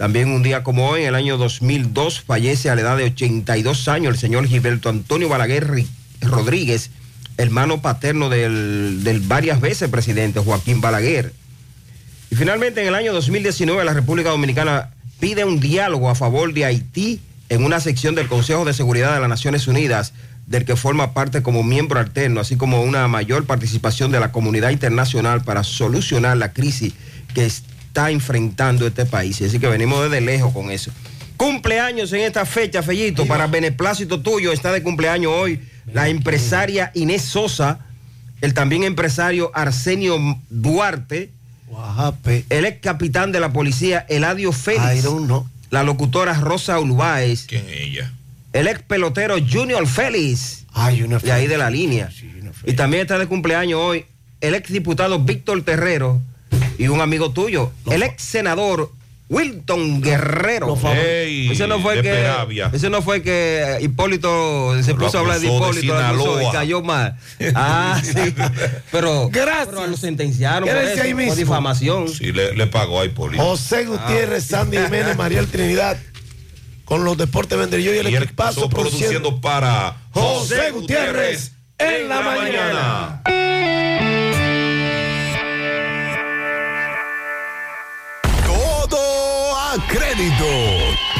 También un día como hoy, en el año 2002, fallece a la edad de 82 años el señor Gilberto Antonio Balaguer Rodríguez, hermano paterno del, del varias veces presidente Joaquín Balaguer. Y finalmente, en el año 2019, la República Dominicana pide un diálogo a favor de Haití en una sección del Consejo de Seguridad de las Naciones Unidas, del que forma parte como miembro alterno, así como una mayor participación de la comunidad internacional para solucionar la crisis que está enfrentando este país. Así que venimos desde lejos con eso. Cumpleaños en esta fecha, Fellito, para beneplácito tuyo, está de cumpleaños hoy la empresaria Inés Sosa, el también empresario Arsenio Duarte, el ex capitán de la policía Eladio Félix, la locutora Rosa Ulváez, ¿Quién es ella? el ex pelotero Junior Félix, Ay, una de ahí de la línea. Sí, una Y también está de cumpleaños hoy el ex diputado Víctor Terrero y un amigo tuyo, el ex senador Wilton Guerrero. Ey, ese no fue de que Peravia. ese no fue que Hipólito se puso a hablar de de Hipólito acusó Sinaloa. y cayó mal. Ah, sí. Pero, Gracias. pero lo sentenciaron por, eso, ahí por mismo. difamación. Sí, le, le pagó a Hipólito. José Gutiérrez, Sandy Jiménez, Mariel Trinidad, con los deportes Venderillo y el y pasó produciendo para José Gutiérrez en la mañana. Todo a crédito.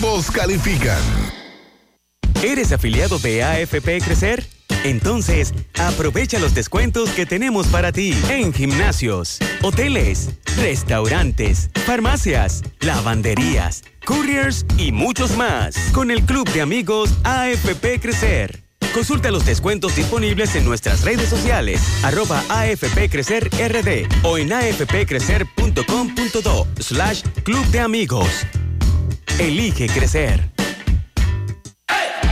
todos califican. ¿Eres afiliado de AFP Crecer? Entonces, aprovecha los descuentos que tenemos para ti en gimnasios, hoteles, restaurantes, farmacias, lavanderías, couriers y muchos más con el Club de Amigos AFP Crecer. Consulta los descuentos disponibles en nuestras redes sociales, arroba AFP Crecer RD o en afpcrecer.com.do slash Club de Amigos. Elige crecer.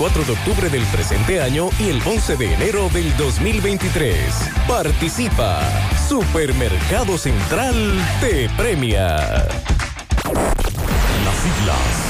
de octubre del presente año y el 11 de enero del 2023. Participa. Supermercado Central te premia. Las siglas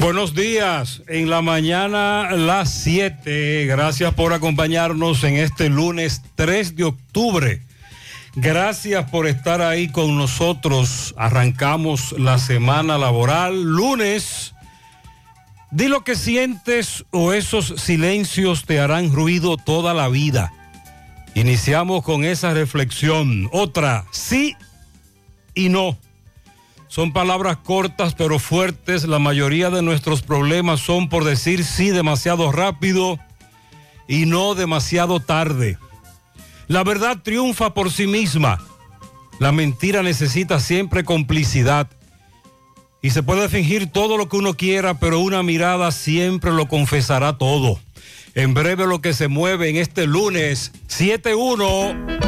Buenos días, en la mañana las 7. Gracias por acompañarnos en este lunes 3 de octubre. Gracias por estar ahí con nosotros. Arrancamos la semana laboral. Lunes, di lo que sientes o esos silencios te harán ruido toda la vida. Iniciamos con esa reflexión. Otra, sí y no. Son palabras cortas pero fuertes. La mayoría de nuestros problemas son por decir sí demasiado rápido y no demasiado tarde. La verdad triunfa por sí misma. La mentira necesita siempre complicidad. Y se puede fingir todo lo que uno quiera, pero una mirada siempre lo confesará todo. En breve lo que se mueve en este lunes 7-1.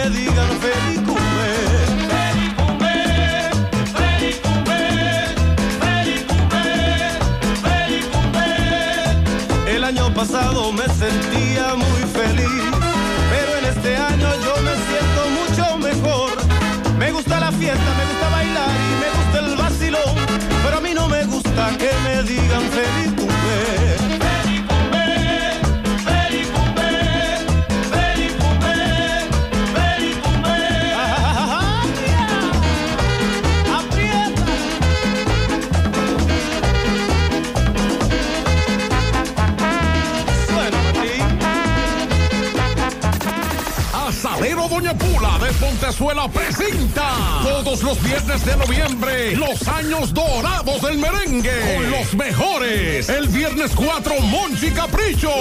me sentía muy feliz, pero en este año yo me siento mucho mejor. Me gusta la fiesta, me gusta bailar Pontezuela presenta todos los viernes de noviembre los años dorados del merengue con los mejores. El viernes 4 Monchi Capricho.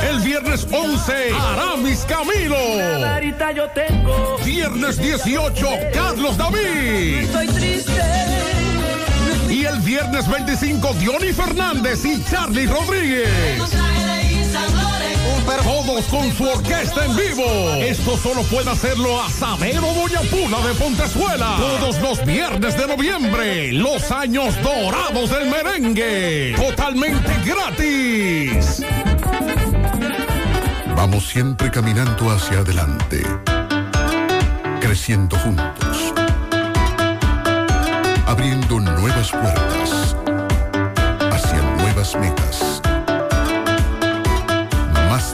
El viernes 11 Aramis Camilo. yo. Viernes 18 Carlos David. Triste. Y el viernes 25 Diony Fernández y Charlie Rodríguez. Todos con su orquesta en vivo. Esto solo puede hacerlo Asadero Doña Pula de Pontezuela. Todos los viernes de noviembre. Los años dorados del merengue. Totalmente gratis. Vamos siempre caminando hacia adelante, creciendo juntos, abriendo nuevas puertas hacia nuevas metas.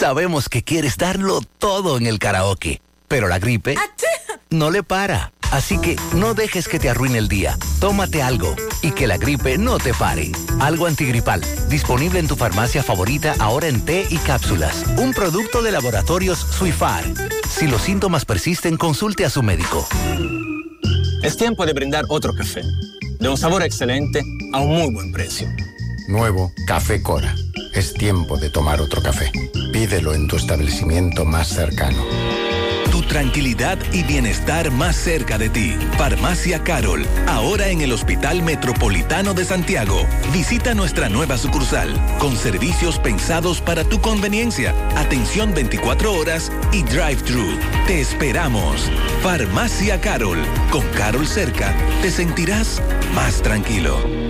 Sabemos que quieres darlo todo en el karaoke, pero la gripe no le para. Así que no dejes que te arruine el día. Tómate algo y que la gripe no te pare. Algo antigripal, disponible en tu farmacia favorita ahora en té y cápsulas. Un producto de laboratorios Suifar. Si los síntomas persisten, consulte a su médico. Es tiempo de brindar otro café, de un sabor excelente a un muy buen precio. Nuevo Café Cora. Es tiempo de tomar otro café. Pídelo en tu establecimiento más cercano. Tu tranquilidad y bienestar más cerca de ti. Farmacia Carol, ahora en el Hospital Metropolitano de Santiago. Visita nuestra nueva sucursal, con servicios pensados para tu conveniencia, atención 24 horas y drive-thru. Te esperamos. Farmacia Carol, con Carol cerca, te sentirás más tranquilo.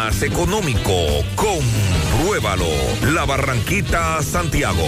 económico. Compruébalo. La Barranquita, Santiago.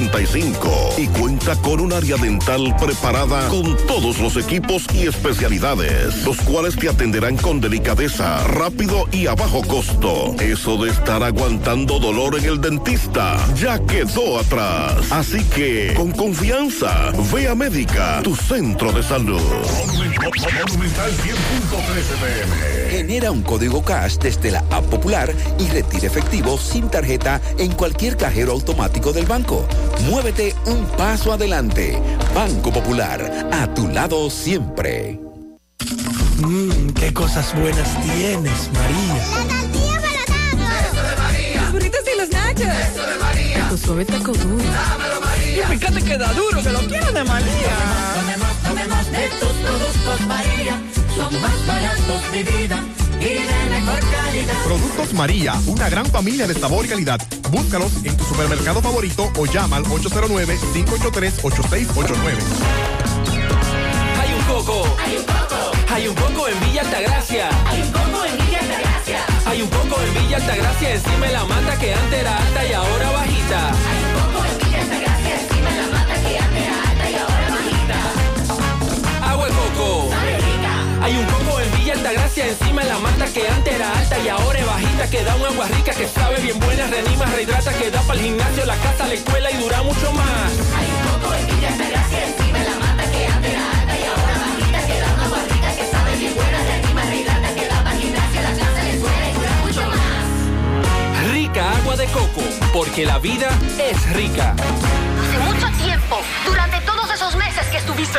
809-581-6565 y cuenta con un área dental preparada con todos los equipos y especialidades, los cuales te atenderán con delicadeza, rápido y a bajo costo. Eso de estar aguantando dolor en el dentista ya quedó atrás. Así que, con confianza, ve a Médica, tu centro de salud. Monumental 100.13 pm. Genera un código cash desde la app popular y retira efectivo sin tarjeta en cualquier cajero automático del banco. Muévete un paso adelante. Banco Popular, a tu lado siempre. Mmm, qué cosas buenas tienes, María. La tortilla para Eso de María. Los burritos y los nachos. Eso de María. Tu suave taco duro. Dámelo, María. Y fíjate que da duro, que lo quiero de María. Tomemos, tomemos de tus productos, María. Son más baratos de vida. Y de mejor calidad. Productos María, una gran familia de sabor y calidad. Búscalos en tu supermercado favorito o llama al 809-583-8689. Hay un coco. Hay un coco. Hay un coco en Villa Altagracia. Hay un coco en Villa Altagracia. Hay un coco en Villa Altagracia encima la mata que antes era alta y ahora encima de la mata que antes era alta y ahora es bajita que da un agua rica que sabe bien buena, reanima, rehidrata, que da para el gimnasio, la casa, la escuela y dura mucho más. Hay un coco en Villa Altagracia encima de la mata que antes era alta y ahora bajita que da un agua rica que sabe bien buena, reanima, rehidrata, que da para el gimnasio, la casa, la escuela y dura mucho más. Rica agua de coco, porque la vida es rica. Hace mucho tiempo, durante todos esos meses que estuviste...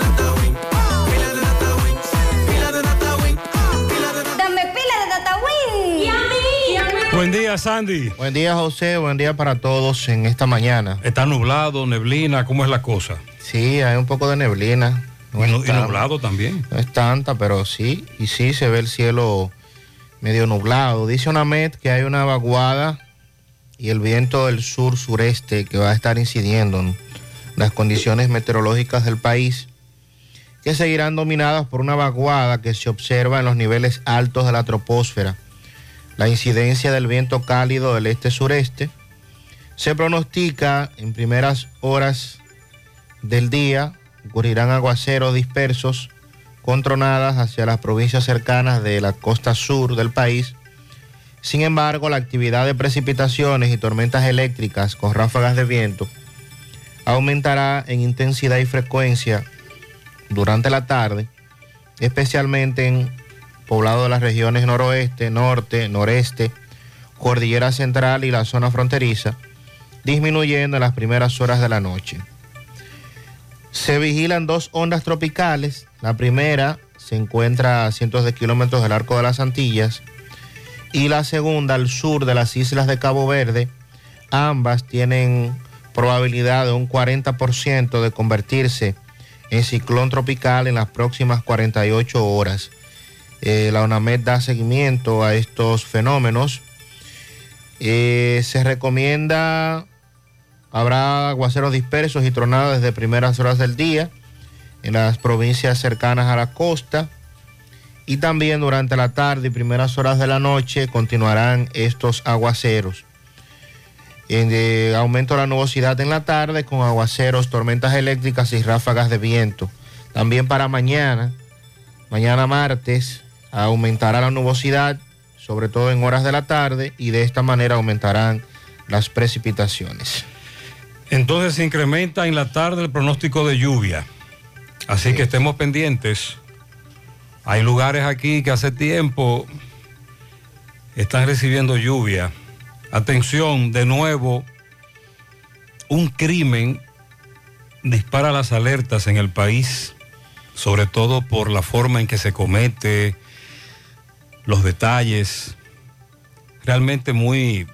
Buen día, Sandy. Buen día, José. Buen día para todos en esta mañana. Está nublado, neblina, ¿cómo es la cosa? Sí, hay un poco de neblina. No y, nublado también. No es tanta, pero sí. Y sí se ve el cielo medio nublado. Dice una MET que hay una vaguada y el viento del sur-sureste que va a estar incidiendo en las condiciones meteorológicas del país, que seguirán dominadas por una vaguada que se observa en los niveles altos de la troposfera. La incidencia del viento cálido del este-sureste se pronostica en primeras horas del día ocurrirán aguaceros dispersos con tronadas hacia las provincias cercanas de la costa sur del país. Sin embargo, la actividad de precipitaciones y tormentas eléctricas con ráfagas de viento aumentará en intensidad y frecuencia durante la tarde, especialmente en poblado de las regiones noroeste, norte, noreste, cordillera central y la zona fronteriza, disminuyendo en las primeras horas de la noche. Se vigilan dos ondas tropicales. La primera se encuentra a cientos de kilómetros del arco de las Antillas y la segunda al sur de las islas de Cabo Verde. Ambas tienen probabilidad de un 40% de convertirse en ciclón tropical en las próximas 48 horas. Eh, la UNAMED da seguimiento a estos fenómenos. Eh, se recomienda Habrá aguaceros dispersos y tronadas desde primeras horas del día en las provincias cercanas a la costa. Y también durante la tarde y primeras horas de la noche continuarán estos aguaceros. En, eh, aumento de la nubosidad en la tarde con aguaceros, tormentas eléctricas y ráfagas de viento. También para mañana, mañana martes, aumentará la nubosidad, sobre todo en horas de la tarde, y de esta manera aumentarán las precipitaciones. Entonces se incrementa en la tarde el pronóstico de lluvia. Así que estemos pendientes. Hay lugares aquí que hace tiempo están recibiendo lluvia. Atención, de nuevo, un crimen dispara las alertas en el país, sobre todo por la forma en que se comete, los detalles. Realmente muy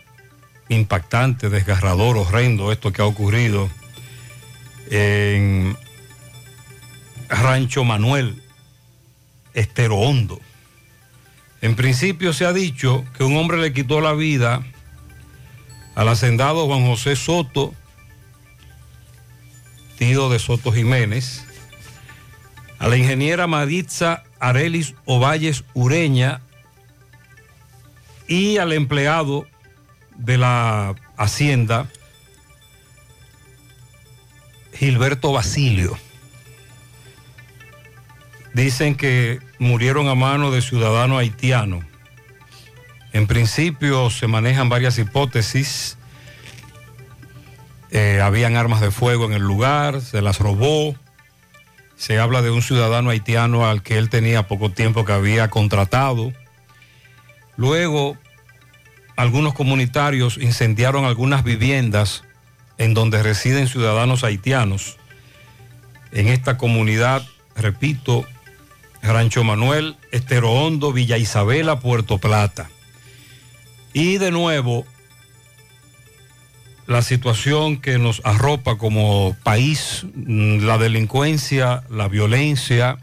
impactante, desgarrador, horrendo esto que ha ocurrido en Rancho Manuel, Estero Hondo. En principio se ha dicho que un hombre le quitó la vida al hacendado Juan José Soto, tío de Soto Jiménez, a la ingeniera Maritza Arelis Ovalles Ureña y al empleado de la Hacienda, Gilberto Basilio. Dicen que murieron a mano de ciudadano haitiano. En principio se manejan varias hipótesis. Eh, habían armas de fuego en el lugar, se las robó. Se habla de un ciudadano haitiano al que él tenía poco tiempo que había contratado. Luego, algunos comunitarios incendiaron algunas viviendas en donde residen ciudadanos haitianos. En esta comunidad, repito, Rancho Manuel, Estero Hondo, Villa Isabela, Puerto Plata. Y de nuevo, la situación que nos arropa como país, mm, la delincuencia, la violencia.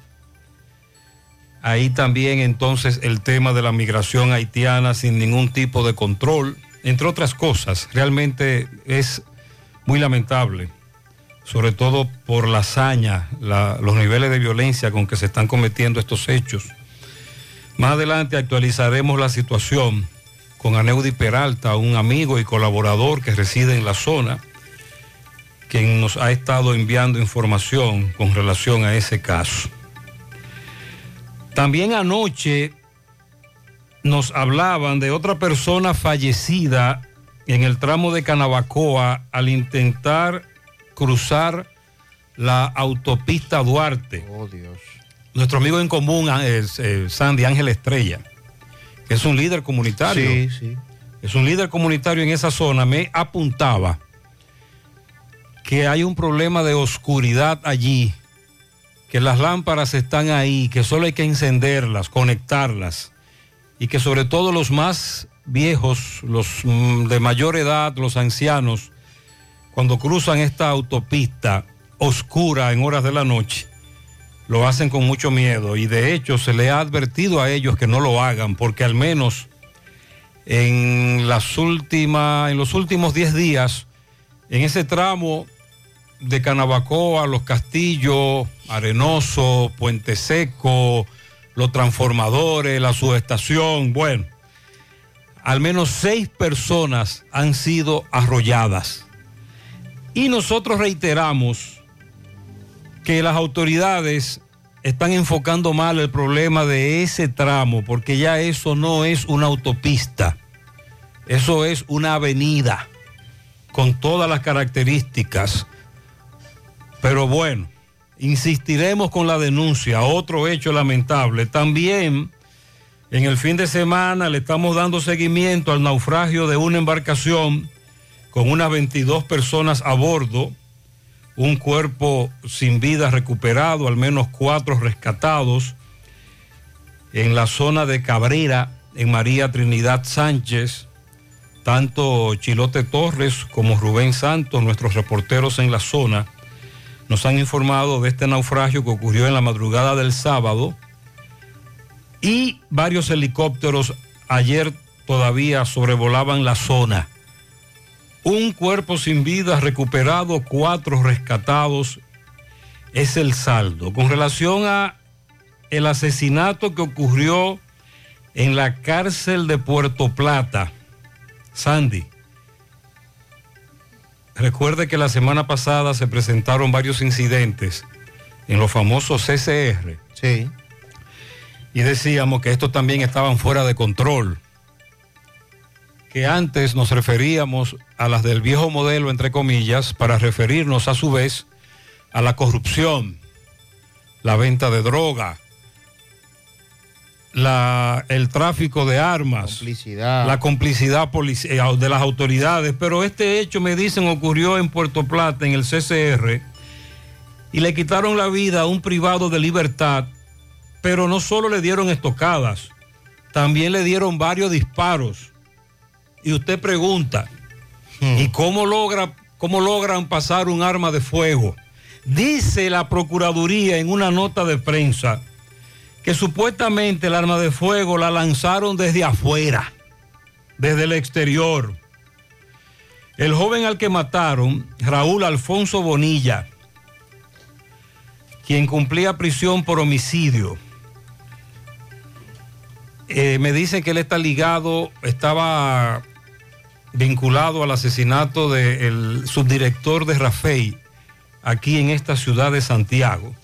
Ahí también entonces el tema de la migración haitiana sin ningún tipo de control, entre otras cosas. Realmente es muy lamentable, sobre todo por la hazaña, los niveles de violencia con que se están cometiendo estos hechos. Más adelante actualizaremos la situación con Aneudi Peralta, un amigo y colaborador que reside en la zona, quien nos ha estado enviando información con relación a ese caso. También anoche nos hablaban de otra persona fallecida en el tramo de Canabacoa al intentar cruzar la autopista Duarte. Oh, Dios. Nuestro amigo en común, es, eh, Sandy Ángel Estrella, que es un líder comunitario. Sí, sí. Es un líder comunitario en esa zona. Me apuntaba que hay un problema de oscuridad allí, que las lámparas están ahí, que solo hay que encenderlas, conectarlas, y que sobre todo los más viejos, los mm, de mayor edad, los ancianos, cuando cruzan esta autopista oscura en horas de la noche, lo hacen con mucho miedo. Y de hecho se le ha advertido a ellos que no lo hagan porque al menos en las últimas en los últimos 10 días en ese tramo de Canabacoa, Los Castillos, Arenoso, Puente Seco, los transformadores, la subestación, bueno, al menos seis personas han sido arrolladas. Y nosotros reiteramos que las autoridades están enfocando mal el problema de ese tramo, porque ya eso no es una autopista, eso es una avenida con todas las características. Pero bueno, insistiremos con la denuncia, otro hecho lamentable. También en el fin de semana le estamos dando seguimiento al naufragio de una embarcación con unas 22 personas a bordo un cuerpo sin vida recuperado, al menos cuatro rescatados en la zona de Cabrera, en María Trinidad Sánchez. Tanto Chilote Torres como Rubén Santos, nuestros reporteros en la zona, nos han informado de este naufragio que ocurrió en la madrugada del sábado y varios helicópteros ayer todavía sobrevolaban la zona. Un cuerpo sin vida recuperado, cuatro rescatados, es el saldo. Con relación a el asesinato que ocurrió en la cárcel de Puerto Plata, Sandy. Recuerde que la semana pasada se presentaron varios incidentes en los famosos CCR. Sí. Y decíamos que estos también estaban fuera de control que antes nos referíamos a las del viejo modelo, entre comillas, para referirnos a su vez a la corrupción, la venta de droga, la, el tráfico de armas, la complicidad eh, de las autoridades. Pero este hecho, me dicen, ocurrió en Puerto Plata, en el CCR, y le quitaron la vida a un privado de libertad, pero no solo le dieron estocadas, también le dieron varios disparos. Y usted pregunta, ¿y cómo, logra, cómo logran pasar un arma de fuego? Dice la Procuraduría en una nota de prensa que supuestamente el arma de fuego la lanzaron desde afuera, desde el exterior. El joven al que mataron, Raúl Alfonso Bonilla, quien cumplía prisión por homicidio, eh, me dicen que él está ligado, estaba vinculado al asesinato del subdirector de Rafey aquí en esta ciudad de Santiago.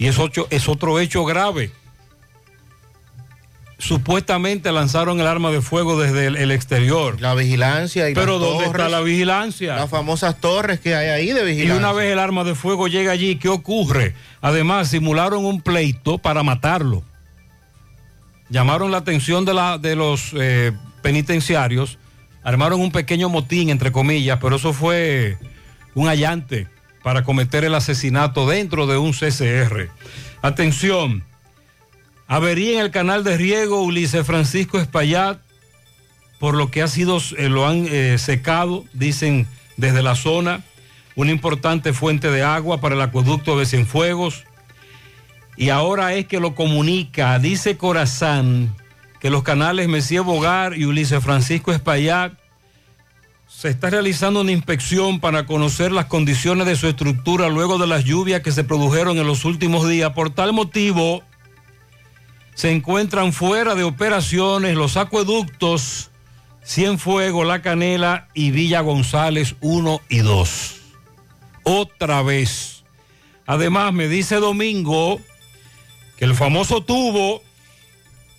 Y es, ocho- es otro hecho grave. Supuestamente lanzaron el arma de fuego desde el, el exterior. La vigilancia y Pero las ¿dónde está la vigilancia? Las famosas torres que hay ahí de Y vigilancia. una vez el arma de fuego llega allí, ¿qué ocurre? Además, simularon un pleito para matarlo. Llamaron la atención de, la, de los eh, penitenciarios, armaron un pequeño motín, entre comillas, pero eso fue un allante para cometer el asesinato dentro de un CCR. Atención, avería en el canal de riego Ulises Francisco Espaillat, por lo que ha sido, eh, lo han eh, secado, dicen desde la zona, una importante fuente de agua para el acueducto de Cienfuegos. Y ahora es que lo comunica, dice Corazán, que los canales Mesía Bogar y Ulises Francisco Espaillat se está realizando una inspección para conocer las condiciones de su estructura luego de las lluvias que se produjeron en los últimos días. Por tal motivo, se encuentran fuera de operaciones los acueductos Cienfuegos, La Canela y Villa González 1 y 2. Otra vez. Además, me dice Domingo que el famoso tubo,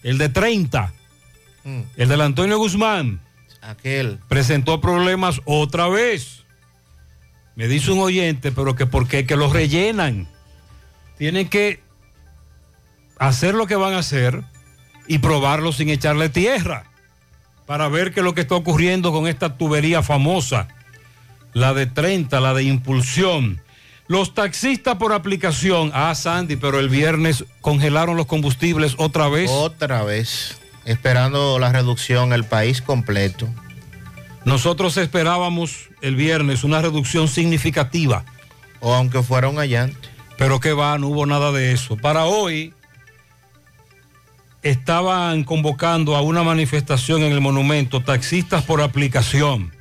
el de 30, Mm, el del Antonio Guzmán, aquel. presentó problemas otra vez. Me dice un oyente, pero que por qué que los rellenan. Tienen que hacer lo que van a hacer y probarlo sin echarle tierra para ver qué es lo que está ocurriendo con esta tubería famosa, la de 30, la de impulsión. Los taxistas por aplicación, ah Sandy, pero el viernes congelaron los combustibles otra vez. Otra vez. Esperando la reducción el país completo. Nosotros esperábamos el viernes una reducción significativa. O aunque fuera un allante. Pero que va, no hubo nada de eso. Para hoy estaban convocando a una manifestación en el monumento, taxistas por aplicación.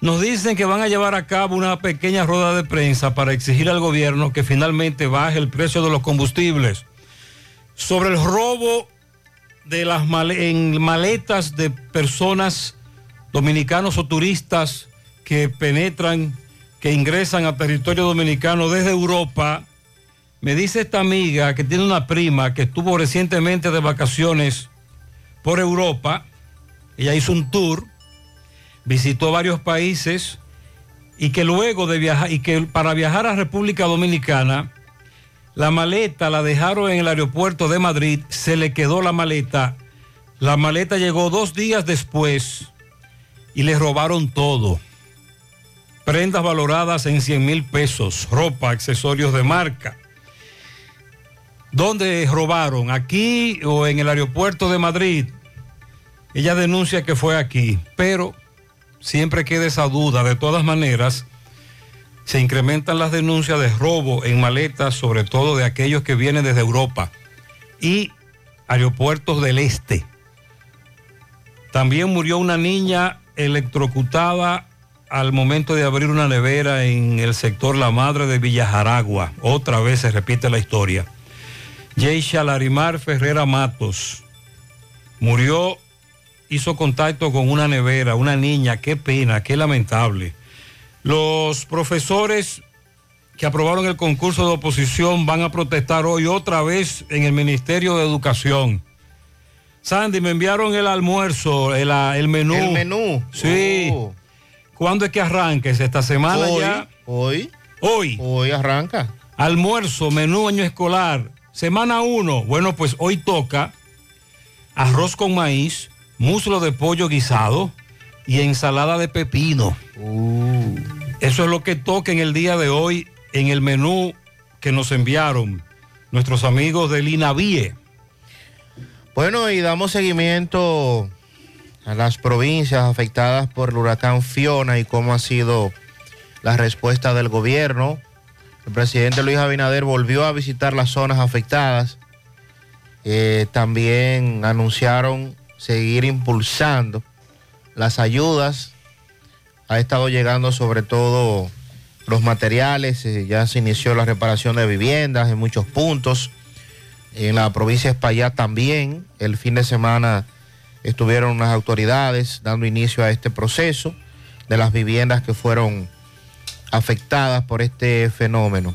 Nos dicen que van a llevar a cabo una pequeña rueda de prensa para exigir al gobierno que finalmente baje el precio de los combustibles. Sobre el robo de las en maletas de personas dominicanos o turistas que penetran, que ingresan a territorio dominicano desde Europa. Me dice esta amiga que tiene una prima que estuvo recientemente de vacaciones por Europa. Ella hizo un tour, visitó varios países y que luego de viajar, y que para viajar a República Dominicana, la maleta la dejaron en el aeropuerto de Madrid, se le quedó la maleta. La maleta llegó dos días después y le robaron todo. Prendas valoradas en 100 mil pesos, ropa, accesorios de marca. ¿Dónde robaron? ¿Aquí o en el aeropuerto de Madrid? Ella denuncia que fue aquí, pero siempre queda esa duda. De todas maneras, se incrementan las denuncias de robo en maletas, sobre todo de aquellos que vienen desde Europa y aeropuertos del este. También murió una niña electrocutada al momento de abrir una nevera en el sector La Madre de Villajaragua. Otra vez se repite la historia. Yeisha Larimar Ferrera Matos murió, hizo contacto con una nevera, una niña, qué pena, qué lamentable. Los profesores que aprobaron el concurso de oposición van a protestar hoy otra vez en el Ministerio de Educación. Sandy, me enviaron el almuerzo, el, ah, el menú. El menú. Sí. Oh. ¿Cuándo es que arranques? ¿Esta semana Hoy, ya? Hoy. Hoy. Hoy arranca. Almuerzo, menú año escolar. Semana 1. Bueno, pues hoy toca arroz con maíz, muslo de pollo guisado y ensalada de pepino. Uh. Eso es lo que toca en el día de hoy en el menú que nos enviaron nuestros amigos del INAVIE. Bueno, y damos seguimiento a las provincias afectadas por el huracán Fiona y cómo ha sido la respuesta del gobierno. El presidente Luis Abinader volvió a visitar las zonas afectadas. Eh, también anunciaron seguir impulsando las ayudas. Ha estado llegando sobre todo los materiales. eh, ya se inició la reparación de viviendas en muchos puntos. En la provincia de Espaillat también. El fin de semana estuvieron las autoridades dando inicio a este proceso de las viviendas que fueron afectadas por este fenómeno.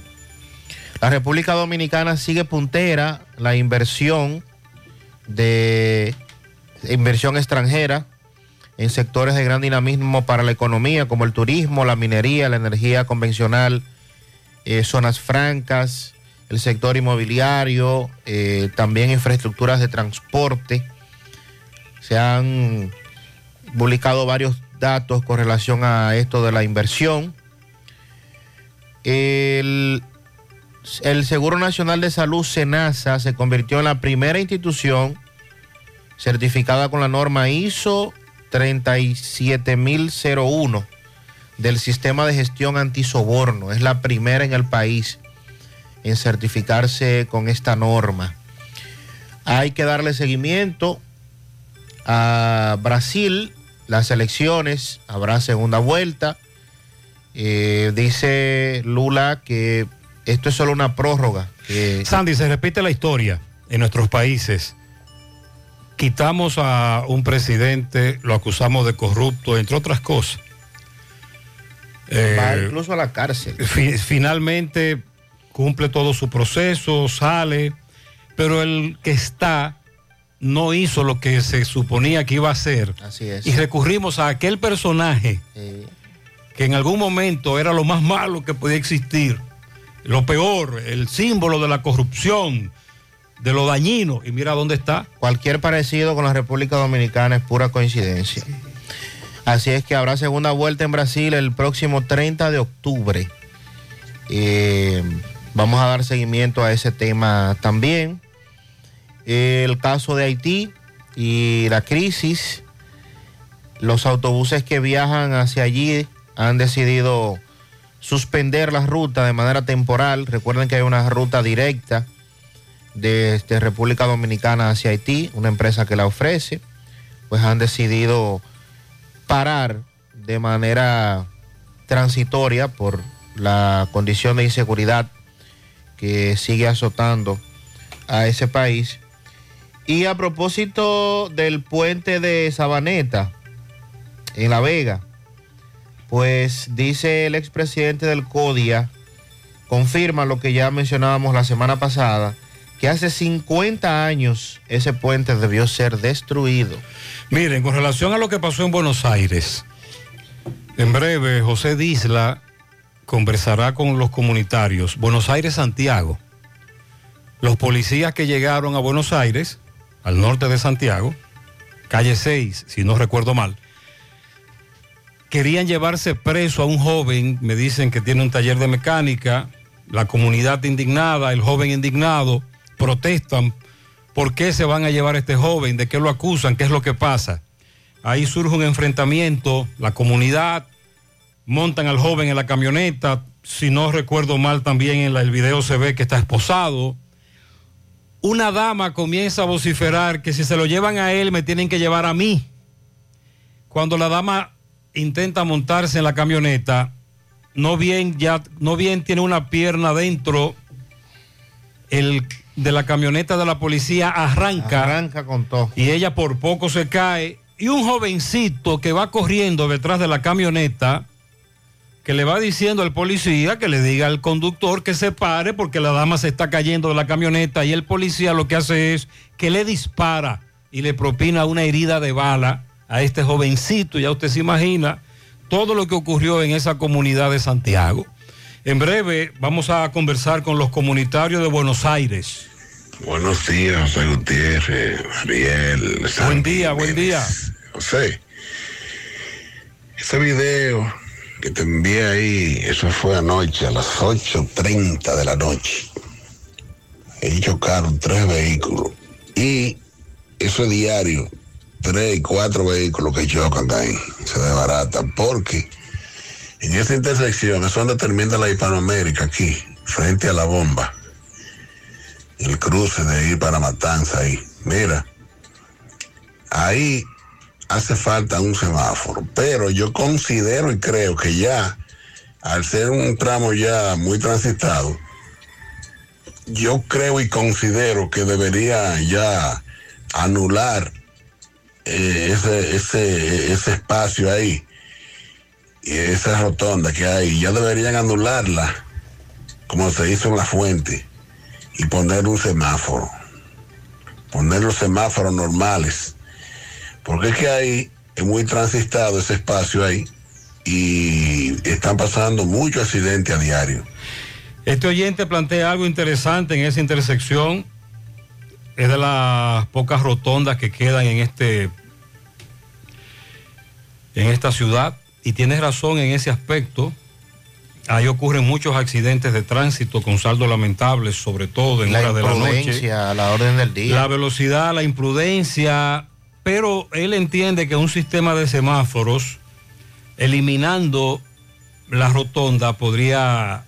La República Dominicana sigue puntera la inversión de inversión extranjera en sectores de gran dinamismo para la economía como el turismo, la minería, la energía convencional, eh, zonas francas, el sector inmobiliario, eh, también infraestructuras de transporte. Se han publicado varios datos con relación a esto de la inversión. El, el Seguro Nacional de Salud, SENASA, se convirtió en la primera institución certificada con la norma ISO 37001 del sistema de gestión antisoborno. Es la primera en el país en certificarse con esta norma. Hay que darle seguimiento a Brasil, las elecciones, habrá segunda vuelta. Eh, dice Lula que esto es solo una prórroga. que- Sandy, se repite la historia en nuestros países. Quitamos a un presidente, lo acusamos de corrupto, entre otras cosas. Eh, va incluso a la cárcel. fi- finalmente cumple todo su proceso, sale, pero el que está no hizo lo que se suponía que iba a hacer. Así es. Y recurrimos a aquel personaje Sí. que en algún momento era lo más malo que podía existir, lo peor, el símbolo de la corrupción, de lo dañino, y mira dónde está. Cualquier parecido con la República Dominicana es pura coincidencia. Así es que habrá segunda vuelta en Brasil el próximo 30 de octubre. Eh, vamos a dar seguimiento a ese tema también. El caso de Haití y la crisis. Los autobuses que viajan hacia allí han decidido suspender la ruta de manera temporal. Recuerden que hay una ruta directa desde República Dominicana hacia Haití, una empresa que la ofrece, pues han decidido parar de manera transitoria por la condición de inseguridad que sigue azotando a ese país. Y a propósito del puente de Sabaneta en La Vega, pues dice el expresidente del CODIA, confirma lo que ya mencionábamos la semana pasada, que hace 50 años ese puente debió ser destruido. Miren, con relación a lo que pasó en Buenos Aires, en breve José Disla conversará con los comunitarios. Buenos Aires, Santiago. Los policías que llegaron a Buenos Aires, al norte de Santiago, calle 6, si no recuerdo mal, querían llevarse preso a un joven, me dicen que tiene un taller de mecánica, la comunidad indignada, el joven indignado, protestan por qué se van a llevar a este joven, de qué lo acusan, qué es lo que pasa. Ahí surge un enfrentamiento, la comunidad montan al joven en la camioneta, si no recuerdo mal también en el video se ve que está esposado. Una dama comienza a vociferar que si se lo llevan a él me tienen que llevar a mí. Cuando la dama intenta montarse en la camioneta, no bien ya no bien tiene una pierna dentro el de la camioneta de la policía arranca Arranca con todo. y ella por poco se cae y un jovencito que va corriendo detrás de la camioneta que le va diciendo al policía que le diga al conductor que se pare porque la dama se está cayendo de la camioneta y el policía lo que hace es que le dispara y le propina una herida de bala a este jovencito. Ya usted se imagina todo lo que ocurrió en esa comunidad de Santiago. En breve vamos a conversar con los comunitarios de Buenos Aires. Buenos días, José Gutiérrez, Ariel. Buen día, buen día. José, ese video que te envié ahí, eso fue anoche a las 8.30 de la noche. Ahí chocaron tres vehículos y eso es diario, tres y cuatro vehículos que chocan ahí, se desbaratan, porque en esa intersección es donde termina la Hispanoamérica aquí, frente a la bomba el cruce de ir para Matanza ahí. Mira, ahí hace falta un semáforo, pero yo considero y creo que ya, al ser un tramo ya muy transitado, yo creo y considero que debería ya anular eh, ese, espacio ahí esa rotonda que hay, ya deberían anularla como se hizo en la fuente y poner un semáforo. Poner los semáforos normales. Porque es que ahí es muy transitado ese espacio ahí y están pasando muchos accidentes a diario. Este oyente plantea algo interesante en esa intersección. Es de las pocas rotondas que quedan en este en esta ciudad y tienes razón en ese aspecto. Ahí ocurren muchos accidentes de tránsito con saldo lamentables, sobre todo en La hora de la noche. la orden del día. La velocidad, la imprudencia, pero él entiende que un sistema de semáforos, eliminando la rotonda, podría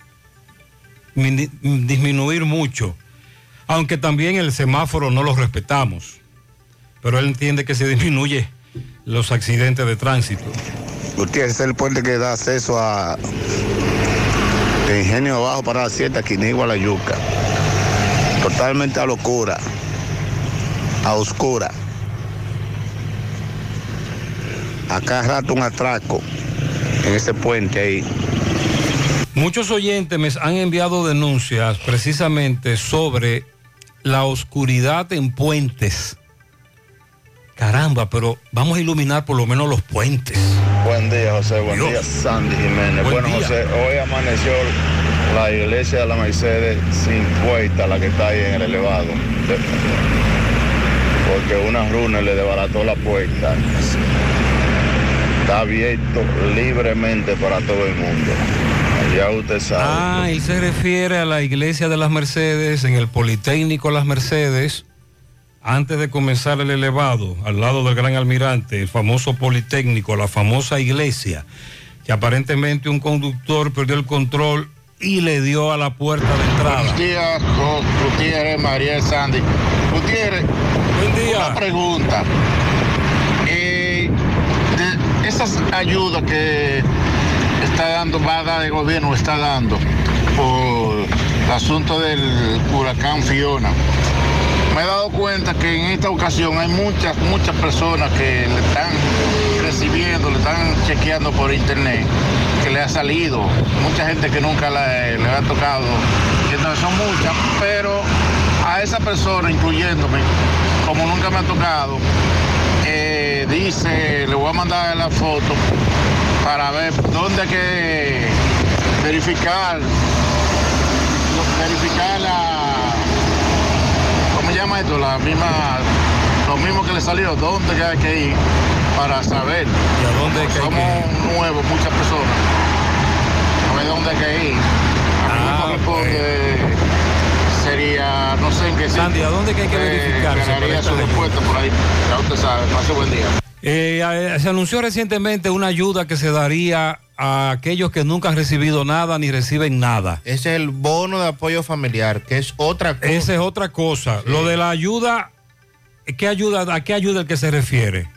disminuir mucho, aunque también el semáforo no lo respetamos, pero él entiende que se disminuye los accidentes de tránsito. Gutiérrez es el puente que da acceso a Ingenio Abajo para la Siete, Quinigua, La Yuca. Totalmente a locura, a oscura. A cada rato un atraco en ese puente ahí. Muchos oyentes me han enviado denuncias precisamente sobre la oscuridad en puentes. Caramba, pero vamos a iluminar por lo menos los puentes. Buen día, José. Buen Dios. día, Sandy Jiménez. Buen bueno, día. José, hoy amaneció la iglesia de la Mercedes sin puerta, la que está ahí en el elevado. Porque una runa le desbarató la puerta. Está abierto libremente para todo el mundo. Ya usted sabe. Ah, él se refiere a la iglesia de las Mercedes, en el Politécnico Las Mercedes, antes de comenzar el elevado, al lado del Gran Almirante, el famoso Politécnico, la famosa iglesia, que aparentemente un conductor perdió el control y le dio a la puerta de entrada. Buenos días, Gutiérrez, María Sandy. Gutiérrez, una pregunta. Eh, de esas ayudas que está dando, va a dar el gobierno, está dando por el asunto del huracán Fiona. Me he dado cuenta que en esta ocasión hay muchas, muchas personas que le están recibiendo, le están chequeando por internet, que le ha salido. Mucha gente que nunca le, ha tocado, no son muchas, pero a esa persona, incluyéndome, como nunca me ha tocado, eh, dice, le voy a mandar la foto para ver dónde hay que verificar la, ¿cómo se llama esto? La misma, lo mismo que le salió, dónde hay que ir para saber. ¿Y a dónde hay que Somos nuevos, muchas personas. A ver dónde hay que ir. A mí me corresponde, sería, no sé en qué Sandy, ¿a dónde que hay que verificar? Ganaría su respuesta por ahí. Ya usted sabe, pase buen día. Eh, eh, se anunció recientemente una ayuda que se daría a aquellos que nunca han recibido nada ni reciben nada. Es el bono de apoyo familiar, que es otra cosa. Esa es otra cosa. Lo de la ayuda, ¿qué ayuda, ¿a qué ayuda el que se refiere?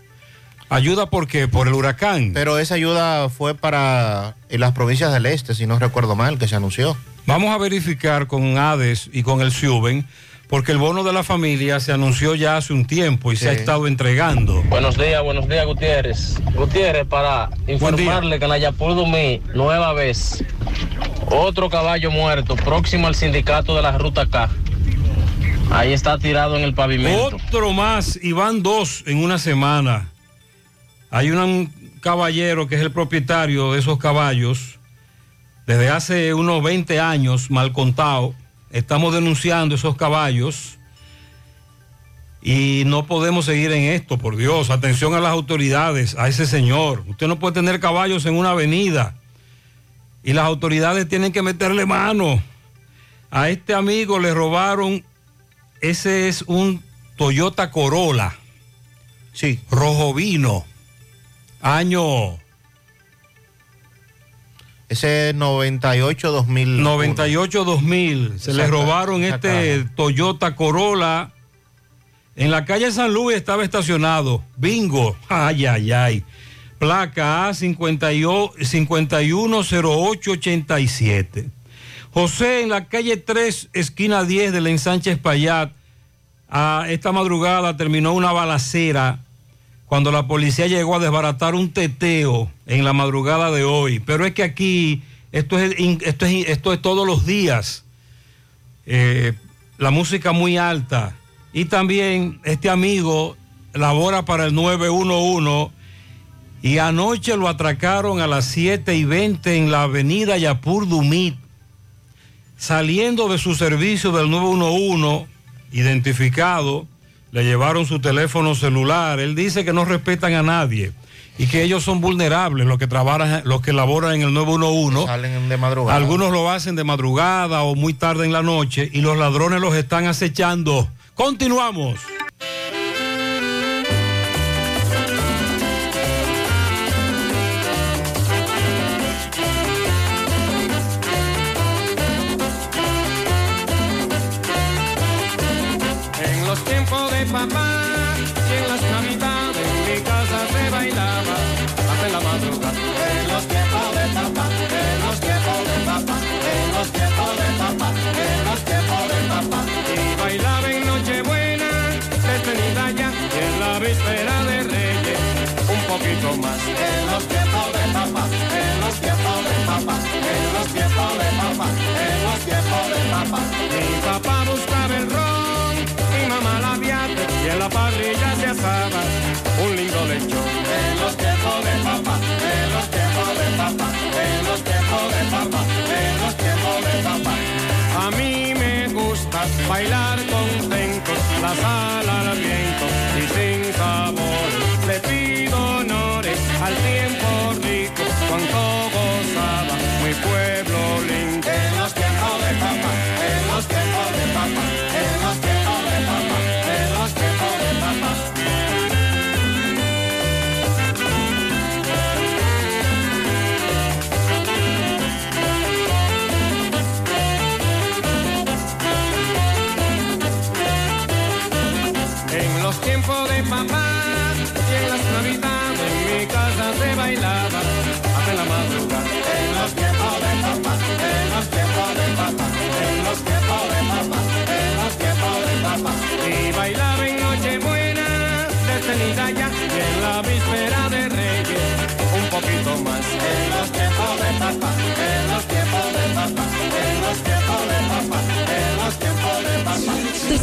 ¿Ayuda por qué? ¿Por el huracán? Pero esa ayuda fue para las provincias del este, si no recuerdo mal, que se anunció. Vamos a verificar con ADES y con el SIUBEN, porque el bono de la familia se anunció ya hace un tiempo y se ha estado entregando. Buenos días, buenos días, Gutiérrez. Gutiérrez, para informarle que en Ayapur Dumí, nueva vez, otro caballo muerto, próximo al sindicato de la Ruta K. Ahí está tirado en el pavimento. Otro más y van dos en una semana. Hay un caballero que es el propietario de esos caballos. Desde hace unos 20 años, mal contado, estamos denunciando esos caballos y no podemos seguir en esto, por Dios. Atención a las autoridades, a ese señor. Usted no puede tener caballos en una avenida y las autoridades tienen que meterle mano. A este amigo le robaron, ese es un Toyota Corolla. Sí. Rojo vino. Año Ese 98-2000. 98-2000. Se le robaron este Toyota Corolla. En la calle San Luis estaba estacionado. Bingo. Ay, ay, ay. Placa A 51 510887. José en la calle 3, esquina 10 del ensanche Espaillat. A esta madrugada terminó una balacera cuando la policía llegó a desbaratar un teteo en la madrugada de hoy. Pero es que aquí esto es, esto es, esto es todos los días. Eh, la música muy alta. Y también este amigo labora para el 911 y anoche lo atracaron a las 7 y 20 en la avenida Yapur Dumit. Saliendo de su servicio del 911, identificado, le llevaron su teléfono celular. Él dice que no respetan a nadie y que ellos son vulnerables, los que trabajan, los que laboran en el 911. Salen de madrugada. Algunos lo hacen de madrugada o muy tarde en la noche y los ladrones los están acechando. Continuamos. Tiempos de papá en las navidades mi casa se bailaba hasta la madrugada. En los tiempos de papá, en los tiempos de papá, en los tiempos de papá, en los tiempos de papá. Y bailaba en Nochebuena, detenida ya, en la víspera de Reyes, un poquito más. En los tiempos de papá, en los tiempos de papá, en los tiempos de papá, en los tiempos de papá. Y en la parrilla se asaba un lindo lechón. En los tiempos de papá, en los tiempos de papá, en los tiempos de papá, en los tiempos de papá. A mí me gusta bailar contentos, la sala al viento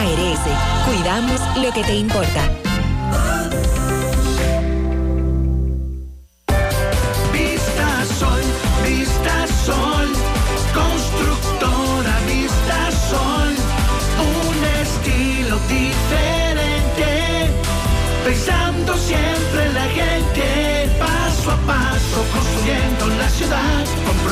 ARS, cuidamos lo que te importa. Vista Sol, Vista Sol, constructora Vista Sol, un estilo diferente, pensando siempre en la gente, paso a paso construyendo la ciudad,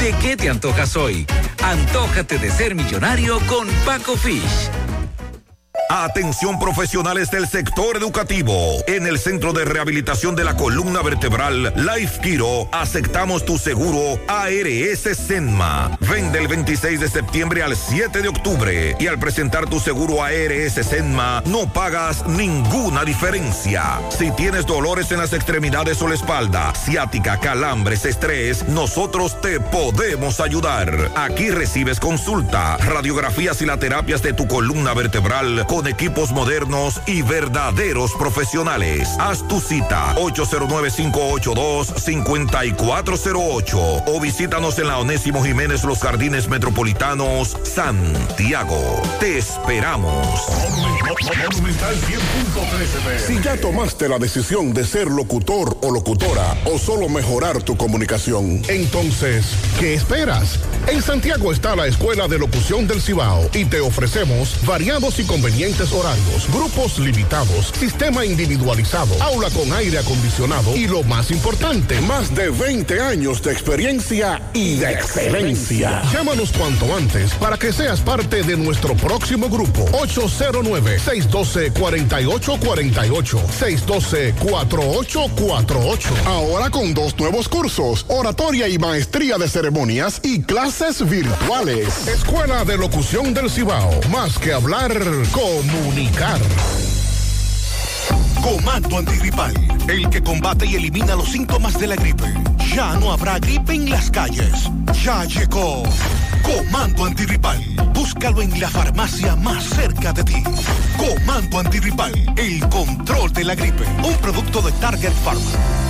de qué te antojas hoy? Antójate de ser millonario con Paco Fish. Atención profesionales del sector educativo. En el Centro de Rehabilitación de la Columna Vertebral Life Kiro aceptamos tu seguro ARS Senma. Vende el 26 de septiembre al 7 de octubre y al presentar tu seguro ARS Senma no pagas ninguna diferencia. Si tienes dolores en las extremidades o la espalda, ciática, calambres, estrés, nosotros te podemos ayudar. Aquí recibes consulta, radiografías y la terapias de tu columna vertebral con equipos modernos y verdaderos profesionales. Haz tu cita 809-582-5408 o visítanos en la Onésimo Jiménez Los Jardines Metropolitanos, Santiago. Te esperamos. Si ya tomaste la decisión de ser locutor o locutora o solo mejorar tu comunicación, entonces, ¿qué esperas? En Santiago está la Escuela de Locución del Cibao y te ofrecemos variados y convenientes horarios, grupos limitados, sistema individualizado, aula con aire acondicionado y lo más importante, más de 20 años de experiencia y de excelencia. Llámanos cuanto antes para que seas parte de nuestro próximo grupo. 809-612-4848. 612-4848. Ahora con dos nuevos cursos, oratoria y maestría de ceremonias y clases virtuales. Escuela de Locución del Cibao. Más que hablar, comunicar. Comando antigripal, el que combate y elimina los síntomas de la gripe. Ya no habrá gripe en las calles. Ya llegó. Comando antigripal. Búscalo en la farmacia más cerca de ti. Comando antigripal, el control de la gripe. Un producto de Target Pharma.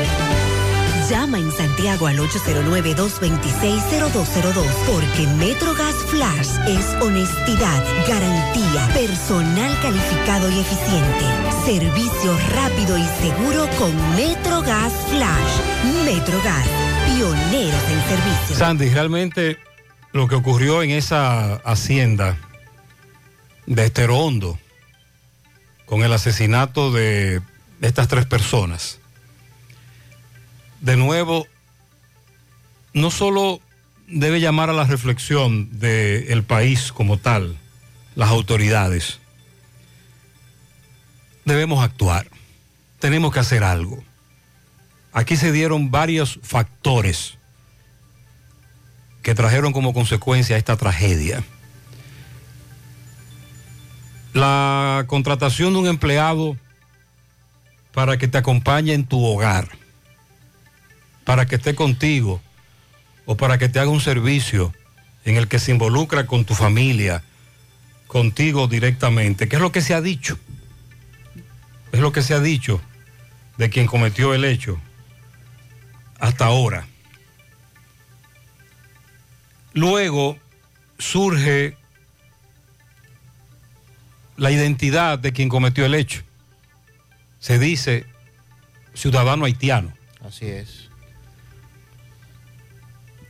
Llama en Santiago al 809-226-0202 porque MetroGas Flash es honestidad, garantía, personal calificado y eficiente, servicio rápido y seguro con MetroGas Flash. MetroGas, pioneros en servicio. Sandy, realmente lo que ocurrió en esa hacienda de Estero Hondo con el asesinato de estas tres personas de nuevo, no solo debe llamar a la reflexión del país como tal, las autoridades, debemos actuar, tenemos que hacer algo. Aquí se dieron varios factores que trajeron como consecuencia esta tragedia. La contratación de un empleado para que te acompañe en tu hogar para que esté contigo o para que te haga un servicio en el que se involucra con tu familia, contigo directamente, que es lo que se ha dicho. Es lo que se ha dicho de quien cometió el hecho hasta ahora. Luego surge la identidad de quien cometió el hecho. Se dice ciudadano haitiano. Así es.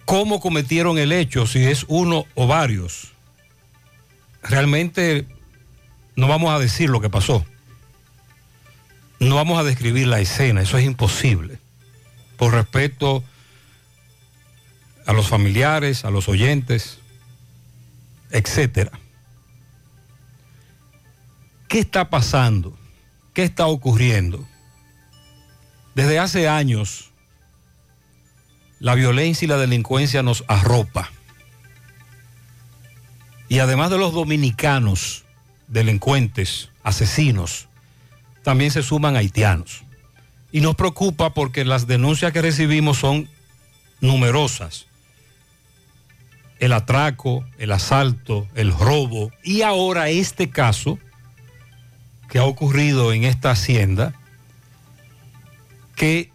¿Cómo cometieron el hecho? Si es uno o varios. Realmente no vamos a decir lo que pasó. No vamos a describir la escena, eso es imposible. Por respeto a los familiares, a los oyentes, etcétera. ¿Qué está pasando? ¿Qué está ocurriendo? Desde hace años, la violencia y la delincuencia nos arropa. Y además de los dominicanos, delincuentes, asesinos, también se suman haitianos. Y nos preocupa porque las denuncias que recibimos son numerosas. El atraco, el asalto, el robo y ahora este caso que ha ocurrido en esta hacienda, que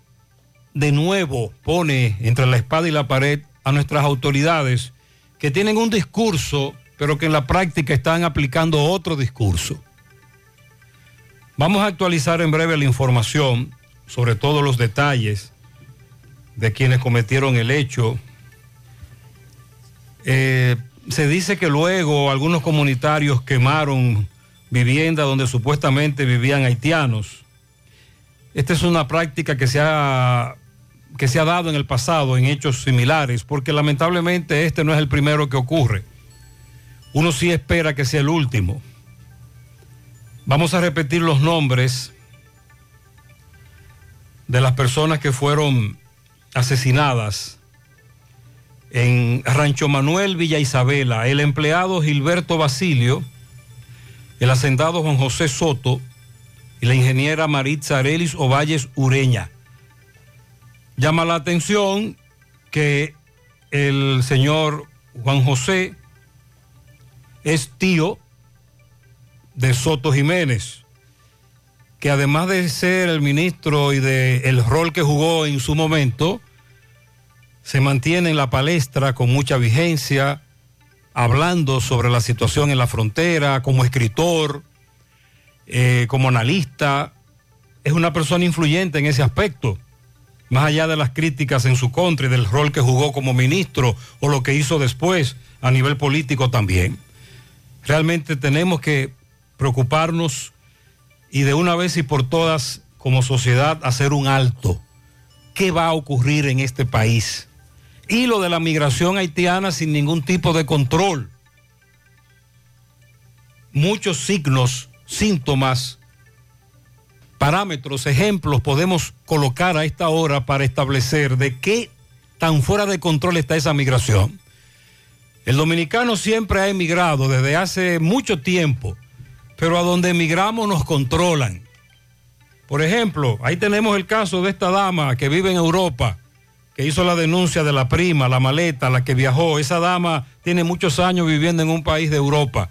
de nuevo pone entre la espada y la pared a nuestras autoridades que tienen un discurso, pero que en la práctica están aplicando otro discurso. Vamos a actualizar en breve la información sobre todos los detalles de quienes cometieron el hecho. Eh, se dice que luego algunos comunitarios quemaron viviendas donde supuestamente vivían haitianos. Esta es una práctica que se ha que se ha dado en el pasado en hechos similares, porque lamentablemente este no es el primero que ocurre. Uno sí espera que sea el último. Vamos a repetir los nombres de las personas que fueron asesinadas en Rancho Manuel Villa Isabela, el empleado Gilberto Basilio, el hacendado Juan José Soto y la ingeniera Maritza Arelis Ovalles Ureña. Llama la atención que el señor Juan José es tío de Soto Jiménez, que además de ser el ministro y de el rol que jugó en su momento, se mantiene en la palestra con mucha vigencia, hablando sobre la situación en la frontera, como escritor, eh, como analista. Es una persona influyente en ese aspecto, más allá de las críticas en su contra y del rol que jugó como ministro o lo que hizo después a nivel político también. Realmente tenemos que preocuparnos y de una vez y por todas como sociedad hacer un alto. ¿Qué va a ocurrir en este país? Y lo de la migración haitiana sin ningún tipo de control. Muchos signos, síntomas, parámetros, ejemplos podemos colocar a esta hora para establecer de qué tan fuera de control está esa migración. El dominicano siempre ha emigrado desde hace mucho tiempo pero a donde emigramos nos controlan. Por ejemplo, ahí tenemos el caso de esta dama que vive en Europa, que hizo la denuncia de la prima, la maleta, la que viajó. Esa dama tiene muchos años viviendo en un país de Europa,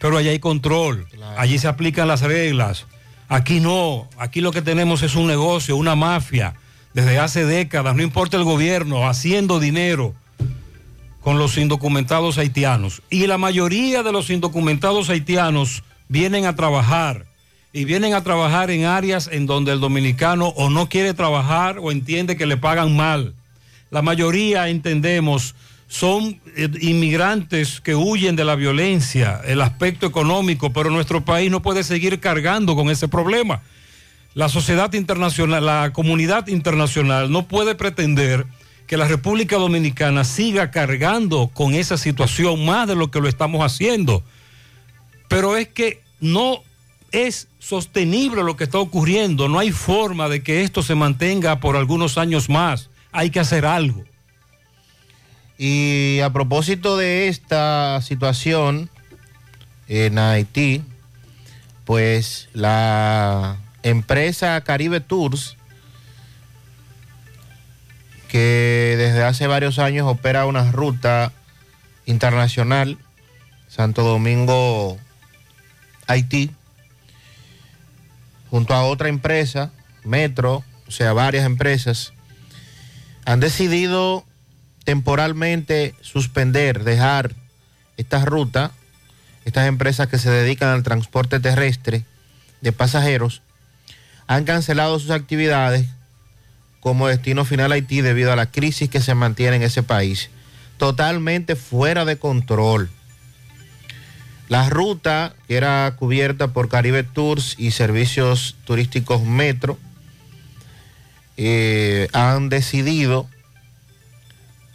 pero allí hay control, allí se aplican las reglas. Aquí no, aquí lo que tenemos es un negocio, una mafia, desde hace décadas, no importa el gobierno, haciendo dinero con los indocumentados haitianos. Y la mayoría de los indocumentados haitianos vienen a trabajar y vienen a trabajar en áreas en donde el dominicano o no quiere trabajar o entiende que le pagan mal. La mayoría, entendemos, son eh, inmigrantes que huyen de la violencia, el aspecto económico, pero nuestro país no puede seguir cargando con ese problema. La sociedad internacional, la comunidad internacional no puede pretender que la República Dominicana siga cargando con esa situación más de lo que lo estamos haciendo pero es que no es sostenible lo que está ocurriendo, no hay forma de que esto se mantenga por algunos años más, hay que hacer algo. Y a propósito de esta situación en Haití, pues la empresa Caribe Tours, que desde hace varios años opera una ruta internacional, Santo Domingo Haití, junto a otra empresa, Metro, o sea, varias empresas, han decidido temporalmente suspender, dejar esta ruta, estas empresas que se dedican al transporte terrestre de pasajeros, han cancelado sus actividades como destino final Haití debido a la crisis que se mantiene en ese país, totalmente fuera de control. La ruta, que era cubierta por Caribe Tours y servicios turísticos Metro, eh, han decidido,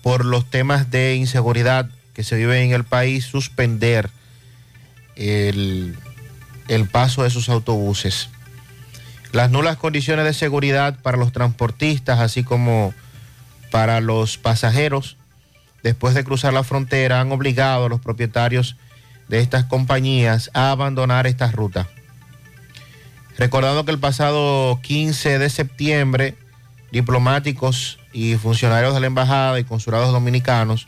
por los temas de inseguridad que se viven en el país, suspender el, el paso de sus autobuses. Las nulas condiciones de seguridad para los transportistas, así como para los pasajeros, después de cruzar la frontera, han obligado a los propietarios de estas compañías a abandonar esta ruta. Recordando que el pasado 15 de septiembre, diplomáticos y funcionarios de la Embajada y consulados dominicanos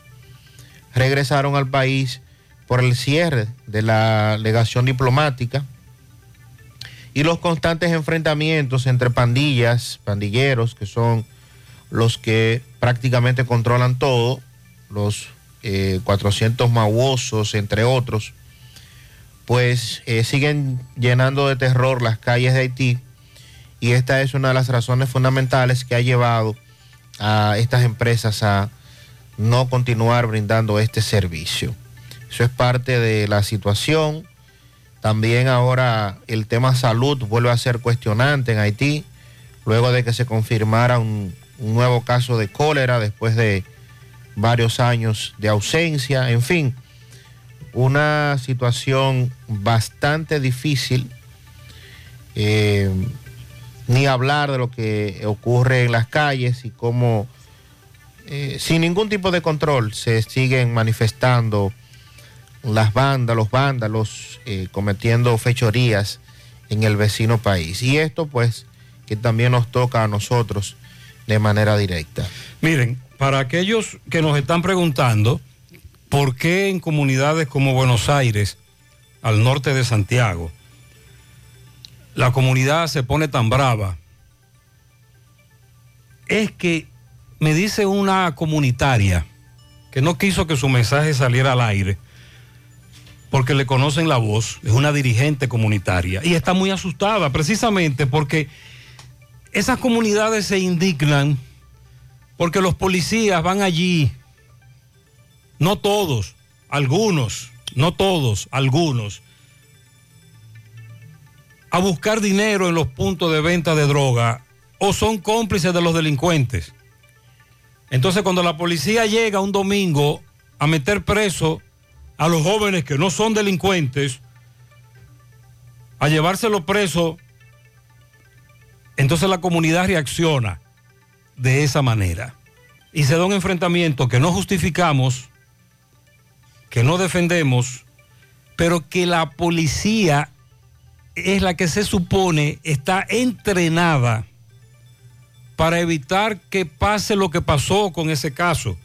regresaron al país por el cierre de la legación diplomática y los constantes enfrentamientos entre pandillas, pandilleros, que son los que prácticamente controlan todo, los eh, 400 mauosos, entre otros, pues eh, siguen llenando de terror las calles de Haití y esta es una de las razones fundamentales que ha llevado a estas empresas a no continuar brindando este servicio. Eso es parte de la situación. También ahora el tema salud vuelve a ser cuestionante en Haití, luego de que se confirmara un, nuevo caso de cólera después de varios años de ausencia. En fin, una situación bastante difícil. Eh, ni hablar de lo que ocurre en las calles y cómo eh, sin ningún tipo de control se siguen manifestando las bandas, los vándalos eh, cometiendo fechorías en el vecino país. Y esto pues que también nos toca a nosotros de manera directa. Miren, para aquellos que nos están preguntando por qué en comunidades como Buenos Aires, al norte de Santiago, la comunidad se pone tan brava, es que me dice una comunitaria que no quiso que su mensaje saliera al aire porque le conocen la voz, es una dirigente comunitaria y está muy asustada precisamente porque esas comunidades se indignan porque los policías van allí, no todos, algunos, no todos, algunos, a buscar dinero en los puntos de venta de droga o son cómplices de los delincuentes. Entonces cuando la policía llega un domingo a meter preso a los jóvenes que no son delincuentes, a llevárselo preso, entonces la comunidad reacciona de esa manera. Y se da un enfrentamiento que no justificamos, que no defendemos, pero que la policía es la que se supone está entrenada para evitar que pase lo que pasó con ese caso,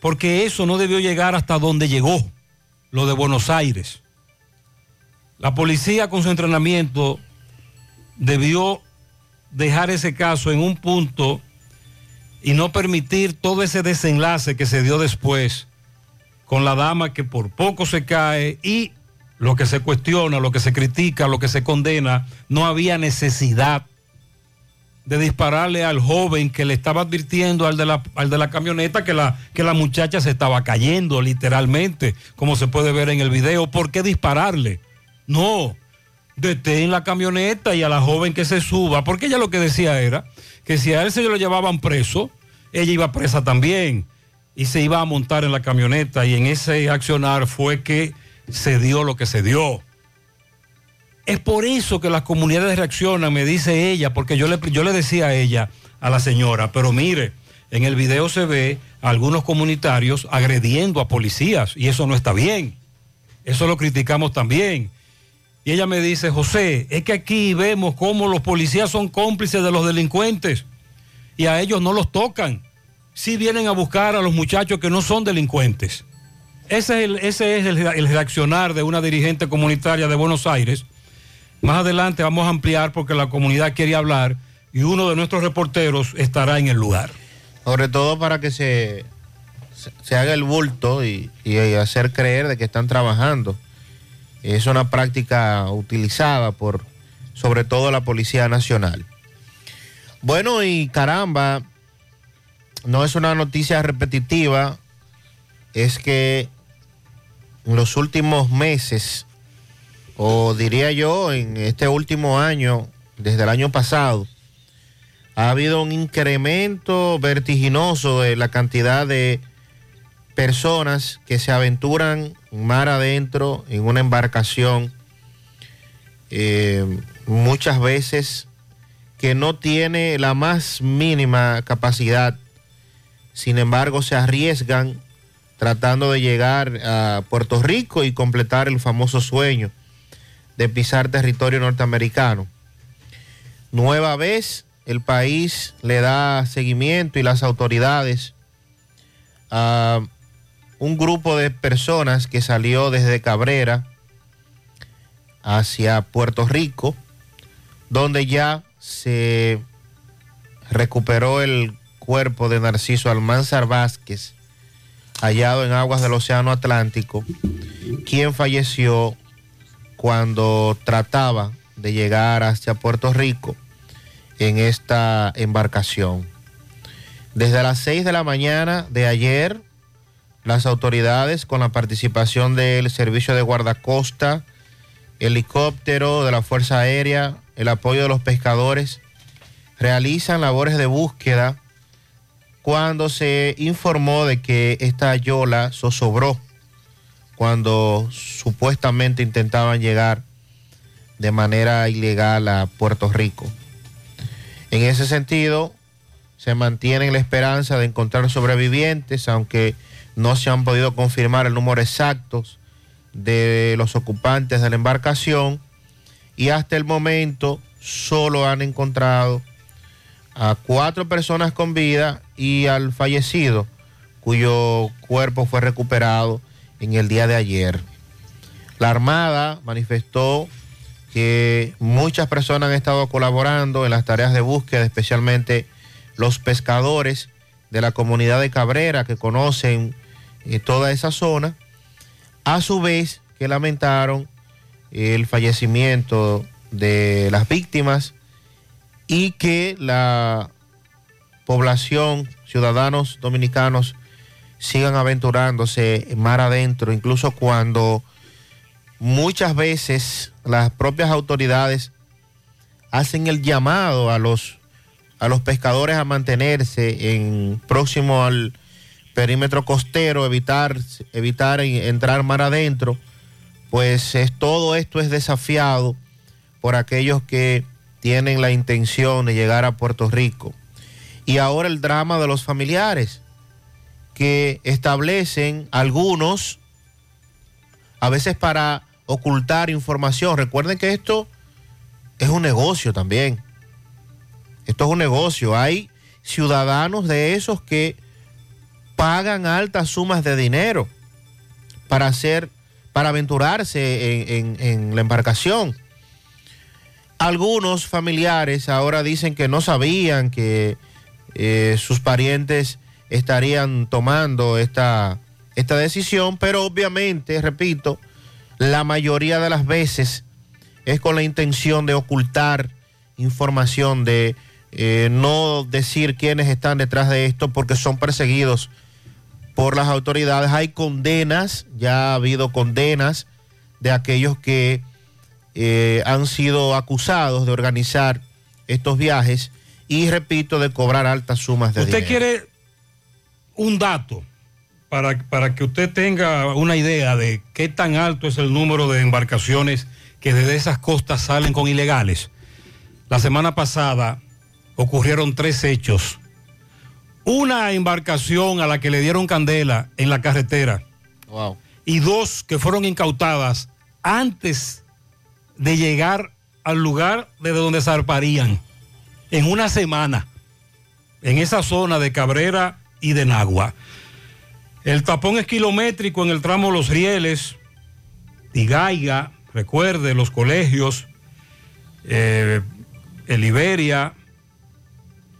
porque eso no debió llegar hasta donde llegó, lo de Buenos Aires. La policía con su entrenamiento debió dejar ese caso en un punto y no permitir todo ese desenlace que se dio después con la dama que por poco se cae y lo que se cuestiona, lo que se critica, lo que se condena, no había necesidad de dispararle al joven que le estaba advirtiendo al de la, al de la camioneta que la, que la muchacha se estaba cayendo literalmente, como se puede ver en el video. ¿Por qué dispararle? No, detén la camioneta y a la joven que se suba, porque ella lo que decía era que si a él se lo llevaban preso, ella iba presa también y se iba a montar en la camioneta y en ese accionar fue que se dio lo que se dio. Es por eso que las comunidades reaccionan, me dice ella, porque yo le, yo le decía a ella, a la señora, pero mire, en el video se ve a algunos comunitarios agrediendo a policías y eso no está bien. Eso lo criticamos también. Y ella me dice, José, es que aquí vemos cómo los policías son cómplices de los delincuentes y a ellos no los tocan. Si vienen a buscar a los muchachos que no son delincuentes. Ese es, el, ese reaccionar de una dirigente comunitaria de Buenos Aires Más adelante vamos a ampliar porque la comunidad quiere hablar y uno de nuestros reporteros estará en el lugar. Sobre todo para que se, haga el bulto y hacer creer de que están trabajando. Es una práctica utilizada por sobre todo la Policía Nacional. Bueno, y caramba, no es una noticia repetitiva, es que en los últimos meses, o diría yo en este último año, desde el año pasado, ha habido un incremento vertiginoso de la cantidad de personas que se aventuran mar adentro en una embarcación, eh, muchas veces que no tiene la más mínima capacidad, sin embargo se arriesgan tratando de llegar a Puerto Rico y completar el famoso sueño de pisar territorio norteamericano. Nueva vez el país le da seguimiento y las autoridades a un grupo de personas que salió desde Cabrera hacia Puerto Rico, donde ya se recuperó el cuerpo de Narciso Almanzar Vázquez, hallado en aguas del Océano Atlántico, quien falleció cuando trataba de llegar hacia Puerto Rico en esta embarcación. Desde las 6 de la mañana de ayer, las autoridades, con la participación del Servicio de Guardacosta, helicóptero de la Fuerza Aérea, el apoyo de los pescadores, realizan labores de búsqueda cuando se informó de que esta yola zozobró cuando supuestamente intentaban llegar de manera ilegal a Puerto Rico. En ese sentido, se mantiene la esperanza de encontrar sobrevivientes, aunque no se han podido confirmar el número exacto de los ocupantes de la embarcación y hasta el momento solo han encontrado a cuatro personas con vida y al fallecido cuyo cuerpo fue recuperado en el día de ayer. La Armada manifestó que muchas personas han estado colaborando en las tareas de búsqueda, especialmente los pescadores de la comunidad de Cabrera que conocen eh, toda esa zona, a su vez que lamentaron el fallecimiento de las víctimas y que la población, ciudadanos dominicanos, sigan aventurándose mar adentro, incluso cuando muchas veces las propias autoridades hacen el llamado a los, a los pescadores a mantenerse en próximo al perímetro costero, evitar, evitar entrar mar adentro, pues es, todo esto es desafiado por aquellos que tienen la intención de llegar a Puerto Rico. Y ahora el drama de los familiares que establecen algunos, a veces para ocultar información. Recuerden que esto es un negocio también. Esto es un negocio. Hay ciudadanos de esos que pagan altas sumas de dinero para hacer, para aventurarse en, en- en la embarcación. Algunos familiares ahora dicen que no sabían que eh, sus parientes estarían tomando esta, esta decisión, pero obviamente, repito, la mayoría de las veces es con la intención de ocultar información, de eh, no decir quiénes están detrás de esto porque son perseguidos por las autoridades. Hay condenas, ya ha habido condenas de aquellos que eh, han sido acusados de organizar estos viajes y, repito, de cobrar altas sumas de Usted dinero. quiere un dato para, para que usted tenga una idea de qué tan alto es el número de embarcaciones que desde esas costas salen con ilegales. La semana pasada ocurrieron tres hechos. Una embarcación a la que le dieron candela en la carretera Wow. y dos que fueron incautadas antes de llegar al lugar desde donde zarparían en una semana en esa zona de Cabrera y de Nagua. El tapón es kilométrico en el tramo Los Rieles, Tigaiga, recuerde, los colegios, eh, el Iberia,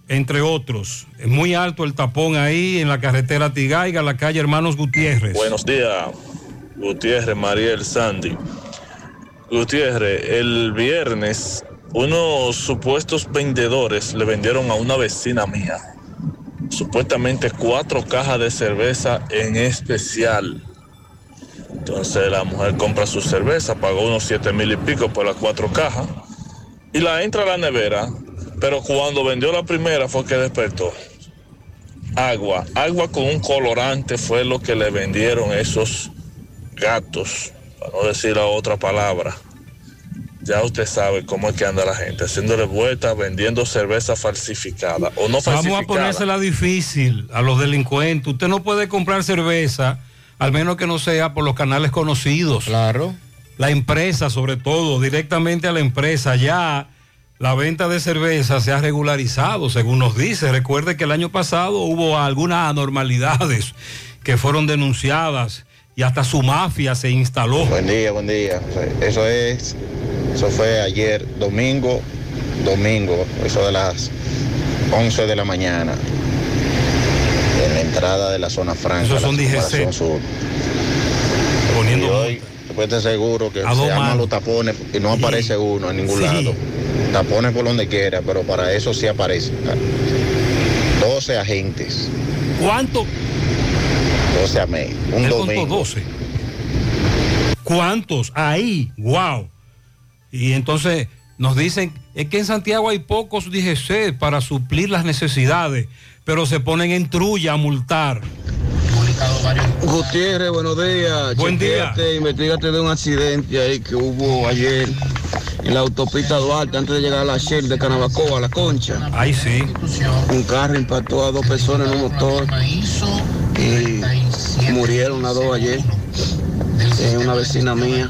entre otros. Es muy alto el tapón ahí en la carretera Tigaiga, la calle Hermanos Gutiérrez. Buenos días, Gutiérrez, Mariel, Sandy. Gutiérrez, el viernes unos supuestos vendedores le vendieron a una vecina mía supuestamente cuatro cajas de cerveza en especial. Entonces la mujer compra su cerveza, pagó unos siete mil y pico por las cuatro cajas y la entra a la nevera, pero cuando vendió la primera fue que despertó. Agua, agua con un colorante fue lo que le vendieron esos gatos, para no decir la otra palabra. Ya usted sabe cómo es que anda la gente, haciéndole vueltas, vendiendo cerveza falsificada o no falsificada. Vamos a ponérsela difícil a los delincuentes. Usted no puede comprar cerveza, al menos que no sea por los canales conocidos. Claro. La empresa, sobre todo, directamente a la empresa. Ya la venta de cerveza se ha regularizado, según nos dice. Recuerde que el año pasado hubo algunas anormalidades que fueron denunciadas y hasta su mafia se instaló. Buen día, buen día. Eso es, eso fue ayer, domingo, domingo, eso de las 11 de la mañana, en la entrada de la zona franca. Esos son la DGC. sur. Poniendo y hoy, después te seguro que se llaman los tapones y no aparece uno en ningún Sí. lado. Tapones por donde quiera, pero para eso sí aparece. 12 agentes. ¿Cuánto? 12 a mes. Un Él domingo. 12. ¿Cuántos? Ahí, wow. Y entonces nos dicen, es que en Santiago hay pocos DGC para suplir las necesidades, pero se ponen en trulla a multar. Gutiérrez, buenos días. Buen día. Chequéate, Investígate de un accidente ahí que hubo ayer en la autopista Duarte antes de llegar a la Shell de Canabacoa, a la Concha. Ahí sí. Un carro impactó a dos personas en un motor y murieron las dos ayer. Una vecina mía.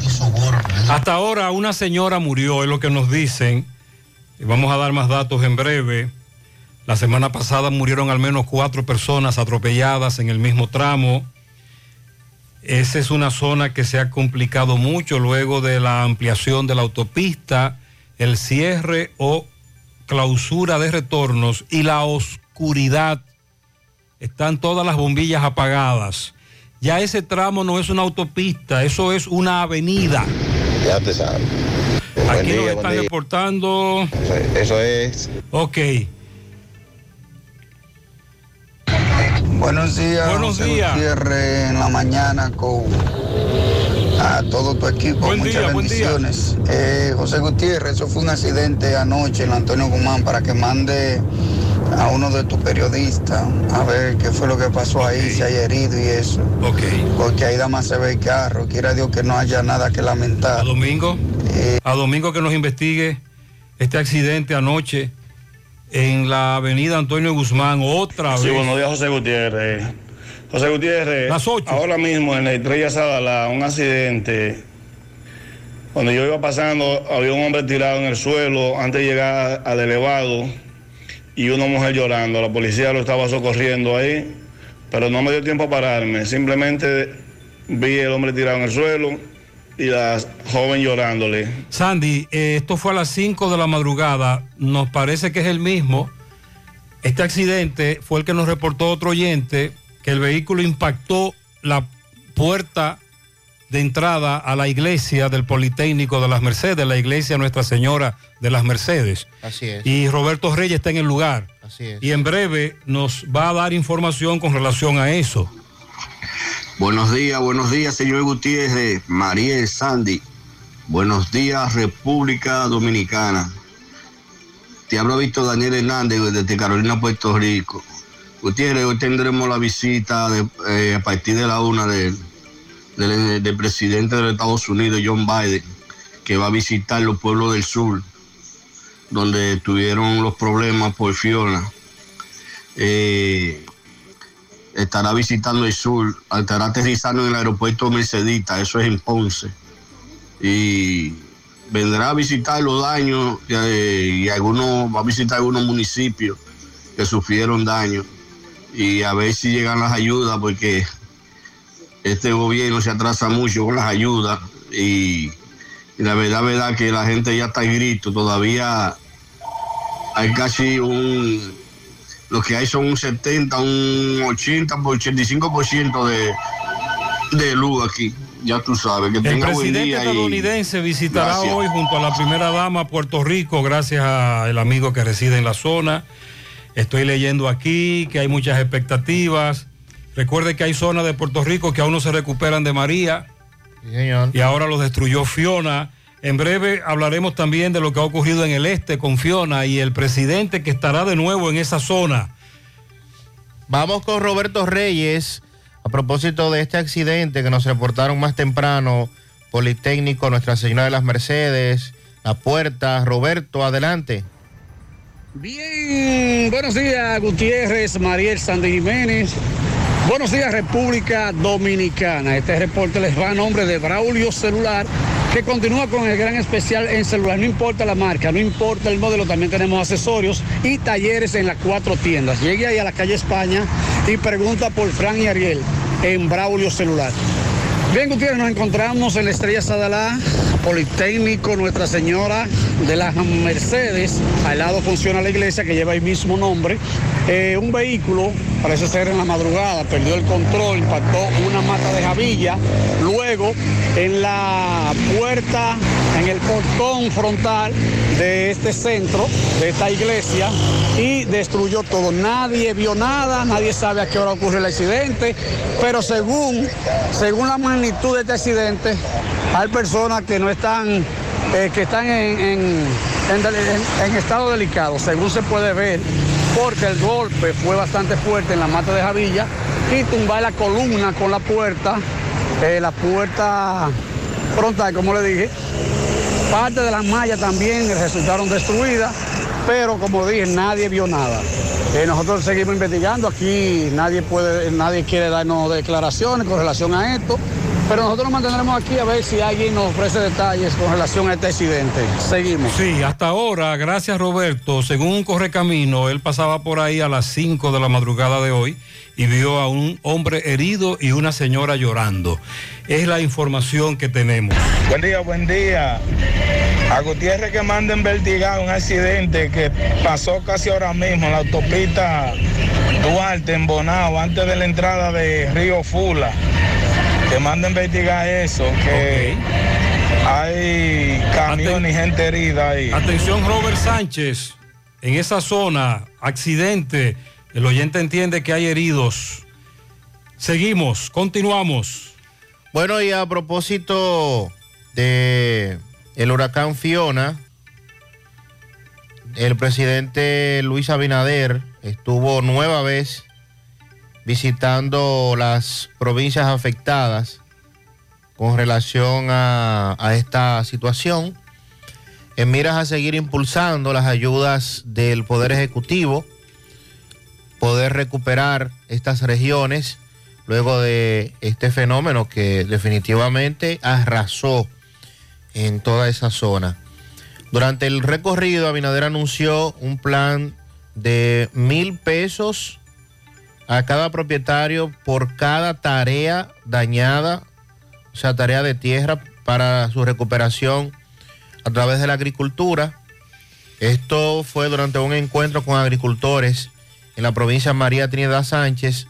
Hasta ahora una señora murió, es lo que nos dicen. Vamos a dar más datos en breve. La semana pasada murieron al menos cuatro personas atropelladas en el mismo tramo. Esa es una zona que se ha complicado mucho luego de la ampliación de la autopista, el cierre o clausura de retornos y la oscuridad. Están todas las bombillas apagadas. Ya ese tramo no es una autopista, eso es una avenida. Ya te sabes. Aquí día, nos están reportando. Eso es. Ok. Buenos días. Buenos José días. Gutiérrez, en la mañana con a todo tu equipo. Buen Muchas día, buen día. bendiciones. Eh, José Gutiérrez, eso fue un accidente anoche en Antonio Guzmán para que mande a uno de tus periodistas a ver qué fue lo que pasó ahí, si hay herido y eso. Porque ahí nada más se ve el carro. Quiera Dios que no haya nada que lamentar. A Domingo. A Domingo que nos investigue este accidente anoche en la avenida Antonio Guzmán, otra Sí, vez. buenos días, José Gutiérrez. José Gutiérrez, Las ocho. ahora mismo en la estrella Sadala, un accidente. Cuando yo iba pasando, había un hombre tirado en el suelo antes de llegar al elevado y una mujer llorando. La policía lo estaba socorriendo ahí, pero no me dio tiempo a pararme. Simplemente vi el hombre tirado en el suelo y la joven llorándole. Sandy, eh, esto fue a las 5 de la madrugada. Nos parece que es el mismo. Este accidente fue el que nos reportó otro oyente, que el vehículo impactó la puerta de entrada a la iglesia del Politécnico de las Mercedes, la iglesia Nuestra Señora de las Mercedes. Así es. Y Roberto Reyes está en el lugar. Así es. Y en breve nos va a dar información con relación a eso. Buenos días, buenos días, señor Gutiérrez, Mariel Sandy. Buenos días, República Dominicana. Te hablo Víctor Daniel Hernández desde Carolina, Puerto Rico. Gutiérrez, hoy tendremos la visita de, eh, a partir de la una del, del- del presidente de los Estados Unidos, John Biden, que va a visitar los pueblos del sur, donde tuvieron los problemas por Fiona. Eh, estará visitando el sur, estará aterrizando en el aeropuerto Mercedita, eso es en Ponce. Y vendrá a visitar los daños eh, y algunos, va a visitar algunos municipios que sufrieron daño y a ver si llegan las ayudas porque este gobierno se atrasa mucho con las ayudas y Y la verdad, verdad que la gente ya está en grito. Todavía hay casi un. Lo que hay son un 70, un 80, 85% de, de luz aquí. Ya tú sabes. Que El tenga buen presidente y- estadounidense visitará Gracias. hoy junto a la primera dama Puerto Rico, gracias al amigo que reside en la zona. Estoy leyendo aquí que hay muchas expectativas. Recuerde que hay zonas de Puerto Rico que aún no se recuperan de María y ahora los destruyó Fiona. En breve hablaremos también de lo que ha ocurrido en el este con Fiona y el presidente que estará de nuevo en esa zona. Vamos con Roberto Reyes a propósito de este accidente que nos reportaron más temprano, Politécnico, Nuestra Señora de las Mercedes, La Puerta. Roberto, adelante. Bien, buenos días Gutiérrez, Mariel Sandy Jiménez. Buenos días República Dominicana. Este reporte les va a nombre de Braulio Celular, que continúa con el gran especial en celular. No importa la marca, no importa el modelo, también tenemos accesorios y talleres en las cuatro tiendas. Llegue ahí a la calle España y pregunta por Fran y Ariel en Braulio Celular. Bien, Gutiérrez, nos encontramos en la Estrella Sadalá, Politécnico Nuestra Señora de las Mercedes. Al lado funciona la iglesia que lleva el mismo nombre. Eh, un vehículo, parece ser en la madrugada, perdió el control, impactó una mata de javilla. Luego, en la puerta, en el portón frontal de este centro, de esta iglesia, y destruyó todo. Nadie vio nada, nadie sabe a qué hora ocurre el accidente, pero según, según la magnitud de este accidente, hay personas que no están, eh, que están en, estado delicado, según se puede ver, porque el golpe fue bastante fuerte en la mata de Javilla y tumbar la columna con la puerta, eh, la puerta frontal, como le dije, Parte de las mallas también resultaron destruidas, pero como dije, nadie vio nada. Eh, nosotros seguimos investigando, aquí nadie puede, nadie quiere darnos declaraciones con relación a esto, pero nosotros nos mantendremos aquí a ver si alguien nos ofrece detalles con relación a este accidente. Seguimos. Sí, hasta ahora, gracias Roberto, según un correcamino, él pasaba por ahí a las 5 de la madrugada de hoy y vio a un hombre herido y una señora llorando. Es la información que tenemos. Buen día, buen día. A Gutiérrez que manda investigar un accidente que pasó casi ahora mismo en la autopista Duarte, en Bonao, antes de la entrada de Río Fula. Que manda investigar eso, que hay camiones y gente herida ahí. Atención Robert Sánchez, en esa zona, accidente, el oyente entiende que hay heridos. Seguimos, continuamos. Bueno, y a propósito de el huracán Fiona, el presidente Luis Abinader estuvo nueva vez visitando las provincias afectadas con relación a, esta situación, en miras a seguir impulsando las ayudas del Poder Ejecutivo, poder recuperar estas regiones luego de este fenómeno que definitivamente arrasó en toda esa zona. Durante el recorrido, Abinader anunció un plan de mil pesos a cada propietario por cada tarea dañada, o sea, tarea de tierra para su recuperación a través de la agricultura. Esto fue durante un encuentro con agricultores en la provincia María Trinidad Sánchez,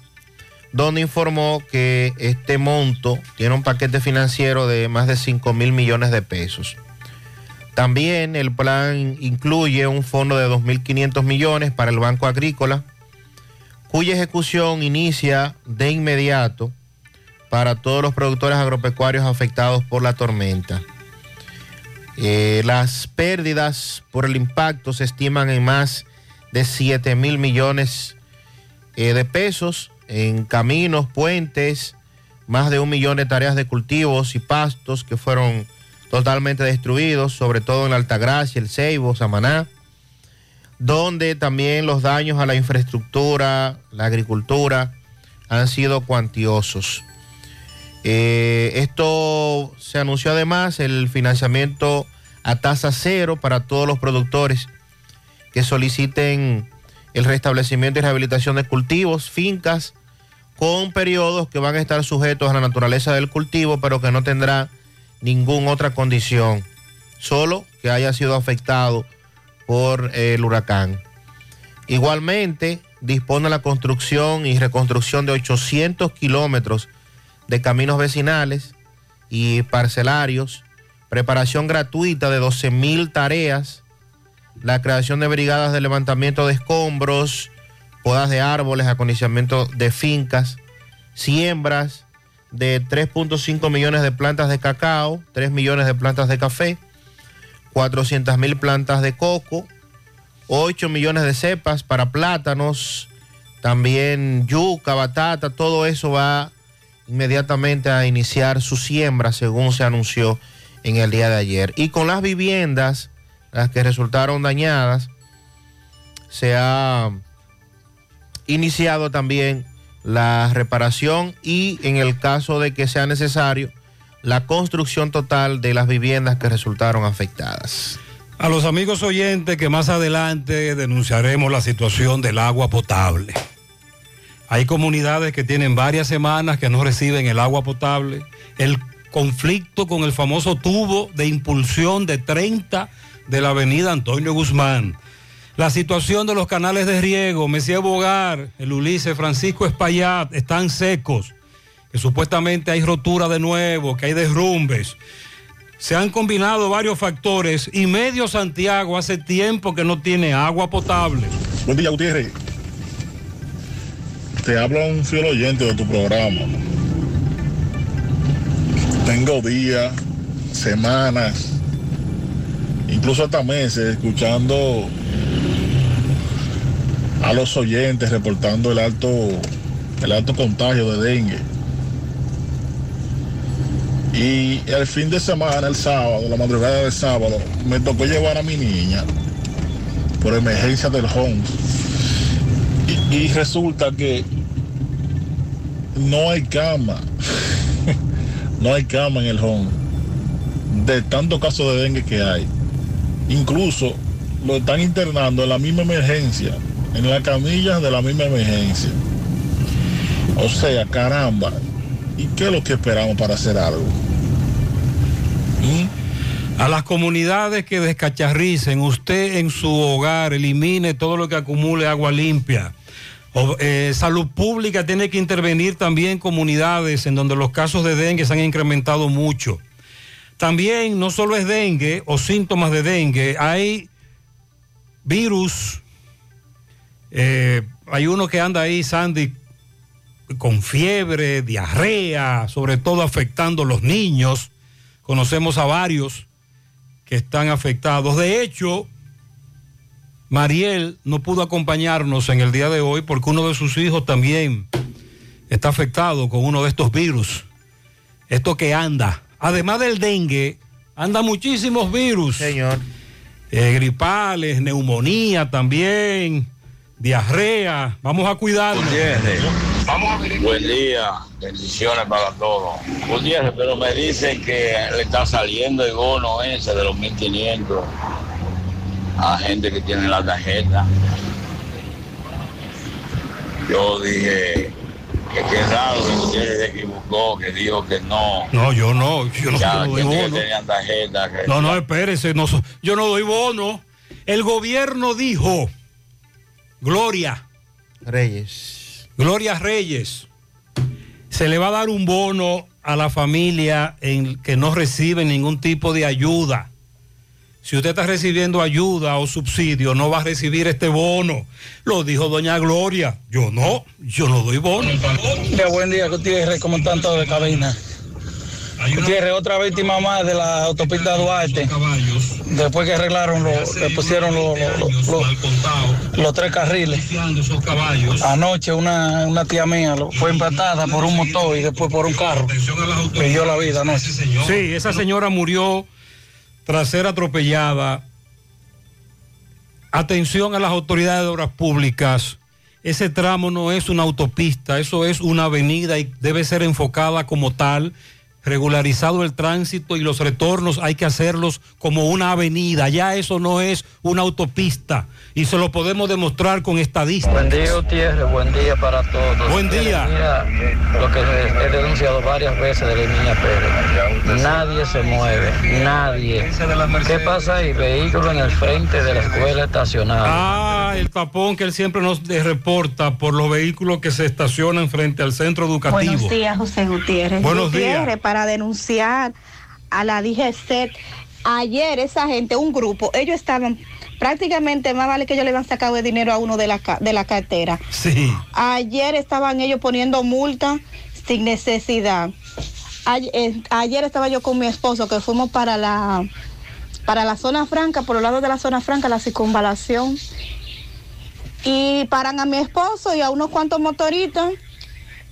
donde informó que este monto tiene un paquete financiero de más de 5 mil millones de pesos. También el plan incluye un fondo de 2.500 millones para el Banco Agrícola, cuya ejecución inicia de inmediato para todos los productores agropecuarios afectados por la tormenta. Eh, las pérdidas por el impacto se estiman en más de 7 mil millones eh, de pesos en caminos, puentes, más de un millón de tareas de cultivos y pastos que fueron totalmente destruidos, sobre todo en Altagracia, el Ceibo, Samaná, donde también los daños a la infraestructura, la agricultura, han sido cuantiosos. Eh, esto se anunció además el financiamiento a tasa cero para todos los productores que soliciten el restablecimiento y rehabilitación de cultivos, fincas, con periodos que van a estar sujetos a la naturaleza del cultivo, pero que no tendrá ninguna otra condición solo que haya sido afectado por el huracán. Igualmente, dispone la construcción y reconstrucción de 800 kilómetros de caminos vecinales y parcelarios, preparación gratuita de 12 mil tareas, la creación de brigadas de levantamiento de escombros, podas de árboles, acondicionamiento de fincas, siembras de 3.5 millones de plantas de cacao, 3 millones de plantas de café, 400 mil plantas de coco, 8 millones de cepas para plátanos, también yuca, batata, todo eso va inmediatamente a iniciar su siembra, según se anunció en el día de ayer. Y con las viviendas, las que resultaron dañadas, se ha iniciado también la reparación y en el caso de que sea necesario, la construcción total de las viviendas que resultaron afectadas. A los amigos oyentes que más adelante denunciaremos la situación del agua potable. Hay comunidades que tienen varias semanas que no reciben el agua potable. El conflicto con el famoso tubo de impulsión de 30 de la avenida Antonio Guzmán. La situación de los canales de riego, Mesía Bogar, el Ulises Francisco Espaillat, están secos, que supuestamente hay rotura de nuevo, que hay derrumbes. Se han combinado varios factores y medio Santiago hace tiempo que no tiene agua potable. Buen día, Gutiérrez. Te habla un fiel oyente de tu programa. Tengo días, semanas, incluso hasta meses escuchando a los oyentes reportando el alto, el alto contagio de dengue. Y el fin de semana, el sábado, la madrugada del sábado, me tocó llevar a mi niña por emergencia del home. Y, resulta que no hay cama. no hay cama en el home. De tantos casos de dengue que hay. Incluso lo están internando en la misma emergencia, en la camilla de la misma emergencia. O sea, caramba. ¿Y qué es lo que esperamos para hacer algo? A las comunidades que descacharricen, usted en su hogar elimine todo lo que acumule agua limpia. Eh, salud pública tiene que intervenir también comunidades en donde los casos de dengue se han incrementado mucho. También no solo es dengue o síntomas de dengue, hay virus. eh, hay uno que anda ahí, Sandy, con fiebre, diarrea, sobre todo afectando a los niños. Conocemos a varios que están afectados. De hecho, Mariel no pudo acompañarnos en el día de hoy porque uno de sus hijos también está afectado con uno de estos virus. Esto que anda. Además del dengue, anda muchísimos virus. Señor. Eh, gripales, neumonía también, diarrea. Vamos a cuidarnos. Buen día, bendiciones para todos. Gutiérrez, pero me dicen que le está saliendo el bono ese de los 1500 a gente que tiene la tarjeta. Yo dije que qué raro que Gutiérrez se equivocó, que dijo que no. No, yo no, yo no, Ya, doy que bono. tenía tarjeta. que- No, no, espérese, no, yo no doy bono. El gobierno dijo, Gloria. Reyes. Gloria Reyes. Se le va a dar un bono a la familia en que no recibe ningún tipo de ayuda. Si usted está recibiendo ayuda o subsidio, no va a recibir este bono. Lo dijo doña Gloria. Yo no, yo no doy bono. Qué buen día, Gutiérrez, ¿cómo están todos de cabina? Gutiérrez, otra víctima más de la autopista Duarte. Después que arreglaron, lo- le pusieron los los tres carriles. Anoche una, una tía mía lo- fue empatada por un motor y después por un carro. Perdió la vida anoche. Sí, esa señora murió tras ser atropellada. Atención a las autoridades de obras públicas. Ese tramo no es una autopista, eso es una avenida y debe ser enfocada como tal. Regularizado el tránsito y los retornos hay que hacerlos como una avenida. Ya eso no es una autopista y se lo podemos demostrar con estadísticas. Buen día, Gutiérrez, buen día para todos. Buen día. Mira, lo que he denunciado varias veces de la niña Pérez. nadie se mueve, nadie. ¿Qué pasa ahí? Vehículo en el frente de la escuela estacionada. Ah, el tapón que él siempre nos reporta por los vehículos que se estacionan frente al centro educativo. Buenos días, José Gutiérrez. Buenos días. Gutiérrez, para denunciar a la DGCET. Ayer esa gente, un grupo, ellos estaban prácticamente, más vale que ellos le habían sacado el dinero a uno de la, de la cartera. Sí. Ayer estaban ellos poniendo multa sin necesidad. Eh, Ayer, estaba yo con mi esposo que fuimos para la para la zona franca, por los lados de la zona franca, la circunvalación. Y paran a mi esposo y a unos cuantos motoristas.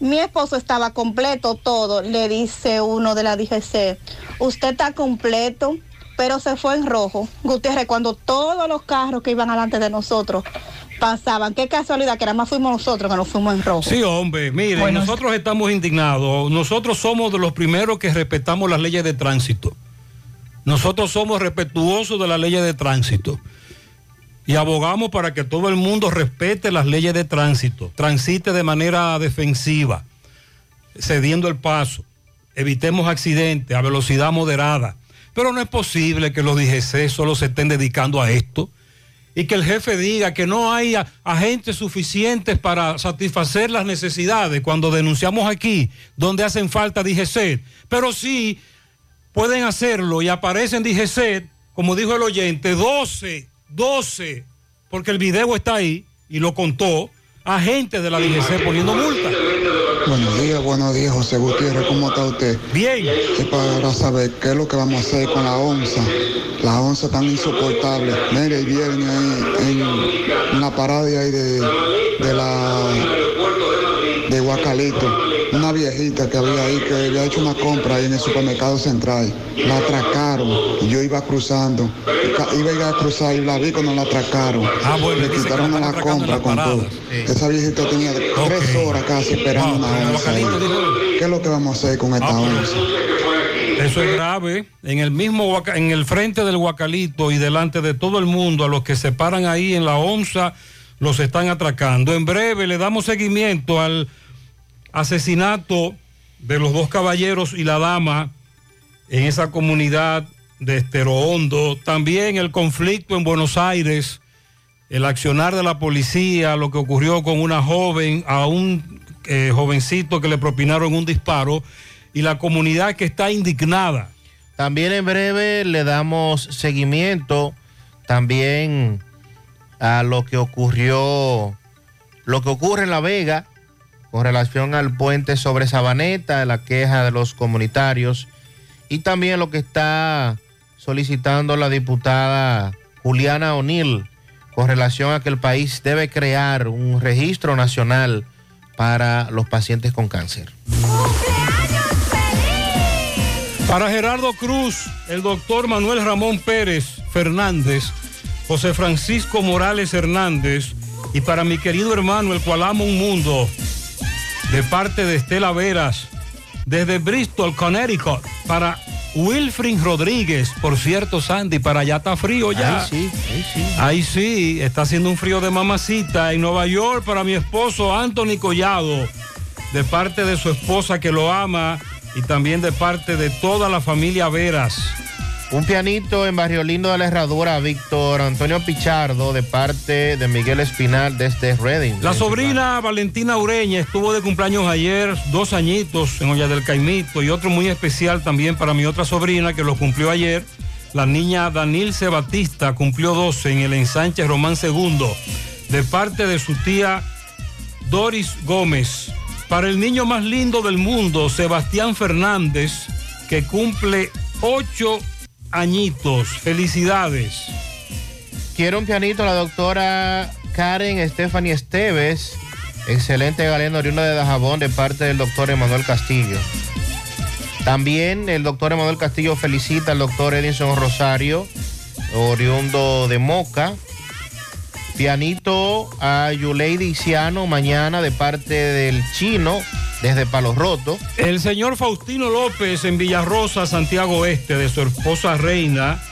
Mi esposo estaba completo todo, le dice uno de la DGC. Usted está completo, pero se fue en rojo. Gutiérrez, cuando todos los carros que iban adelante de nosotros pasaban, qué casualidad que nada más fuimos nosotros que nos fuimos en rojo. Sí, hombre, mire, Bueno, nosotros estamos indignados. Nosotros somos de los primeros que respetamos las leyes de tránsito. Nosotros somos respetuosos de las leyes de tránsito. Y abogamos para que todo el mundo respete las leyes de tránsito, transite de manera defensiva, cediendo el paso, evitemos accidentes a velocidad moderada. Pero no es posible que los DGC solo se estén dedicando a esto y que el jefe diga que no hay agentes suficientes para satisfacer las necesidades cuando denunciamos aquí donde hacen falta DGC. Pero sí pueden hacerlo y aparecen DGC, como dijo el oyente, 12, 12, porque el video está ahí y lo contó, agentes de la DGC poniendo multa. Buenos días, buenos días, José Gutiérrez, ¿cómo está usted? Bien. Es para saber qué es lo que vamos a hacer con la onza. La onza tan insoportable. Mire, el viernes ahí en, en la parada de ahí de, de la de Guacalito, viejita que había ahí que había hecho una compra ahí en el supermercado central. La atracaron y yo iba cruzando. Iba a ir a cruzar y la vi cuando la atracaron. Le quitaron a la compra con todo. Esa viejita tenía tres horas casi esperando una onza. ¿Qué es lo que vamos a hacer con esta onza? Eso es grave. En el mismo, en el frente del Guacalito y delante de todo el mundo, a los que se paran ahí en la onza, los están atracando. En breve le damos seguimiento al asesinato de los dos caballeros y la dama en esa comunidad de Estero Hondo. También el conflicto en Buenos Aires, el accionar de la policía, lo que ocurrió con una joven, a un eh, jovencito que le propinaron un disparo y la comunidad que está indignada. También en breve le damos seguimiento también a lo que ocurrió, lo que ocurre en La Vega con relación al puente sobre Sabaneta, la queja de los comunitarios y también lo que está solicitando la diputada Juliana O'Neill con relación a que el país debe crear un registro nacional para los pacientes con cáncer. Para Gerardo Cruz, el doctor Manuel Ramón Pérez Fernández, José Francisco Morales Hernández y para mi querido hermano, el cual amo un mundo, de parte de Estela Veras, desde Bristol, Connecticut, para Wilfrin Rodríguez, por cierto, Sandy, para allá está frío ya. Ahí sí, ahí sí. Ahí sí, está haciendo un frío de mamacita. En Nueva York, para mi esposo Anthony Collado, de parte de su esposa que lo ama y también de parte de toda la familia Veras. Un pianito en Barrio Lindo de la Herradura, Víctor Antonio Pichardo, de parte de Miguel Espinal desde Reading. La sobrina Valentina Ureña estuvo de cumpleaños ayer, dos añitos en Olla del Caimito y otro muy especial también para mi otra sobrina que lo cumplió ayer. La niña Danilce Batista cumplió 12 en el ensanche Román II de parte de su tía Doris Gómez. Para el niño más lindo del mundo, Sebastián Fernández, que cumple 8 añitos. Felicidades. Quiero un pianito la doctora Karen Stephanie Esteves, excelente galeno oriundo de Dajabón, de parte del doctor Emanuel Castillo. También el doctor Emanuel Castillo felicita al doctor Edison Rosario, oriundo de Moca. Pianito a Yuleidi Ciano mañana de parte del chino desde Palos Rotos. El señor Faustino López en Villarrosa, Santiago Este, de su esposa Reina,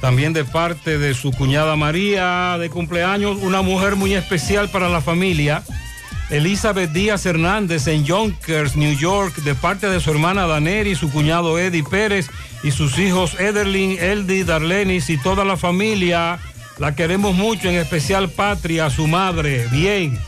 también de parte de su cuñada María, de cumpleaños, una mujer muy especial para la familia. Elizabeth Díaz Hernández en Yonkers, New York, de parte de su hermana Daneri, su cuñado Eddie Pérez y sus hijos Ederlin, Eldi, Darlenis y toda la familia. La queremos mucho, en especial Patria, su madre. Bien,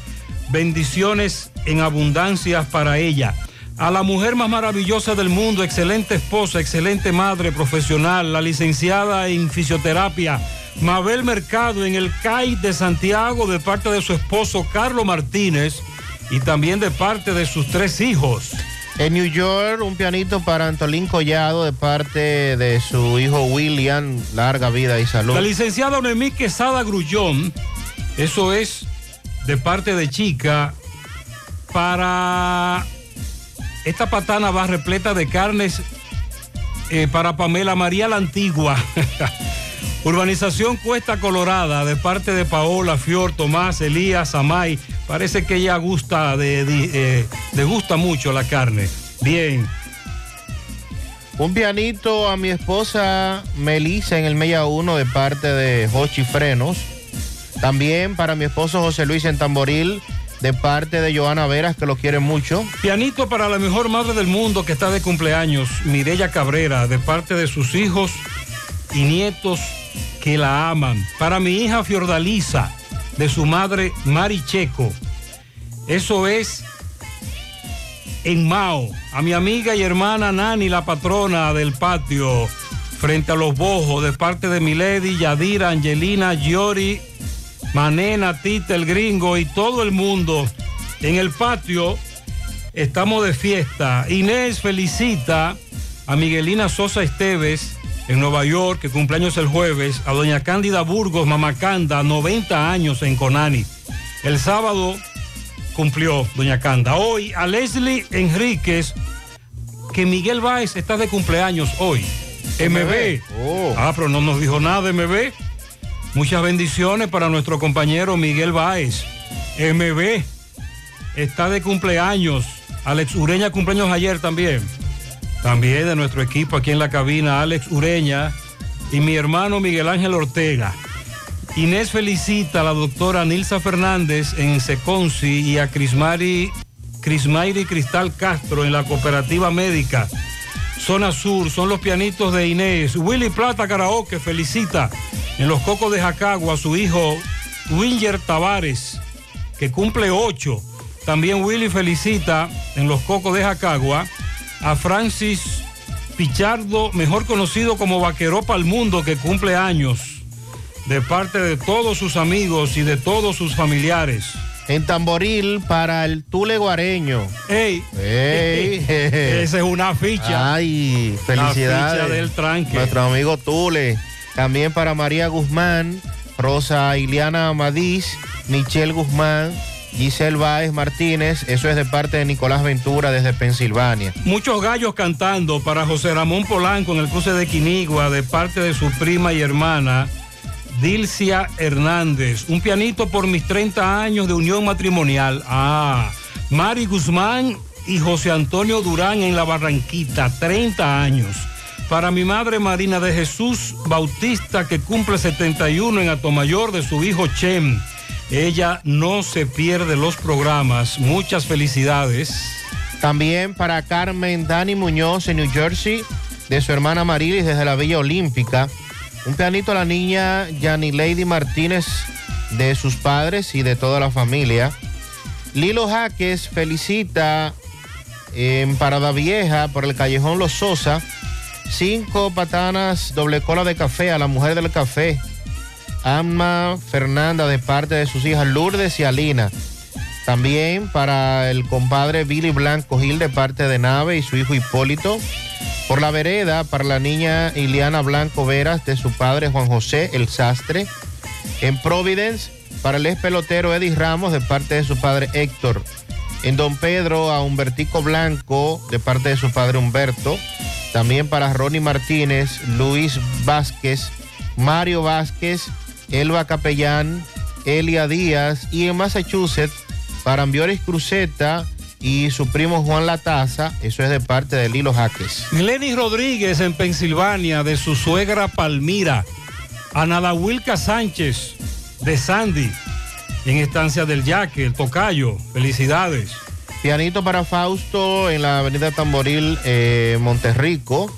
bendiciones en abundancia para ella. A la mujer más maravillosa del mundo, excelente esposa, excelente madre profesional, la licenciada en fisioterapia, Mabel Mercado en el CAI de Santiago de parte de su esposo Carlos Martínez y también de parte de sus tres hijos. En New York, un pianito para Antolín Collado de parte de su hijo William. Larga vida y salud. La licenciada Noemí Quesada Grullón, eso es de parte de Chica, para esta patana va repleta de carnes eh, para Pamela María la Antigua. Urbanización Cuesta Colorada de parte de Paola, Fior, Tomás, Elías, Amay. Parece que ella gusta de, de, eh, le gusta mucho la carne. Bien. Un pianito a mi esposa Melissa en el Mella 1 de parte de Hochi Frenos. También para mi esposo José Luis en Tamboril de parte de Joana Veras, que lo quiere mucho. Pianito para la mejor madre del mundo que está de cumpleaños, Mirella Cabrera, de parte de sus hijos y nietos que la aman. Para mi hija Fiordalisa, de su madre Mari Checo. Eso es en Mao. A mi amiga y hermana Nani, la patrona del patio, frente a los bojos, de parte de Milady, Yadira, Angelina, Giori, Manena, Tita, el gringo y todo el mundo. En el patio estamos de fiesta. Inés felicita a Miguelina Sosa Esteves en Nueva York, que cumpleaños el jueves, a doña Cándida Burgos, Mamacanda, 90 años en Conani. El sábado cumplió doña Canda. Hoy a Leslie Enríquez, que Miguel Báez está de cumpleaños hoy. MB. Oh. Ah, pero no nos dijo nada de MB. Muchas bendiciones para nuestro compañero Miguel Báez. MB está de cumpleaños. Alex Ureña cumpleaños ayer también. También de nuestro equipo aquí en la cabina, Alex Ureña y mi hermano Miguel Ángel Ortega. Inés felicita a la doctora Nilsa Fernández en Seconci y a Crismari, Crismayri Cristal Castro en la cooperativa médica. Zona Sur, son los pianitos de Inés. Willy Plata Karaoke felicita en los Cocos de Jacagua su hijo Winger Tavares, que cumple ocho. También Willy felicita en los Cocos de Jacagua a Francis Pichardo, mejor conocido como Vaqueró para el Mundo, que cumple años, de parte de todos sus amigos y de todos sus familiares. En Tamboril para el Tule Guareño. ¡Ey! ¡Ey! Esa es una ficha. ¡Ay! Felicidades. La ficha del tranque. Nuestro amigo Tule. También para María Guzmán, Rosa Iliana Amadís, Michelle Guzmán, Giselle Báez Martínez. Eso es de parte de Nicolás Ventura desde Pensilvania. Muchos gallos cantando para José Ramón Polanco en el cruce de Quinigua, de parte de su prima y hermana. Dilcia Hernández, un pianito por mis 30 años de unión matrimonial. Ah, Mari Guzmán y José Antonio Durán en la Barranquita, 30 años. Para mi madre Marina de Jesús Bautista, que cumple 71 en Atomayor de su hijo Chem. Ella no se pierde los programas. Muchas felicidades. También para Carmen Dani Muñoz en New Jersey, de su hermana Marilis desde la Villa Olímpica. Un pianito a la niña Yani Lady Martínez de sus padres y de toda la familia. Lilo Jaques felicita en Parada Vieja por el Callejón Los Sosa. Cinco patanas doble cola de café a la mujer del café. Alma Fernanda de parte de sus hijas Lourdes y Alina. También para el compadre Billy Blanco Gil de parte de Nave y su hijo Hipólito. Por la vereda, para la niña Iliana Blanco Veras de su padre Juan José El Sastre. En Providence, para el ex pelotero Eddie Ramos de parte de su padre Héctor. En Don Pedro, a Humbertico Blanco de parte de su padre Humberto. También para Ronnie Martínez, Luis Vázquez, Mario Vázquez, Elba Capellán, Elia Díaz y en Massachusetts para Ambioris Cruzeta y su primo Juan Lataza, eso es de parte de Lilo Jaques. Glenis Rodríguez en Pensilvania, de su suegra Palmira. Ana Wilca Sánchez, de Sandy. en Estancia del Yaque, el Tocayo. Felicidades. Pianito para Fausto en la avenida Tamboril, eh, Monterrico,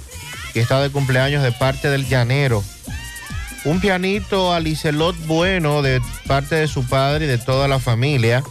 que está de cumpleaños de parte del llanero. Un pianito a Licelot Bueno de parte de su padre y de toda la familia.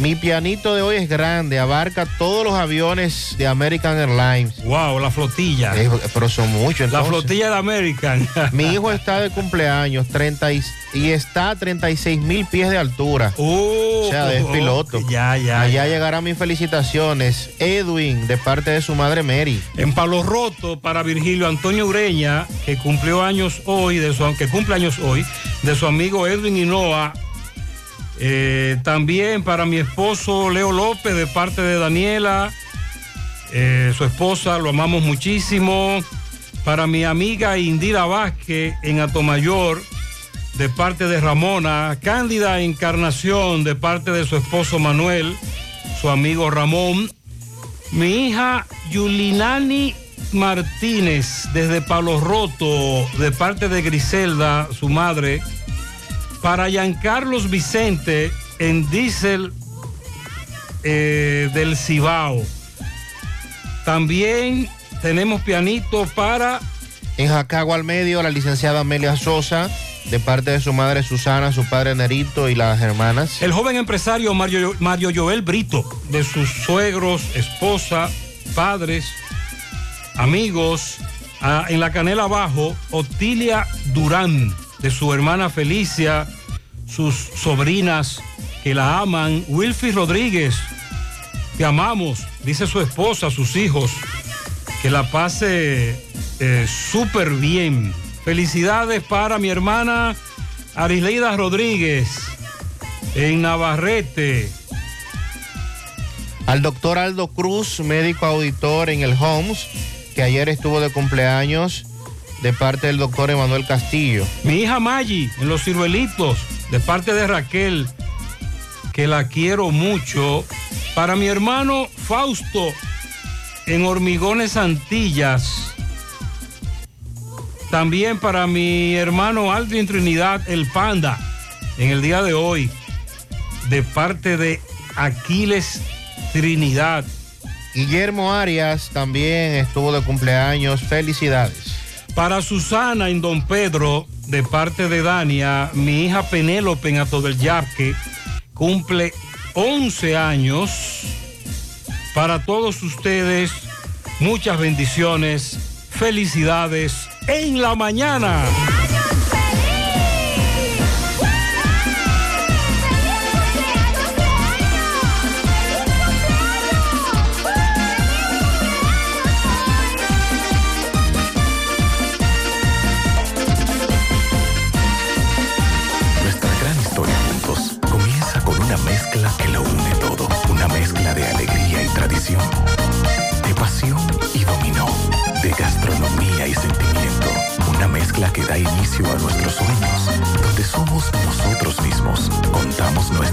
Mi pianito de hoy es grande, abarca todos los aviones de American Airlines. Wow, la flotilla. Eh, pero son muchos. La flotilla de American. Mi hijo está de cumpleaños 30 y, y está a 36 mil pies de altura. o sea, es piloto. Oh, Ya, ya. Allá ya. llegarán mis felicitaciones. Edwin, de parte de su madre Mary. En Palo Roto para Virgilio Antonio Ureña, que cumplió años hoy, de su, que cumple años hoy, de su amigo Edwin Hinoa. Eh, también para mi esposo Leo López, de parte de Daniela, eh, su esposa, lo amamos muchísimo. Para mi amiga Indira Vázquez en Atomayor, de parte de Ramona. Cándida Encarnación, de parte de su esposo Manuel, su amigo Ramón. Mi hija Yulinani Martínez, desde Palo Roto, de parte de Griselda, su madre. Para Giancarlos Vicente, en Diesel eh, del Cibao. También tenemos pianito para... En Jacagua al medio, la licenciada Amelia Sosa, de parte de su madre Susana, su padre Nerito y las hermanas. El joven empresario Mario, Mario Joel Brito, de sus suegros, esposa, padres, amigos. Ah, en la canela abajo, Otilia Durán, de su hermana Felicia, sus sobrinas que la aman. Wilfy Rodríguez, te amamos, dice su esposa, sus hijos. Que la pase eh, súper bien. Felicidades para mi hermana Arisleida Rodríguez en Navarrete. Al doctor Aldo Cruz, médico auditor en el Homes, que ayer estuvo de cumpleaños de parte del doctor Emanuel Castillo. Mi hija Maggi en Los Ciruelitos, de parte de Raquel, que la quiero mucho. Para mi hermano Fausto en Hormigones Antillas. También para mi hermano Aldrin Trinidad, el Panda, en el día de hoy, de parte de Aquiles Trinidad. Guillermo Arias también estuvo de cumpleaños. Felicidades. Para Susana en Don Pedro, de parte de Dania, mi hija Penélope en Ato del Yaque, cumple 11 años. Para todos ustedes, muchas bendiciones, felicidades en la mañana.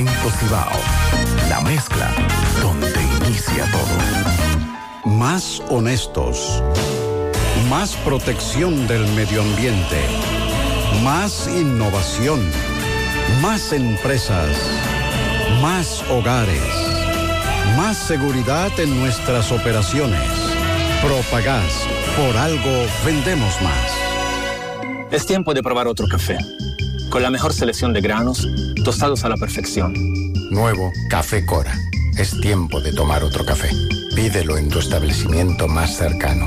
Cemento Cibao, la mezcla donde inicia todo. Más honestos. Más protección del medio ambiente. Más innovación. Más empresas. Más hogares. Más seguridad en nuestras operaciones. Propagás. Por algo vendemos más. Es tiempo de probar otro café. Con la mejor selección de granos, tostados a la perfección. Nuevo Café Cora. Es tiempo de tomar otro café. Pídelo en tu establecimiento más cercano.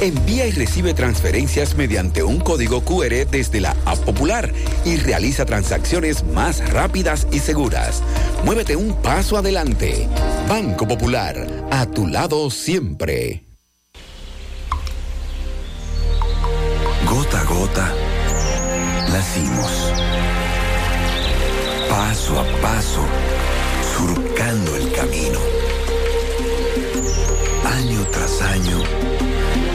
Envía y recibe transferencias mediante un código QR desde la App Popular y realiza transacciones más rápidas y seguras. Muévete un paso adelante. Banco Popular, a tu lado siempre. Gota a gota, nacimos. Paso a paso, surcando el camino. Año tras año,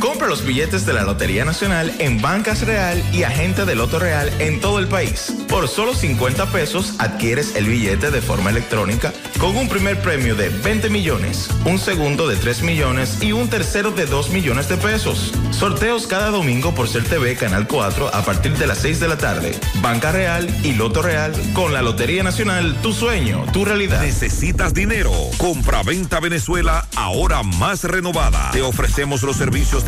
Compra los billetes de la Lotería Nacional en Bancas Real y Agente de Loto Real en todo el país. Por solo 50 pesos adquieres el billete de forma electrónica con un primer premio de 20 millones, un segundo de 3 millones y un tercero de 2 millones de pesos. Sorteos cada domingo por Ser TV Canal 4 a partir de las 6 de la tarde. Banca Real y Loto Real con la Lotería Nacional, tu sueño, tu realidad. ¿Necesitas dinero? Compra-venta Venezuela ahora más renovada. Te ofrecemos los servicios de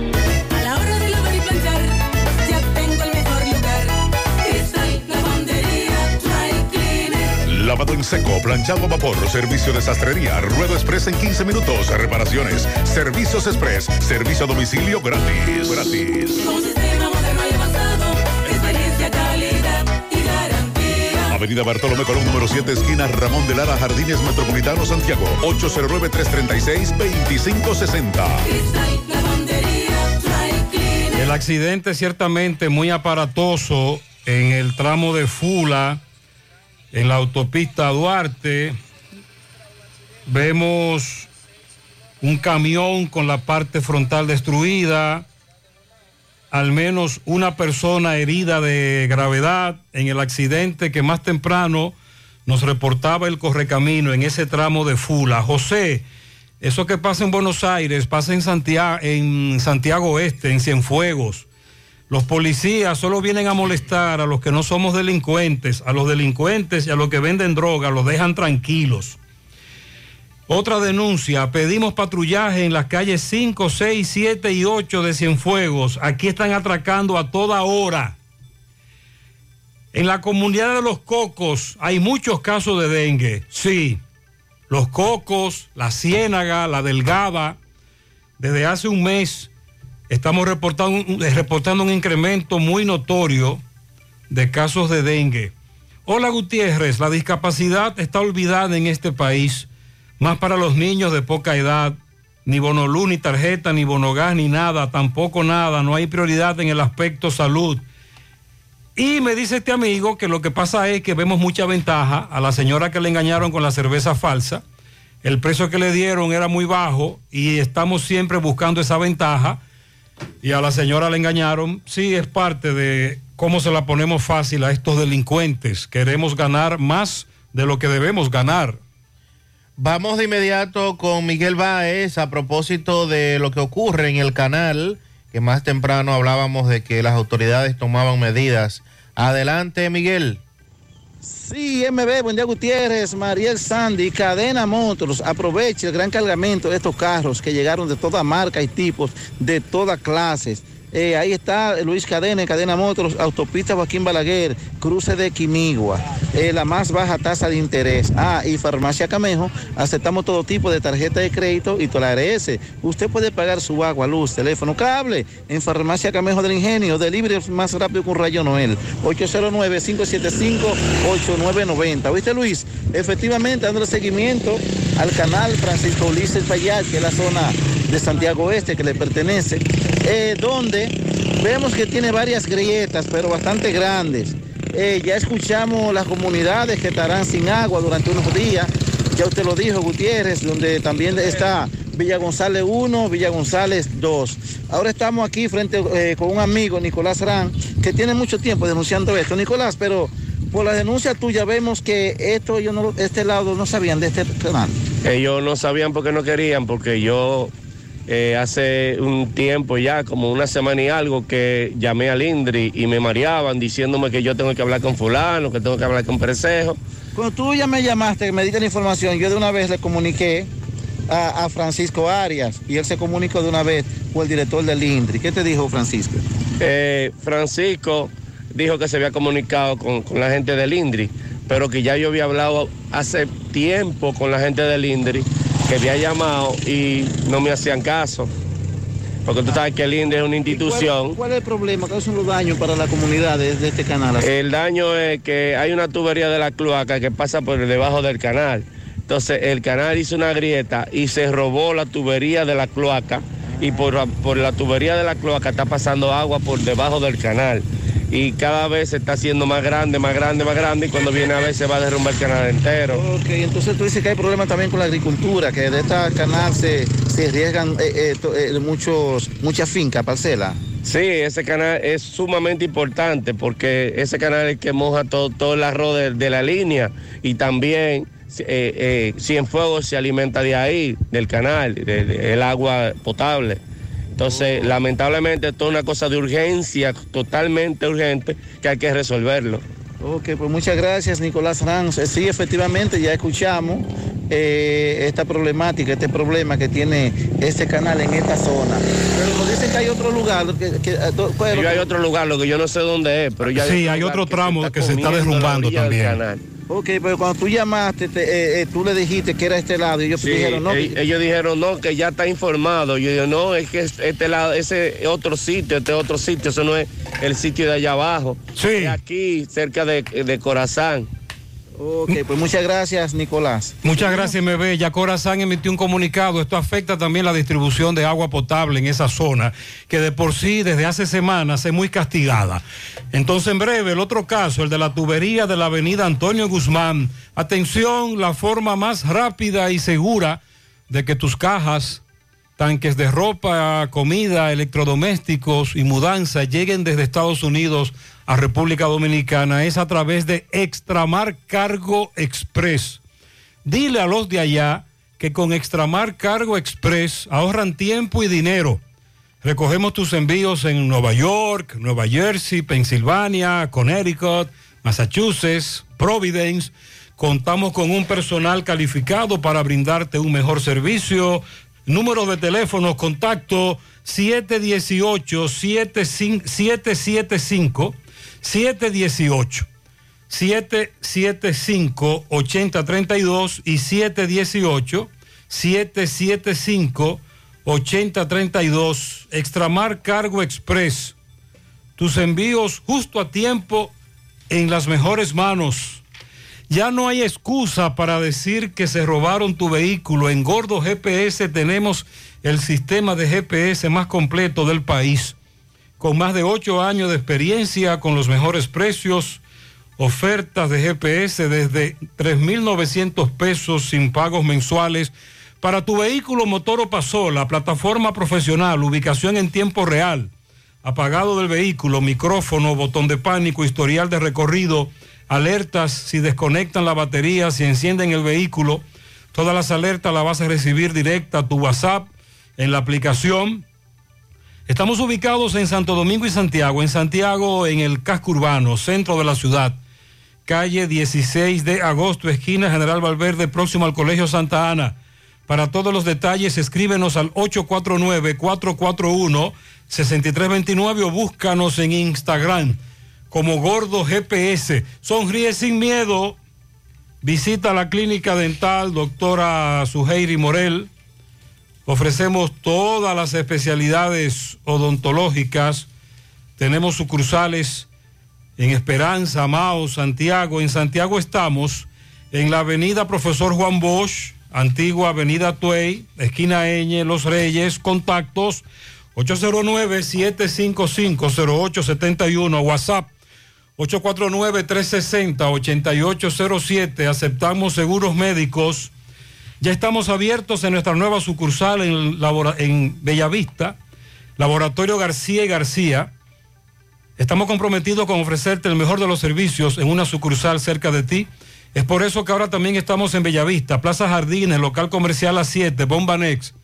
Lavado en seco, planchado a vapor, servicio de sastrería, ruedo express en 15 minutos, reparaciones, servicios express, servicio a domicilio gratis. Gratis. Sistema moderno y avanzado, experiencia, calidad y garantía. Avenida Bartolomé Colón, número 7, esquina Ramón de Lara, Jardines Metropolitano, Santiago. 809-336-2560. Cristal Lavandería Dry Cleaner. El accidente ciertamente muy aparatoso en el tramo de Fula, en la autopista Duarte. Vemos un camión con la parte frontal destruida, al menos una persona herida de gravedad en el accidente que más temprano nos reportaba el correcamino en ese tramo de Fula. José, eso que pasa en Buenos Aires, pasa en Santiago, en Santiago Oeste, en Cienfuegos. Los policías solo vienen a molestar a los que no somos delincuentes, a los delincuentes y a los que venden droga, los dejan tranquilos. Otra denuncia, pedimos patrullaje en las calles 5, 6, 7 y 8 de Cienfuegos. Aquí están atracando a toda hora. En la comunidad de los Cocos hay muchos casos de dengue, sí. Los Cocos, La Ciénaga, La Delgada. Desde hace un mes estamos reportando, reportando un incremento muy notorio de casos de dengue. Hola Gutiérrez, la discapacidad está olvidada en este país, más para los niños de poca edad, ni bonolú, ni tarjeta, ni bonogás, ni nada, tampoco nada, no hay prioridad en el aspecto salud. Y me dice este amigo que lo que pasa es que vemos mucha ventaja a la señora que le engañaron con la cerveza falsa. El precio que le dieron era muy bajo y estamos siempre buscando esa ventaja. Y a la señora le engañaron. Sí, es parte de cómo se la ponemos fácil a estos delincuentes. Queremos ganar más de lo que debemos ganar. Vamos de inmediato con Miguel Báez a propósito de lo que ocurre en el canal, que más temprano hablábamos de que las autoridades tomaban medidas. Adelante, Miguel. Sí, MB, buen día Gutiérrez, Mariel Sandy, Cadena Motors, aproveche el gran cargamento de estos carros que llegaron de toda marca y tipos, de todas clases. Eh, ahí está Luis Cadena, Cadena Motors, Autopista Joaquín Balaguer, cruce de Quinigua, eh, la más baja tasa de interés. Ah, y Farmacia Camejo, aceptamos todo tipo de tarjeta de crédito y toda la ARS. Usted puede pagar su agua, luz, teléfono, cable en Farmacia Camejo del Ingenio, delivery más rápido que un rayo Noel, 809-575-8990. ¿Viste Luis? Efectivamente, dándole seguimiento al canal Francisco Ulises Payal, que es la zona de Santiago Este que le pertenece, eh, donde vemos que tiene varias grietas, pero bastante grandes. Eh, ya escuchamos las comunidades que estarán sin agua durante unos días. Ya usted lo dijo, Gutiérrez, donde también está Villa González 1, Villa González 2. Ahora estamos aquí frente eh, con un amigo, Nicolás Ran, que tiene mucho tiempo denunciando esto. Nicolás, pero por la denuncia tuya vemos que esto, ellos no, este lado no sabían de este canal. Ellos no sabían porque no querían, porque yo eh, hace un tiempo ya, como una semana y algo, que llamé al Indri y me mareaban diciéndome que yo tengo que hablar con fulano, que tengo que hablar con Perezejo. Cuando tú ya me llamaste, que me diste la información, yo de una vez le comuniqué a, a Francisco Arias y él se comunicó de una vez con el director del INDRI. ¿Qué te dijo Francisco? Eh, Francisco dijo que se había comunicado con, con la gente del INDRI, pero que ya yo había hablado hace tiempo con la gente del INDRI, que había llamado y no me hacían caso. Porque tú sabes que el INDRI es una institución. ¿Cuál, cuál es el problema? ¿Cuáles son los daños para la comunidad de, de este canal? El daño es que hay una tubería de la cloaca que pasa por debajo del canal. Entonces el canal hizo una grieta y se robó la tubería de la cloaca y por, por la tubería de la cloaca está pasando agua por debajo del canal. Y cada vez se está haciendo más grande, más grande, más grande y cuando viene a ver se va a derrumbar el canal entero. Ok, entonces tú dices que hay problemas también con la agricultura, que de esta canal se, se arriesgan eh, eh, eh, muchos, muchas fincas, parcelas. Sí, ese canal es sumamente importante porque ese canal es el que moja todo, todo el arroz de, de la línea y también Cienfuegos se alimenta de ahí, del canal, de- de- el agua potable. Entonces, lamentablemente, esto es una cosa de urgencia, totalmente urgente, que hay que resolverlo. Ok, pues muchas gracias Nicolás Ranz. Eh, Sí, efectivamente, ya escuchamos eh, esta problemática, este problema que tiene este canal en esta zona. Pero nos dicen que hay otro lugar. Que, que- eh, do- ¿cuál es lo Yo hay que- otro lugar, lo que yo no sé dónde es, pero ya Sí, hay otro tramo que se está comiendo la derrumbando orilla del también. Ok, pero cuando tú llamaste, te- eh, eh, tú le dijiste que era este lado y ellos Sí, dijeron, no, e- ellos dijeron no, que ya está informado. Yo digo, no, es que es- este lado, ese otro sitio, este otro sitio, eso no es el sitio de allá abajo. Sí. Es aquí, cerca de, de Corazán. Ok, pues muchas gracias, Nicolás. Muchas gracias, MB. Ya Corazán emitió un comunicado. Esto afecta también la distribución de agua potable en esa zona, que de por sí desde hace semanas es muy castigada. Entonces, en breve, el otro caso, el de la tubería de la avenida Antonio Guzmán. Atención, la forma más rápida y segura de que tus cajas, tanques de ropa, comida, electrodomésticos y mudanza lleguen desde Estados Unidos a República Dominicana es a través de Extramar Cargo Express. Dile a los de allá que con Extramar Cargo Express ahorran tiempo y dinero. Recogemos tus envíos en Nueva York, Nueva Jersey, Pensilvania, Connecticut, Massachusetts, Providence. Contamos con un personal calificado para brindarte un mejor servicio. Número de teléfono, contacto 718-775, 718 775-8032 y 718-775-8032. Extramar Cargo Express. Tus envíos justo a tiempo en las mejores manos. Ya no hay excusa para decir que se robaron tu vehículo. En Gordo GPS tenemos el sistema de GPS más completo del país. Con más de ocho años de experiencia, con los mejores precios, ofertas de GPS desde 3.900 pesos sin pagos mensuales. Para tu vehículo motor o pasola, plataforma profesional, ubicación en tiempo real, apagado del vehículo, micrófono, botón de pánico, historial de recorrido, alertas si desconectan la batería, si encienden el vehículo. Todas las alertas las vas a recibir directa a tu WhatsApp en la aplicación. Estamos ubicados en Santo Domingo y Santiago. En Santiago, en el casco urbano, centro de la ciudad. Calle 16 de agosto, esquina General Valverde, próximo al Colegio Santa Ana. Para todos los detalles, escríbenos al 849-441-6329 o búscanos en Instagram como Gordo GPS. Sonríe sin miedo. Visita la clínica dental doctora Suheiri Morel. Ofrecemos todas las especialidades odontológicas. Tenemos sucursales en Esperanza, Mao, Santiago. En Santiago estamos en la avenida Profesor Juan Bosch, antigua avenida Tuey, esquina Eñe, Los Reyes, contactos 809-755-0871, WhatsApp 849-360-8807. Aceptamos seguros médicos. Ya estamos abiertos en nuestra nueva sucursal en, en Bellavista, Laboratorio García y García. Estamos comprometidos con ofrecerte el mejor de los servicios en una sucursal cerca de ti. Es por eso que ahora también estamos en Bellavista, Plaza Jardines, local comercial a 7, Bomba Next.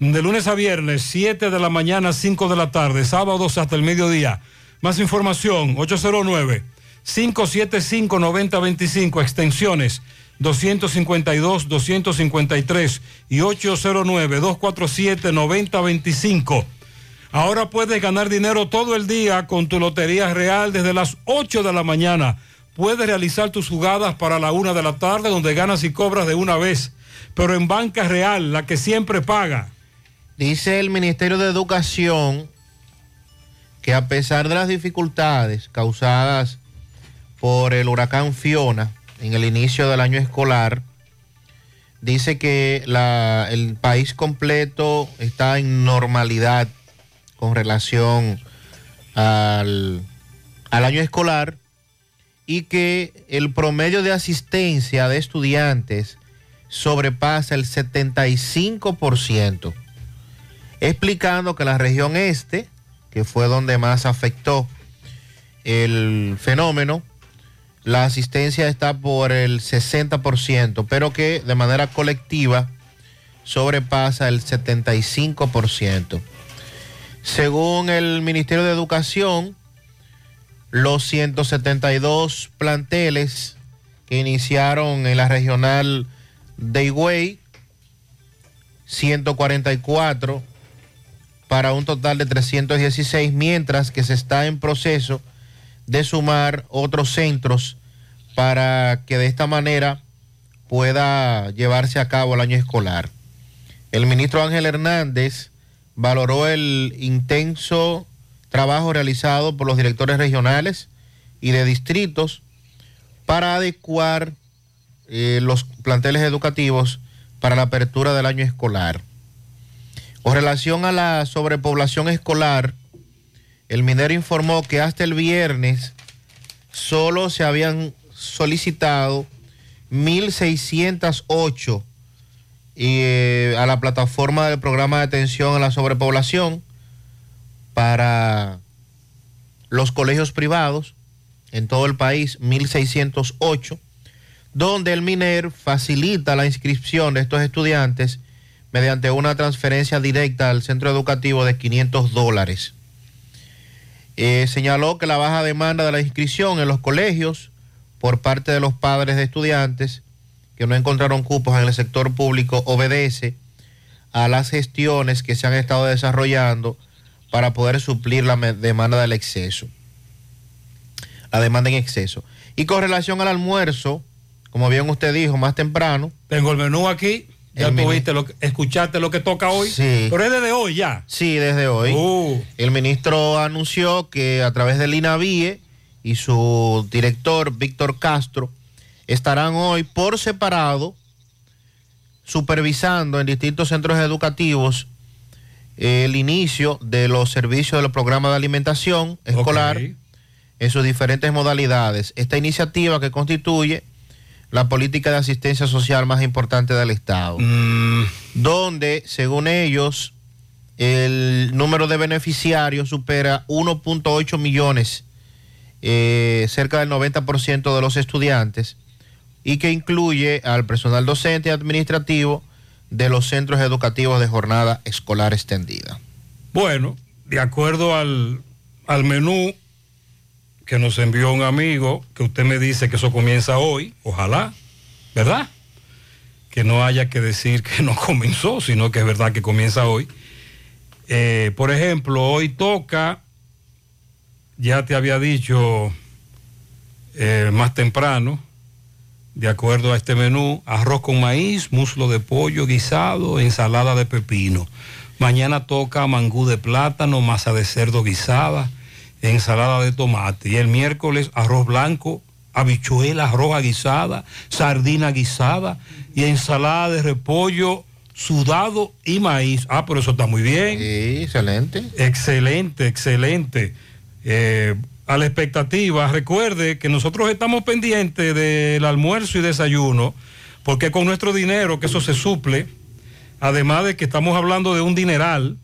De lunes a viernes, 7 de la mañana, 5 de la tarde, sábados hasta el mediodía. Más información, 809-575-9025, extensiones 252, 253 y 809-247-9025. Ahora puedes ganar dinero todo el día con tu Lotería Real desde las 8 de la mañana. Puedes realizar tus jugadas para la 1 de la tarde donde ganas y cobras de una vez. Pero en Banca Real, la que siempre paga. Dice el Ministerio de Educación que a pesar de las dificultades causadas por el huracán Fiona en el inicio del año escolar, dice que el país completo está en normalidad con relación al, al año escolar y que el promedio de asistencia de estudiantes sobrepasa el 75%, explicando que la región este, que fue donde más afectó el fenómeno, la asistencia está por el 60%, pero que de manera colectiva sobrepasa el 75%. Según el Ministerio de Educación, los 172 planteles que iniciaron en la regional de Higüey, 144 para un total de 316, mientras que se está en proceso de sumar otros centros para que de esta manera pueda llevarse a cabo el año escolar. El ministro Ángel Hernández valoró el intenso trabajo realizado por los directores regionales y de distritos para adecuar eh, los planteles educativos para la apertura del año escolar. Con relación a la sobrepoblación escolar, el minero informó que hasta el viernes solo se habían solicitado 1.608 eh, a la plataforma del programa de atención a la sobrepoblación para los colegios privados en todo el país, 1.608, donde el MINER facilita la inscripción de estos estudiantes mediante una transferencia directa al centro educativo de 500 dólares. Eh, señaló que la baja demanda de la inscripción en los colegios por parte de los padres de estudiantes que no encontraron cupos en el sector público obedece a las gestiones que se han estado desarrollando para poder suplir la demanda del exceso. la demanda en exceso. Y con relación al almuerzo, como bien usted dijo más temprano. Tengo el menú aquí. Ya El tuviste lo que, escuchaste lo que toca hoy. Sí. Pero es desde hoy ya. Sí, desde hoy. Uh. El ministro anunció que a través del INAVIE y su director, Víctor Castro, estarán hoy por separado supervisando en distintos centros educativos el inicio de los servicios del programa de alimentación escolar en sus diferentes modalidades. Esta iniciativa que constituye la política de asistencia social más importante del Estado, donde, según ellos, el número de beneficiarios supera 1.8 millones, eh, cerca del 90% de los estudiantes, y que incluye al personal docente y administrativo de los centros educativos de jornada escolar extendida. Bueno, de acuerdo al, al menú que nos envió un amigo, que usted me dice que eso comienza hoy, ojalá, ¿verdad? Que no haya que decir que no comenzó, sino que es verdad que comienza hoy. Eh, por ejemplo, hoy toca, ya te había dicho eh, más temprano, de acuerdo a este menú, arroz con maíz, muslo de pollo guisado, ensalada de pepino. Mañana toca mangú de plátano, masa de cerdo guisada, ensalada de tomate. Y el miércoles arroz blanco, habichuelas roja guisada, sardina guisada y ensalada de repollo sudado y maíz. Ah, pero eso está muy bien. Sí, excelente. Excelente, excelente. Eh, a la expectativa, recuerde que nosotros estamos pendientes del almuerzo y desayuno, porque con nuestro dinero, que eso se suple, además de que estamos hablando de un dineral,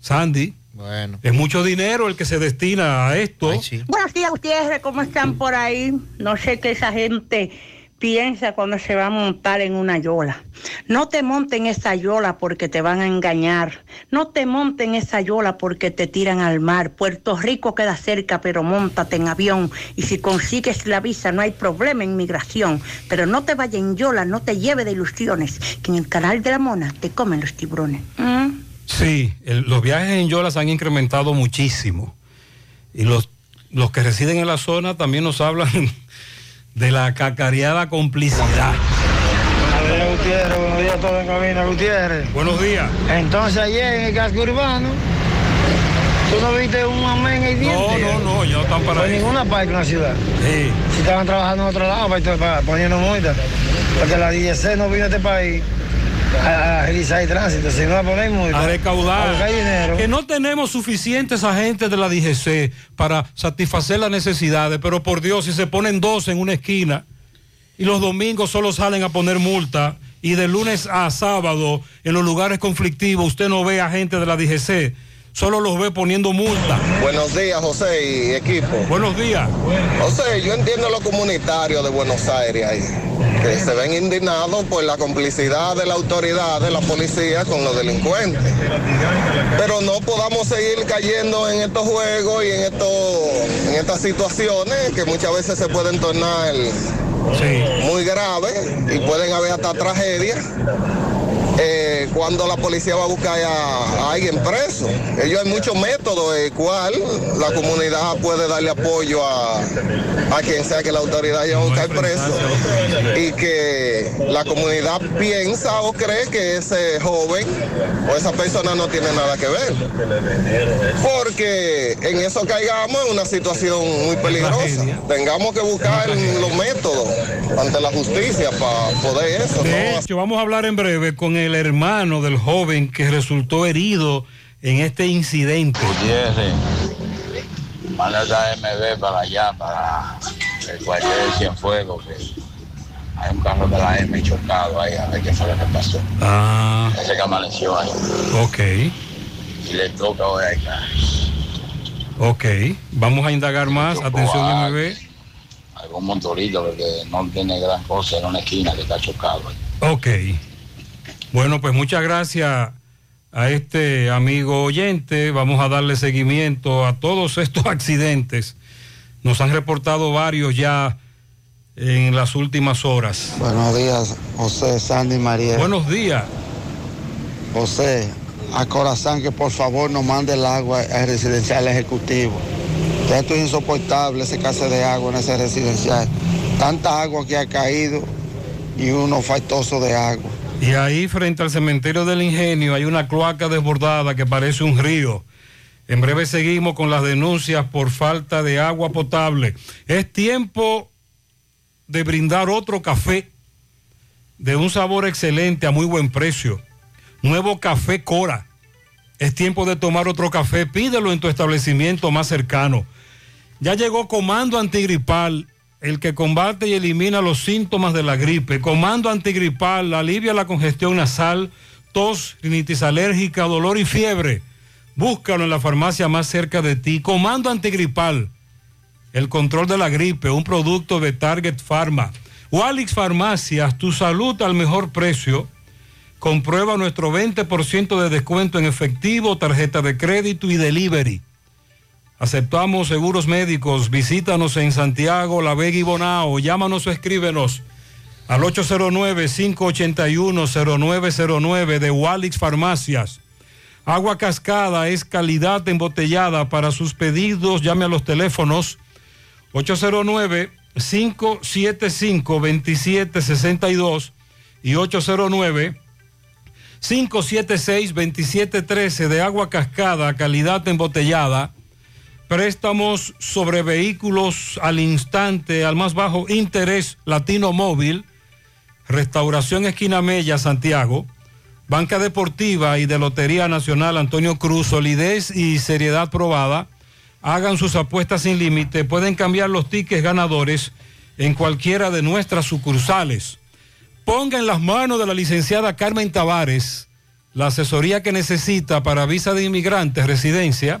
Sandy, Bueno. es mucho dinero el que se destina a esto. Buenos días, Gutiérrez, ¿cómo están por ahí? No sé qué esa gente piensa cuando se va a montar en una yola. No te monten esa yola porque te van a engañar. No te monten esa yola porque te tiran al mar. Puerto Rico queda cerca, pero montate en avión. Y si consigues la visa, no hay problema en migración. Pero no te vayas en yola, no te lleve de ilusiones, que en el canal de la mona te comen los tiburones. ¿Mm? Sí, el- los viajes en Yola se han incrementado muchísimo. Y los, los que residen en la zona también nos hablan de la cacareada complicidad. Buenos días, Gutiérrez. Buenos días a todos en cabina, Gutiérrez. Buenos días. Entonces, ayer en el casco urbano, ¿tú no viste un amén ahí No, no, no, ya están para eso. ninguna parte en la ciudad. Sí. Si estaban trabajando en otro lado, para, para poniendo multas. Porque la DGC no vino a este país a, a agilizar el tránsito, sino a poner multas. a recaudar. A dinero. Que no tenemos suficientes agentes de la DGC para satisfacer las necesidades, pero por Dios, si se ponen dos en una esquina y los domingos solo salen a poner multa y de lunes a sábado en los lugares conflictivos usted no ve agentes de la DGC, solo los ve poniendo multa. Buenos días, José y equipo. Buenos días. José, yo entiendo a los comunitarios de Buenos Aires ahí, que se ven indignados por la complicidad de la autoridad, de la policía con los delincuentes. Pero no podamos seguir cayendo en estos juegos y en, estos, en estas situaciones que muchas veces se pueden tornar muy graves y pueden haber hasta tragedias. Eh, cuando la policía va a buscar a, a alguien preso. Ellos hay muchos métodos el cual la comunidad puede darle apoyo a, a quien sea que la autoridad lleve a buscar preso y que la comunidad piensa o cree que ese joven o esa persona no tiene nada que ver. Porque en eso caigamos en una situación muy peligrosa. Tengamos que buscar los métodos ante la justicia para poder eso. De ¿no? hecho, vamos a hablar en breve con el hermano del joven que resultó herido en este incidente. Gutiérrez, manda esa MB para allá, para el cuartel de Cienfuegos, que hay un carro de la M chocado ahí, a ver qué fue lo que pasó. Ah, Ese que amaneció ahí. ok, Y le toca hoy acá. ok. Vamos a indagar más. Atención, MB. Algún motorito porque no tiene gran cosa en una esquina que está chocado. ahí. Ok. Bueno, pues muchas gracias a este amigo oyente. Vamos a darle seguimiento a todos estos accidentes. Nos han reportado varios ya en las últimas horas. Buenos días, José, Sandy María. Buenos días. José, a Corazán que por favor nos mande el agua al residencial ejecutivo. Ya esto es insoportable, ese caso de agua en ese residencial. Tanta agua que ha caído y uno faltoso de agua. Y ahí frente al cementerio del ingenio hay una cloaca desbordada que parece un río. En breve seguimos con las denuncias por falta de agua potable. Es tiempo de brindar otro café de un sabor excelente a muy buen precio. Nuevo café Cora. Es tiempo de tomar otro café. Pídelo en tu establecimiento más cercano. Ya llegó Comando Antigripal, el que combate y elimina los síntomas de la gripe. Comando Antigripal alivia la congestión nasal, tos, rinitis alérgica, dolor y fiebre. Búscalo en la farmacia más cerca de ti. Comando Antigripal, el control de la gripe, un producto de Target Pharma. Walix Farmacias, tu salud al mejor precio. Comprueba nuestro 20% de descuento en efectivo, tarjeta de crédito y delivery. Aceptamos seguros médicos. Visítanos en Santiago, La Vega y Bonao. Llámanos o escríbenos al 809-581-0909 de Walix Farmacias. Agua cascada es calidad embotellada. Para sus pedidos, llame a los teléfonos 809-575-2762 y 809-576-2713 de agua cascada, calidad embotellada. Préstamos sobre vehículos al instante, al más bajo interés, Latino Móvil, Restauración Esquina Mella, Santiago, Banca Deportiva y de Lotería Nacional Antonio Cruz, solidez y seriedad probada. Hagan sus apuestas sin límite, pueden cambiar los tickets ganadores en cualquiera de nuestras sucursales. Ponga en las manos de la licenciada Carmen Tavares la asesoría que necesita para visa de inmigrantes, residencia,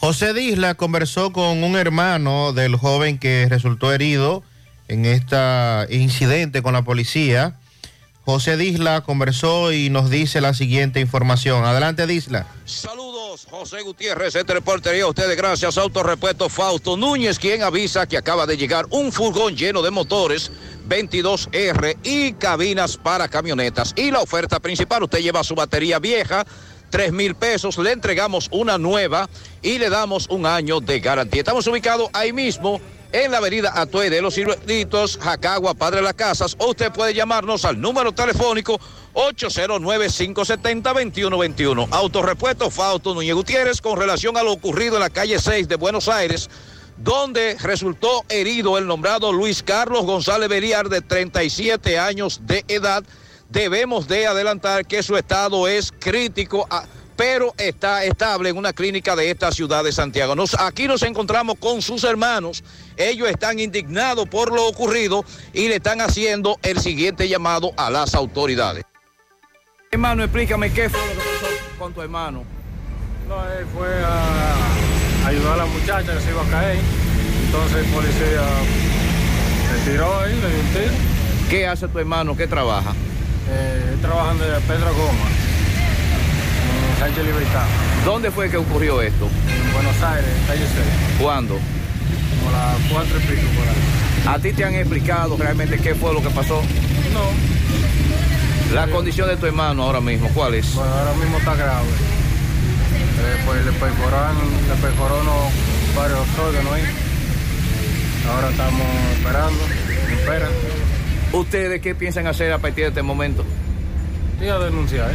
José Disla conversó con un hermano del joven que resultó herido en este incidente con la policía. José Disla conversó y nos dice la siguiente información. Adelante, Disla. Saludos, José Gutiérrez, este reportería a ustedes gracias a Autorepuesto Fausto Núñez, quien avisa que acaba de llegar un furgón lleno de motores 22R y cabinas para camionetas. Y la oferta principal, usted lleva su batería vieja, 3 mil pesos, le entregamos una nueva y le damos un año de garantía. Estamos ubicados ahí mismo en la avenida Atuey de los Circuitos, Jacagua, Padre de las Casas, o usted puede llamarnos al número telefónico 809-570-2121. Autorepuesto Fausto Núñez Gutiérrez con relación a lo ocurrido en la calle 6 de Buenos Aires, donde resultó herido el nombrado Luis Carlos González Beriar de 37 años de edad. Debemos de adelantar que su estado es crítico. a- pero está estable en una clínica de esta ciudad de Santiago. Nos- aquí nos encontramos con sus hermanos. Ellos están indignados por lo ocurrido y le están haciendo el siguiente llamado a las autoridades. Hermano, explícame qué fue lo que pasó con tu hermano. No, él fue a ayudar a la muchacha que se iba a caer. Entonces el policía le tiró ahí, le dio un tiro. ¿Qué hace tu hermano? ¿Qué trabaja? Eh, él trabaja en Pedro Goma, en Sánchez Libertad, ¿Dónde fue que ocurrió esto? en Buenos Aires, calle 6, ¿Cuándo? como las cuatro y pico por ahí. ¿A ti te han explicado realmente qué fue lo que pasó? No, La condición de tu hermano ahora mismo, ¿cuál es? bueno, ahora mismo está grave. Eh, pues le perforaron, le perforó unos varios órganos ahí. Ahora estamos esperando, esperan. ¿Ustedes qué piensan hacer a partir de este momento? Y a denunciar, ¿eh?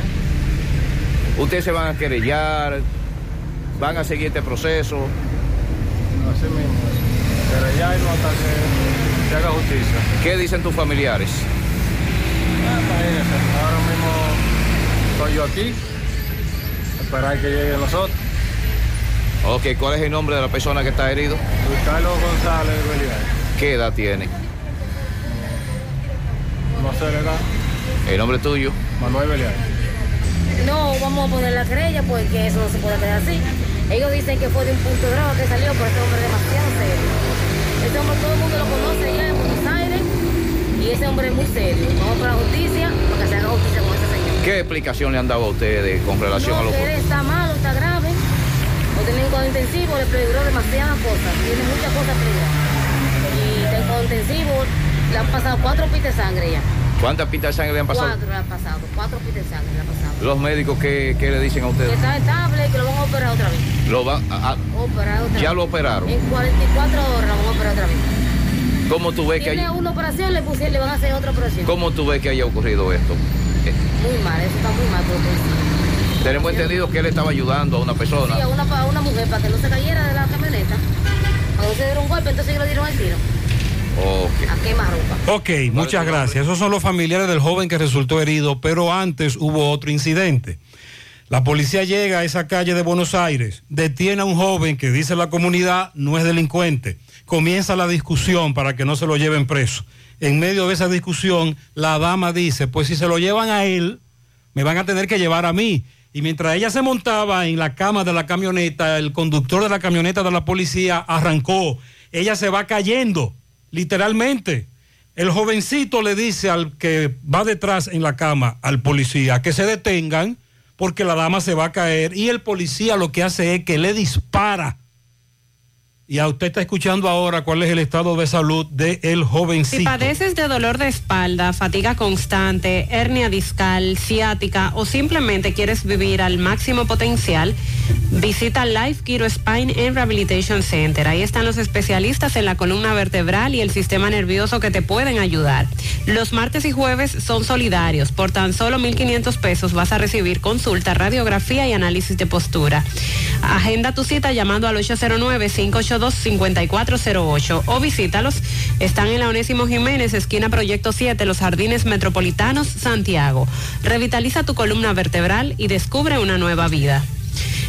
¿Ustedes se van a querellar? ¿Van a seguir este proceso? Así mismo, querellarnos hasta que se haga justicia. ¿Qué dicen tus familiares? Ah, ahora mismo estoy yo aquí, esperar que lleguen los otros. Ok, ¿cuál es el nombre de la persona que está herido? Luis Carlos González Belial, ¿Qué edad tiene? ¿El nombre tuyo? Manuel Belial. No vamos a poner la querella porque eso no se puede quedar así. Ellos dicen que fue de un punto de droga que salió, pero este hombre es demasiado serio. Ese hombre todo el mundo lo conoce allá en Buenos Aires y ese hombre es muy serio. Vamos por la justicia para que se haga justicia con ese señor. ¿Qué explicación le han dado a ustedes con relación a No, lo que él está malo, está grave. Lo tienen en cuidado intensivo, le peligró demasiadas cosas. Tiene muchas cosas peligrosas. Y está en cuidado intensivo, le han pasado cuatro pitas de sangre ya. ¿Cuántas pitas de sangre le han pasado? Cuatro le han pasado, cuatro pitas de sangre le han pasado. Los médicos, ¿qué, qué le dicen a Que ustedes? está estable y que lo van a operar otra vez. Lo van a- a- Operar otra ¿Ya vez. lo operaron? En 44 horas lo van a operar otra vez. ¿Cómo tú ves que hay, una operación, le pusieron, le van a hacer otra operación. cómo tú ves que haya ocurrido esto? Muy mal, eso está muy mal. Porque, tenemos entendido que él estaba ayudando a una persona. sí, a una, a una mujer para que no se cayera de la camioneta. Cuando se dieron un golpe, entonces le dieron el tiro. Ok. A quemarropa. Ok, muchas gracias. Esos son los familiares del joven que resultó herido, pero antes hubo otro incidente. La policía llega a esa calle de Buenos Aires, detiene a un joven que dice la comunidad no es delincuente. Comienza la discusión para que no se lo lleven preso. En medio de esa discusión, la dama dice, pues si se lo llevan a él, me van a tener que llevar a mí. Y mientras ella se montaba en la cama de la camioneta, el conductor de la camioneta de la policía arrancó. Ella se va cayendo, literalmente. El jovencito le dice al que va detrás en la cama, al policía, que se detengan porque la dama se va a caer. Y el policía lo que hace es que le dispara. Y a usted está escuchando ahora cuál es el estado de salud del jovencito. Si padeces de dolor de espalda, fatiga constante, hernia discal, ciática o simplemente quieres vivir al máximo potencial, visita Life Kiro Spine and Rehabilitation Center. Ahí están los especialistas en la columna vertebral y el sistema nervioso que te pueden ayudar. Los martes y jueves son solidarios. Por tan solo 1.500 pesos vas a recibir consulta, radiografía y análisis de postura. Agenda tu cita llamando al 809-582-5408 o visítalos. Están en la Onésimo Jiménez, esquina Proyecto 7, Los Jardines Metropolitanos, Santiago. Revitaliza tu columna vertebral y descubre una nueva vida.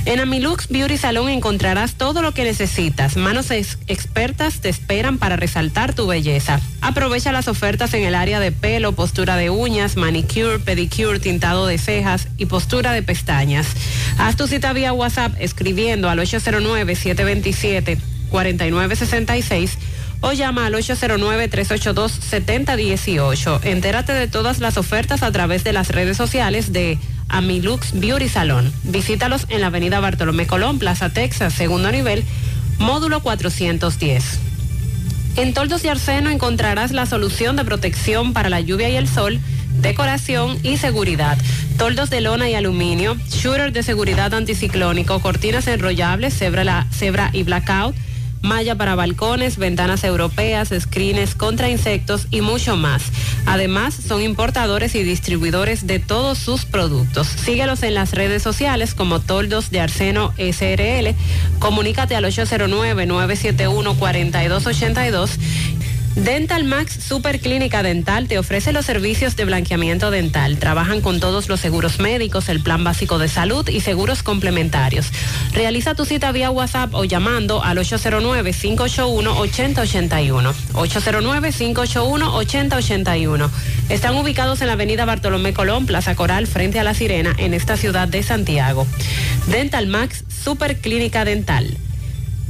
En Amilux Beauty Salon encontrarás todo lo que necesitas. Manos ex- expertas te esperan para resaltar tu belleza. Aprovecha las ofertas en el área de pelo, postura de uñas, manicure, pedicure, tintado de cejas y postura de pestañas. Haz tu cita vía WhatsApp escribiendo al 809-727-4966 o llama al 809-382-7018. Entérate de todas las ofertas a través de las redes sociales de Amilux Beauty Salon. Visítalos en la avenida Bartolomé Colón, Plaza Texas, segundo nivel, módulo 410. En Toldos de Arseno encontrarás la solución de protección para la lluvia y el sol, decoración y seguridad. Toldos de lona y aluminio, shooter de seguridad anticiclónico, cortinas enrollables, cebra, la, cebra y blackout, malla para balcones, ventanas europeas, screens contra insectos y mucho más. Además, son importadores y distribuidores de todos sus productos. Síguelos en las redes sociales como Toldos de Arseno SRL. Comunícate al 809-971-4282. Dental Max Super Clínica Dental te ofrece los servicios de blanqueamiento dental. Trabajan con todos los seguros médicos, el plan básico de salud y seguros complementarios. Realiza tu cita vía WhatsApp o llamando al 809-581-8081. 809-581-8081. Están ubicados en la avenida Bartolomé Colón, Plaza Coral, frente a La Sirena, en esta ciudad de Santiago. Dental Max Super Clínica Dental.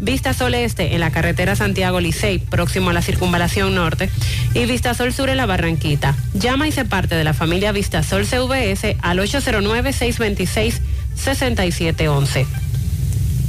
Vista Sol Este en la carretera Santiago Licey, próximo a la circunvalación norte, y Vista Sol Sur en la Barranquita. Llama y se parte de la familia Vista Sol CVS al 809-626-6711.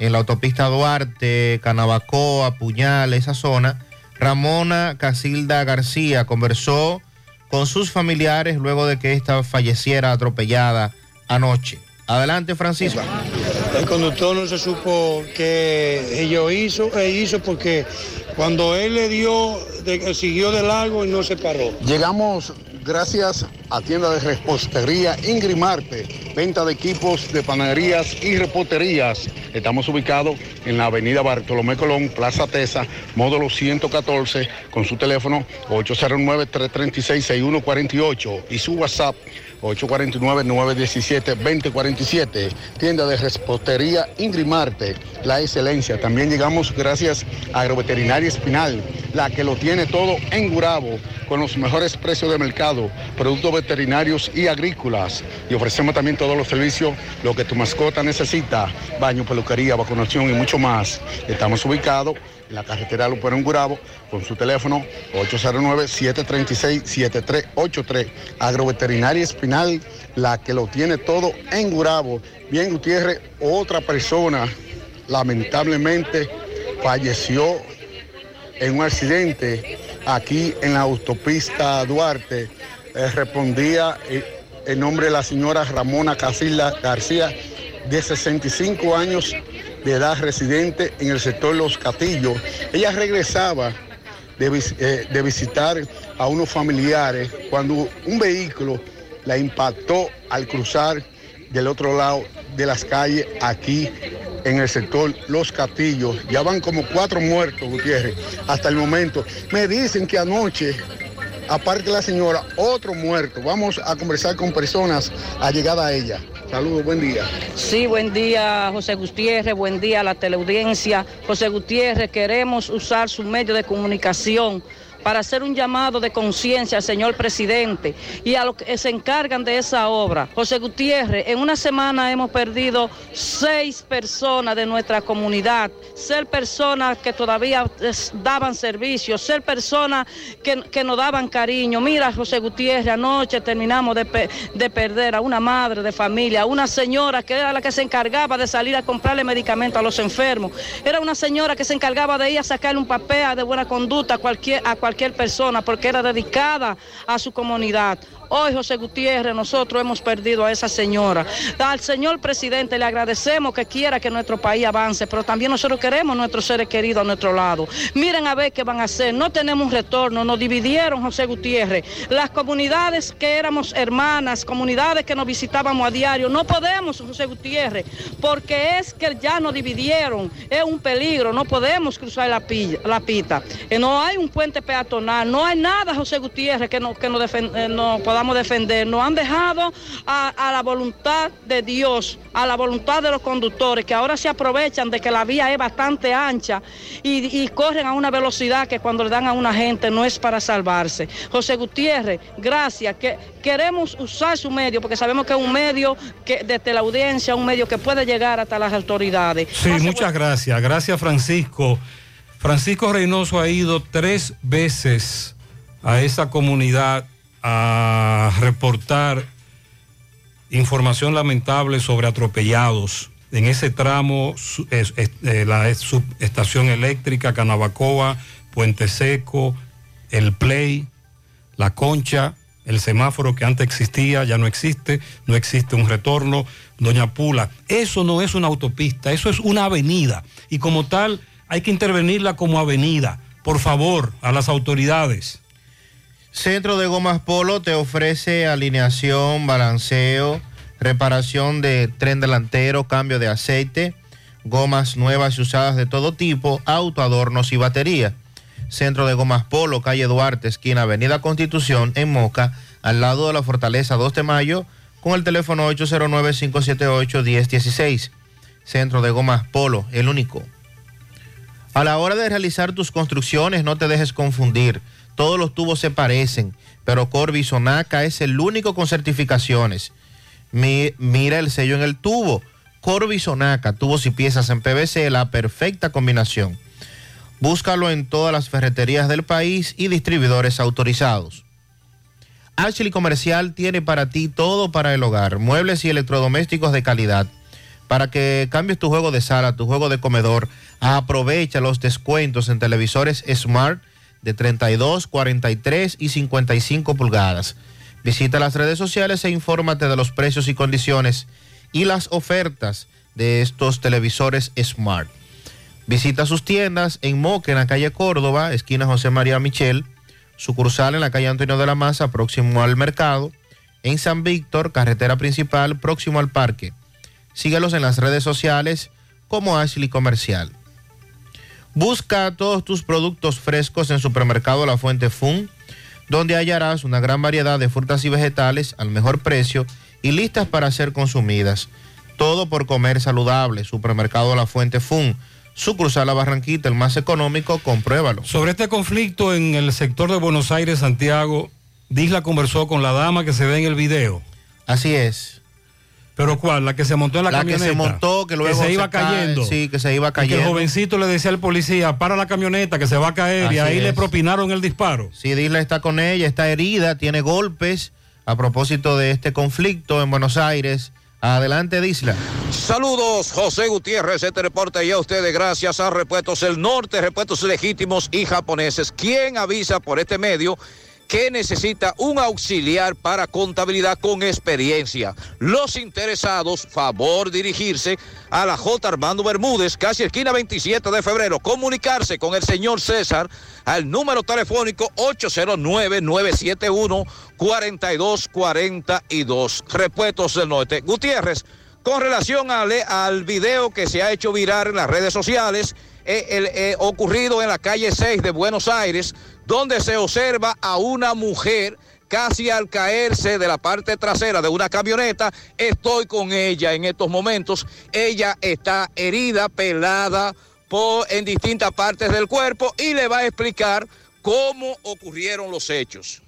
en la autopista Duarte, Canabacoa, Puñal, esa zona. Ramona Casilda García conversó con sus familiares luego de que ésta falleciera atropellada anoche. Adelante, Francisco. El conductor no se supo que ello hizo, e hizo porque cuando él le dio, de- siguió de largo y no se paró. Llegamos gracias a tienda de repostería Ingrimarte, venta de equipos de panaderías y reposterías. Estamos ubicados en la avenida Bartolomé Colón, Plaza Tesa, módulo 114, con su teléfono 809-336-6148 y su WhatsApp 849-917-2047. Tienda de repostería Ingrimarte, la excelencia. También llegamos gracias a Agroveterinaria Espinal, la que lo tiene todo en Gurabo, con los mejores precios de mercado, productos veterinarios y agrícolas. Y ofrecemos también todos los servicios, lo que tu mascota necesita, baño, peluquería, vacunación y mucho más. Estamos ubicados la carretera Luperón Gurabo, con su teléfono 809-736-7383. Agroveterinaria Espinal, la que lo tiene todo en Gurabo. Bien, Gutiérrez, otra persona lamentablemente falleció en un accidente aquí en la autopista Duarte. Eh, respondía eh, el nombre de la señora Ramona Casilla García, de 65 años de edad, residente en el sector Los Catillos. Ella regresaba de, eh, de visitar a unos familiares cuando un vehículo la impactó al cruzar del otro lado de las calles aquí en el sector Los Catillos. Ya van como cuatro muertos, Gutiérrez, hasta el momento. Me dicen que anoche, aparte de la señora, otro muerto. Vamos a conversar con personas allegadas a ella. Saludos, buen día. Sí, buen día, José Gutiérrez, buen día a la teleaudiencia. José Gutiérrez, queremos usar su medio de comunicación para hacer un llamado de conciencia al señor presidente y a los que se encargan de esa obra. José Gutiérrez, en una semana hemos perdido seis personas de nuestra comunidad, ser personas que todavía daban servicios, ser personas que, que nos daban cariño. Mira, José Gutiérrez, anoche terminamos de, pe- de perder a una madre de familia, una señora que era la que se encargaba de salir a comprarle medicamentos a los enfermos. Era una señora que se encargaba de ir a sacarle un papel de buena conducta a cualquier, a cualquier persona porque era dedicada a su comunidad. Hoy, José Gutiérrez, nosotros hemos perdido a esa señora. Al señor presidente le agradecemos que quiera que nuestro país avance, pero también nosotros queremos nuestros seres queridos a nuestro lado. Miren a ver qué van a hacer. No tenemos retorno, nos dividieron, José Gutiérrez. Las comunidades que éramos hermanas, comunidades que nos visitábamos a diario, no podemos, José Gutiérrez, porque es que ya nos dividieron. Es un peligro, no podemos cruzar la, pilla- la pita. Eh, no hay un puente peatonal, no hay nada, José Gutiérrez, que, no, que nos, eh, nos podamos defender. Nos han dejado a, a la voluntad de Dios, a la voluntad de los conductores, que ahora se aprovechan de que la vía es bastante ancha y, y corren a una velocidad que cuando le dan a una gente no es para salvarse. José Gutiérrez, gracias. Que, queremos usar su medio porque sabemos que es un medio que desde la audiencia, un medio que puede llegar hasta las autoridades. Sí, muchas gracias. Gracias, Francisco. Francisco Reynoso ha ido tres veces a esa comunidad a reportar información lamentable sobre atropellados en ese tramo, eh, la subestación eléctrica, Canabacoa, Puente Seco, el Play, la Concha, el semáforo que antes existía, ya no existe, no existe un retorno, Doña Pula. Eso no es una autopista, eso es una avenida y como tal hay que intervenirla como avenida. Por favor, a las autoridades. Centro de Gomas Polo te ofrece alineación, balanceo, reparación de tren delantero, cambio de aceite, gomas nuevas y usadas de todo tipo, auto, adornos y batería. Centro de Gomas Polo, calle Duarte, esquina Avenida Constitución, en Moca, al lado de la Fortaleza 2 de Mayo, con el teléfono 809-578-1016. Centro de Gomas Polo, el único. A la hora de realizar tus construcciones, no te dejes confundir. Todos los tubos se parecen, pero Corby Sonaca es el único con certificaciones. Mi- mira el sello en el tubo. Corby Sonaca, tubos y piezas en PVC, la perfecta combinación. Búscalo en todas las ferreterías del país y distribuidores autorizados. Ashley Comercial tiene para ti todo para el hogar, muebles y electrodomésticos de calidad. Para que cambies tu juego de sala, tu juego de comedor, aprovecha los descuentos en televisores Smart de 32, 43 y 55 pulgadas. Visita las redes sociales e infórmate de los precios y condiciones y las ofertas de estos televisores Smart. Visita sus tiendas en Moque, en la calle Córdoba, esquina José María Michel, sucursal en la calle Antonio de la Maza, próximo al mercado, en San Víctor, carretera principal, próximo al parque. Síguelos en las redes sociales como Ashley Comercial. Busca todos tus productos frescos en Supermercado La Fuente Fun, donde hallarás una gran variedad de frutas y vegetales al mejor precio y listas para ser consumidas. Todo por comer saludable. Supermercado La Fuente Fun. Sucursal La Barranquita, el más económico, compruébalo. Sobre este conflicto en el sector de Buenos Aires, Santiago, Disla conversó con la dama que se ve en el video. Así es. ¿Pero cuál? La que se montó en la, La que camioneta. se montó, que luego se iba cae, cayendo. sí, que se iba Y que cayendo. el jovencito le decía al policía, para la camioneta que se va a caer y ahí le propinaron el disparo. Sí, Disla está con ella, está herida, tiene golpes a propósito de este conflicto en Buenos Aires. Adelante, Disla. Saludos, José Gutiérrez. Este reporte ya a ustedes gracias a Repuestos El Norte, Repuestos Legítimos y Japoneses. ¿Quién avisa por este medio? Que necesita un auxiliar para contabilidad con experiencia. Los interesados, favor dirigirse a la J. Armando Bermúdez, casi esquina 27 de febrero. Comunicarse con el señor César al número telefónico 809-971-4242. Repuestos del Norte. Gutiérrez, con relación al, video que se ha hecho virar en las redes sociales, eh, eh, ocurrido en la calle 6 de Buenos Aires, donde se observa a una mujer casi al caerse de la parte trasera de una camioneta. Estoy con ella en estos momentos. Ella está herida, pelada por, en distintas partes del cuerpo y le va a explicar cómo ocurrieron los hechos.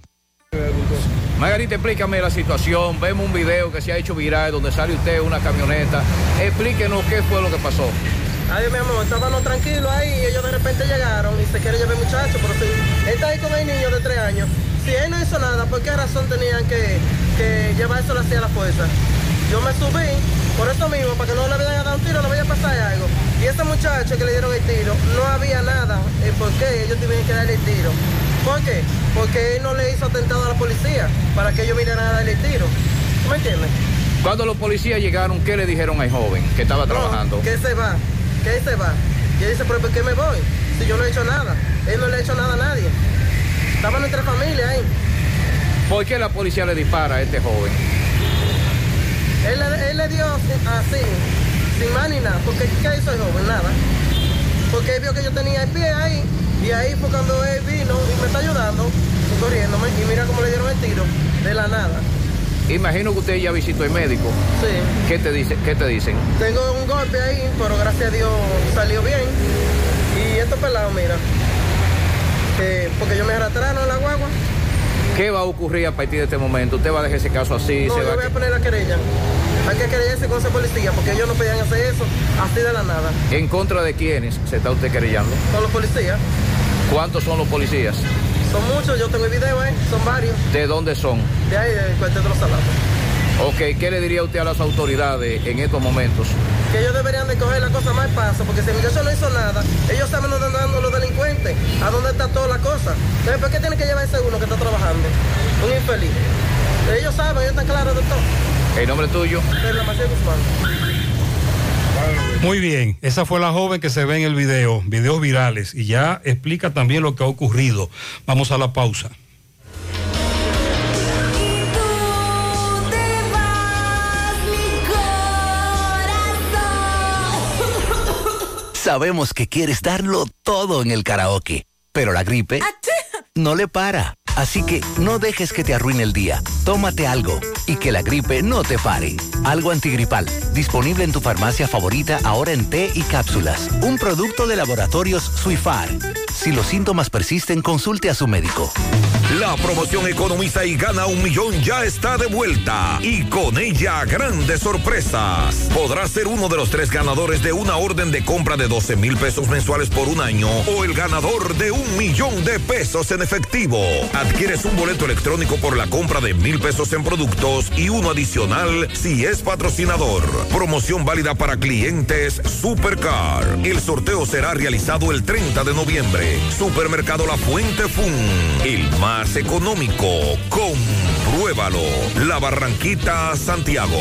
Margarita, explícame la situación. Vemos un video que se ha hecho viral donde sale usted una camioneta. Explíquenos qué fue lo que pasó. Ay, mi amor, estábamos tranquilos ahí y ellos de repente llegaron y se quiere llevar el muchacho, pero si él está ahí con el niño de tres años, si él no hizo nada, ¿por qué razón tenían que, que llevárselo así a la fuerza? Yo me subí, por eso mismo, para que no le vayan a dar un tiro, no vaya a pasar algo. Y ese muchacho que le dieron el tiro, no había nada, el por qué ellos tuvieron que darle el tiro. ¿Por qué? Porque él no le hizo atentado a la policía para que ellos vinieran a darle el tiro. ¿Tú me entiendes? Cuando los policías llegaron, ¿qué le dijeron al joven que estaba trabajando? Que se va, que él se va. Y él dice, pero ¿por qué me voy? Si yo no he hecho nada. Él no le ha hecho nada a nadie. Estaba nuestra familia ahí. ¿Por qué la policía le dispara a este joven? Él, le- él le dio así, sin más ni nada. Porque ¿qué hizo el joven? Nada. Porque él vio que yo tenía el pie ahí. Y ahí fue cuando él vino y me está ayudando, corriéndome. Y mira cómo le dieron el tiro, de la nada. Imagino que usted ya visitó el médico. Sí. ¿Qué te, dice, qué te dicen? Tengo un golpe ahí, pero gracias a Dios salió bien. Y esto pelado, mira. Que, porque yo me arrastraron en la guagua. ¿Qué va a ocurrir a partir de este momento? ¿Usted va a dejar ese caso así? No, se yo va voy a poner la querella. Hay que querellarse con esa policía porque ellos no podían hacer eso así de la nada. ¿En contra de quiénes se está usted querellando? Con los policías. ¿Cuántos son los policías? Son muchos, yo tengo el video ahí, son varios. ¿De dónde son? De ahí, del cuartel de los salados. Ok, ¿qué le diría usted a las autoridades en estos momentos? Que ellos deberían de coger la cosa más paso, porque si el muchacho no hizo nada, ellos saben dónde andan los delincuentes, a dónde está toda la cosa. Entonces, ¿por qué tiene que llevarse uno que está trabajando? Un infeliz. Ellos saben, ellos están claros de todo. ¿El nombre tuyo? De la Maciel Guzmán. Muy bien, esa fue la joven que se ve en el video, videos virales, y ya explica también lo que ha ocurrido. Vamos a la pausa. Sabemos que quieres darlo todo en el karaoke, pero la gripe no le para. Así que no dejes que te arruine el día. Tómate algo y que la gripe no te pare. Algo antigripal, disponible en tu farmacia favorita ahora en té y cápsulas. Un producto de laboratorios Suifar. Si los síntomas persisten, consulte a su médico. La promoción economiza y gana un millón ya está de vuelta y con ella grandes sorpresas. Podrás ser uno de los tres ganadores de una orden de compra de 12 mil pesos mensuales por un año o el ganador de un millón de pesos en efectivo. Adquieres un boleto electrónico por la compra de mil pesos en productos y uno adicional si es patrocinador. Promoción válida para clientes Supercar. El sorteo será realizado el 30 de noviembre. Supermercado La Fuente Fun, el más económico. Compruébalo. La Barranquita Santiago.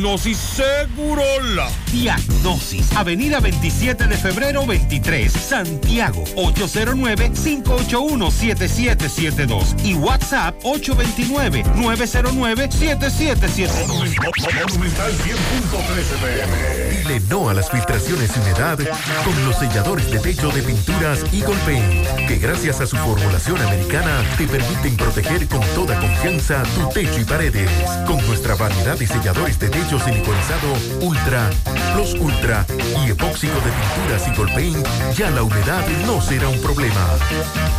Segurola. Diagnosis, Avenida 27 de febrero 23, Santiago, 809-581-7772 y WhatsApp 829-909-7772. Monumental 100.13 pm. Dile no a las filtraciones y humedad con los selladores de techo de pinturas Eagle Paint, que gracias a su formulación americana te permiten proteger con toda confianza tu techo y paredes. Con nuestra variedad de selladores de techo siliconizado Ultra, Plus Ultra y epóxico de pinturas Eagle Paint, ya la humedad no será un problema.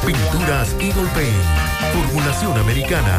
Pinturas Eagle Paint, formulación americana.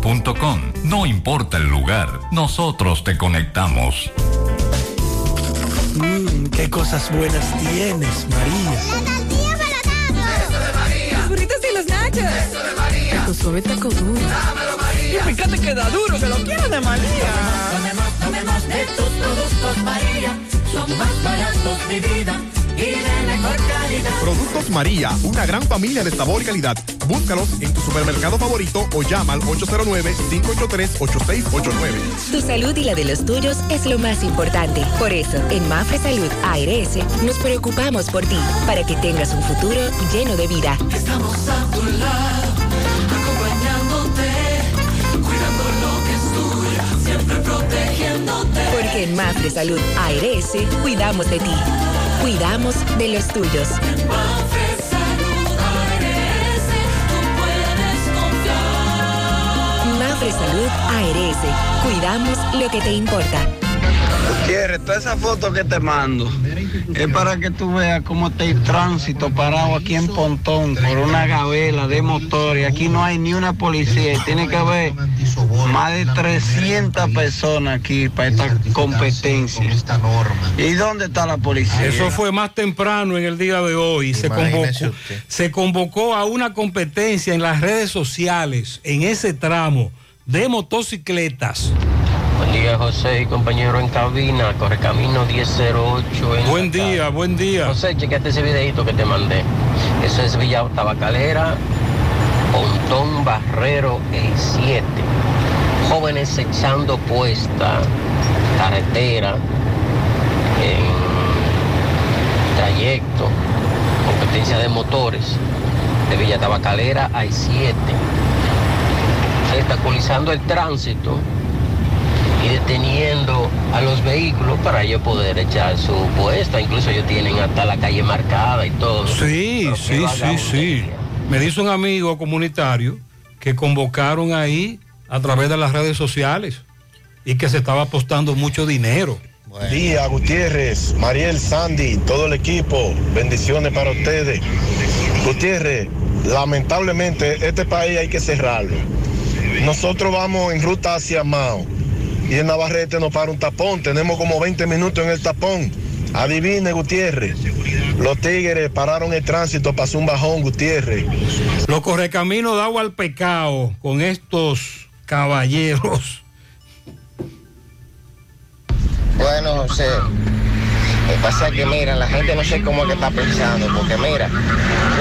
Grupointernet.com no importa el lugar, nosotros te conectamos. Mmm, qué cosas buenas tienes, María. La tortilla para Eso de María. Los burritos y los nachos. Eso de María. Tu suave taco duro. Dámelo, María. Y fíjate que da duro, que lo quiero de María. Tomemos, tomemos de tus productos, María. Son más baratos, mi vida. Y de mejor calidad. Productos María, una gran familia de sabor y calidad. Búscalos en tu supermercado favorito o llama al 809-583-8689. Tu salud y la de los tuyos es lo más importante. Por eso, en Mafre Salud ARS nos preocupamos por ti, para que tengas un futuro lleno de vida. Estamos a tu lado, acompañándote, cuidando lo que es tuyo, siempre protegiéndote. Porque en Mafre Salud ARS cuidamos de ti, cuidamos de los tuyos. Mafre Salud ARS, tú puedes confiar. Mafre Salud ARS, cuidamos lo que te importa. Gutiérrez, toda esa foto que te mando es para que tú veas cómo está el tránsito parado aquí en Pontón por una gavela de motor y aquí no hay ni una policía y tiene que haber más de 300 personas aquí para esta competencia. ¿Y dónde está la policía? Eso fue más temprano en el día de hoy. Convocó, se convocó a una competencia en las redes sociales, en ese tramo de motocicletas. Día, José y compañero en cabina, Correcamino 1008. En Buen día, buen día. José, chequeate ese videito que te mandé. Eso es Villa Tabacalera, Pontón Barrero, el 7. Jóvenes echando puesta, carretera, en trayecto, competencia de motores, de Villa Tabacalera hay 7. Obstaculizando el tránsito deteniendo a los vehículos para ellos poder echar su puesta. Incluso ellos tienen hasta la calle marcada y todo. Sí, sí, sí, sí. Me dice un amigo comunitario que convocaron ahí a través de las redes sociales y que se estaba apostando mucho dinero. Día Gutiérrez, Mariel Sandy, todo el equipo, bendiciones para ustedes. Gutiérrez, lamentablemente este país hay que cerrarlo. Nosotros vamos en ruta hacia Mao y en Navarrete nos para un tapón. Tenemos como 20 minutos en el tapón. Adivine, Gutiérrez. Los tigres pararon el tránsito, pasó un bajón, Gutiérrez. Los correcaminos de agua al pecado con estos caballeros. Bueno, José, lo que pasa es que mira, la gente no sé cómo es que está pensando, porque mira,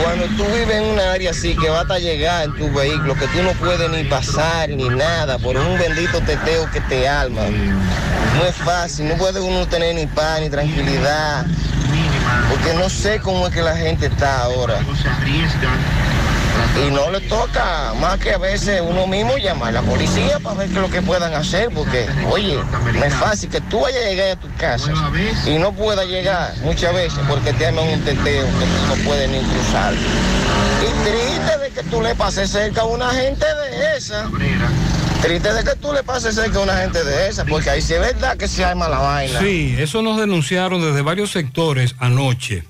cuando tú vives en un área así que va a llegar en tu vehículo, que tú no puedes ni pasar ni nada por un bendito teteo que te alma, no es fácil, no puede uno tener ni paz ni tranquilidad, porque no sé cómo es que la gente está ahora. Y no le toca más que a veces uno mismo llamar a la policía para ver qué lo que puedan hacer, porque, oye, no es fácil que tú vayas a llegar a tu casa y no puedas llegar muchas veces porque te arman un teteo que tú no puedes ni cruzar. Y triste de que tú le pases cerca a una gente de esa. Triste de que tú le pases cerca a una gente de esa, porque ahí sí es verdad que se arma la vaina. Sí, eso nos denunciaron desde varios sectores anoche.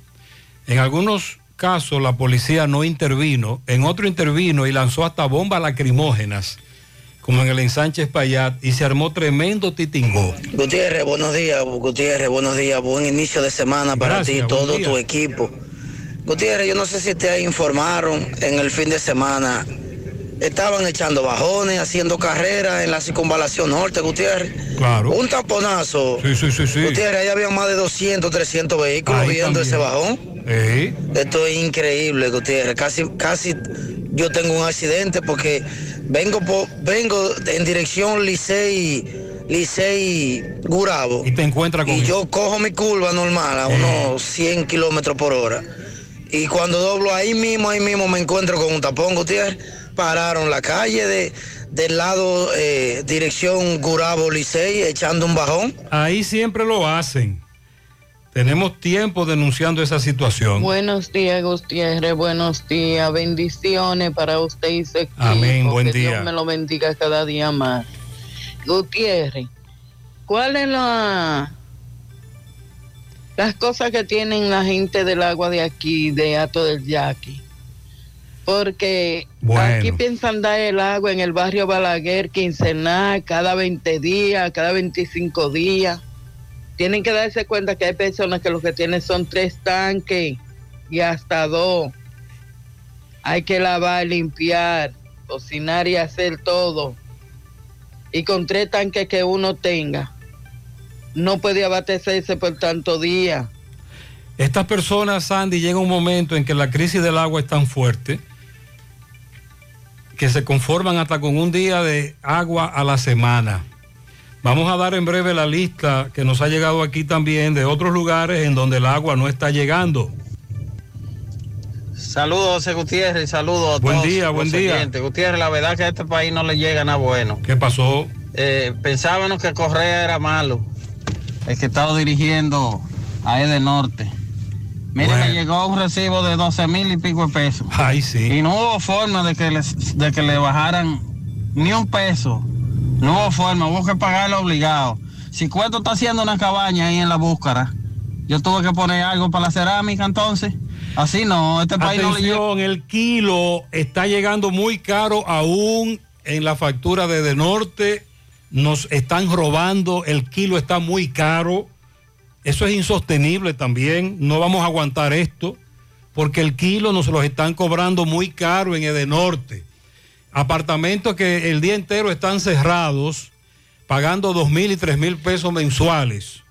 En algunos casos la policía no intervino, en otro intervino y lanzó hasta bombas lacrimógenas, como en el ensanche Espaillat, y se armó tremendo titingó. Gutiérrez, buenos días, Gutiérrez, buenos días, buen inicio de semana para Gracias, ti y todo día. tu equipo. Gutiérrez, yo no sé si te informaron en el fin de semana, estaban echando bajones, haciendo carreras en la circunvalación norte, Gutiérrez. Claro. Un taponazo. Sí, sí, sí, sí. Gutiérrez, ahí había más de 200, 300 vehículos Ahí viendo también. ese bajón. Ey. Esto es increíble, Gutiérrez. Casi, casi yo tengo un accidente porque vengo vengo en dirección Licey, Licey Gurabo. Y te encuentras con Y yo cojo mi curva normal a unos 100 kilómetros por hora. Y cuando doblo ahí mismo, ahí mismo me encuentro con un tapón, Gutiérrez. Pararon la calle de, del lado eh, dirección Gurabo Licey echando un bajón. Ahí siempre lo hacen. Tenemos tiempo denunciando esa situación. Buenos días, Gutiérrez. Buenos días. Bendiciones para usted y su equipo. Amén, buen que día. Dios me lo bendiga cada día más. Gutiérrez, ¿cuál es la las cosas que tienen la gente del agua de aquí, de Ato del Yaqui? Porque Bueno. aquí piensan dar el agua en el barrio Balaguer quincenal, cada 20 días, cada 25 días tienen que darse cuenta que hay personas que lo que tienen son tres tanques y hasta dos. Hay que lavar, limpiar, cocinar y hacer todo. Y con tres tanques que uno tenga, no puede abastecerse por tanto día. Estas personas, Sandy, llega un momento en que la crisis del agua es tan fuerte que se conforman hasta con un día de agua a la semana. Vamos a dar en breve la lista que nos ha llegado aquí también de otros lugares en donde el agua no está llegando. Saludos, José Gutiérrez, saludos a Buen todos. día, buen día. oyentes. Gutiérrez, la verdad que a este país no le llega nada bueno. ¿Qué pasó? Eh, pensábamos que Correa era malo, el que estaba dirigiendo a Ede Norte. Mire, Bueno. le llegó un recibo de 12 mil y pico de pesos. Ay, sí. Y no hubo forma de que, les- de que le bajaran ni un peso. No hubo forma, hubo que pagarlo obligado. Si Cueto está haciendo una cabaña ahí en la búscara, yo tuve que poner algo para la cerámica entonces. Así no, este país no le el kilo está llegando muy caro aún en la factura de De Norte. Nos están robando, el kilo está muy caro. Eso es insostenible también. No vamos a aguantar esto porque el kilo nos los están cobrando muy caro en Edenorte. Apartamentos que el día entero están cerrados, pagando dos mil y tres mil pesos mensuales.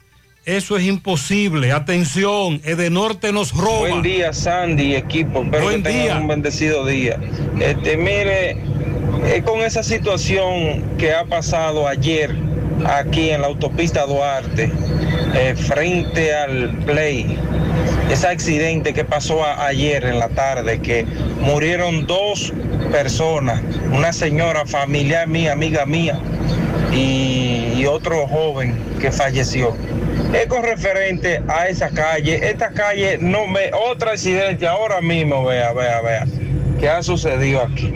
Eso es imposible. Atención, Edenorte nos roba. Buen día, Sandy, equipo. Espero Buen que día. un bendecido día. Este, mire, eh, con esa situación que ha pasado ayer aquí en la autopista Duarte, eh, frente al Play, ese accidente que pasó ayer en la tarde, que murieron dos personas, una señora familiar mía, amiga mía, y, y otro joven que falleció. Es con referente a esa calle. Esta calle no me. Otro accidente ahora mismo, vea, vea, vea. Que ha sucedido aquí.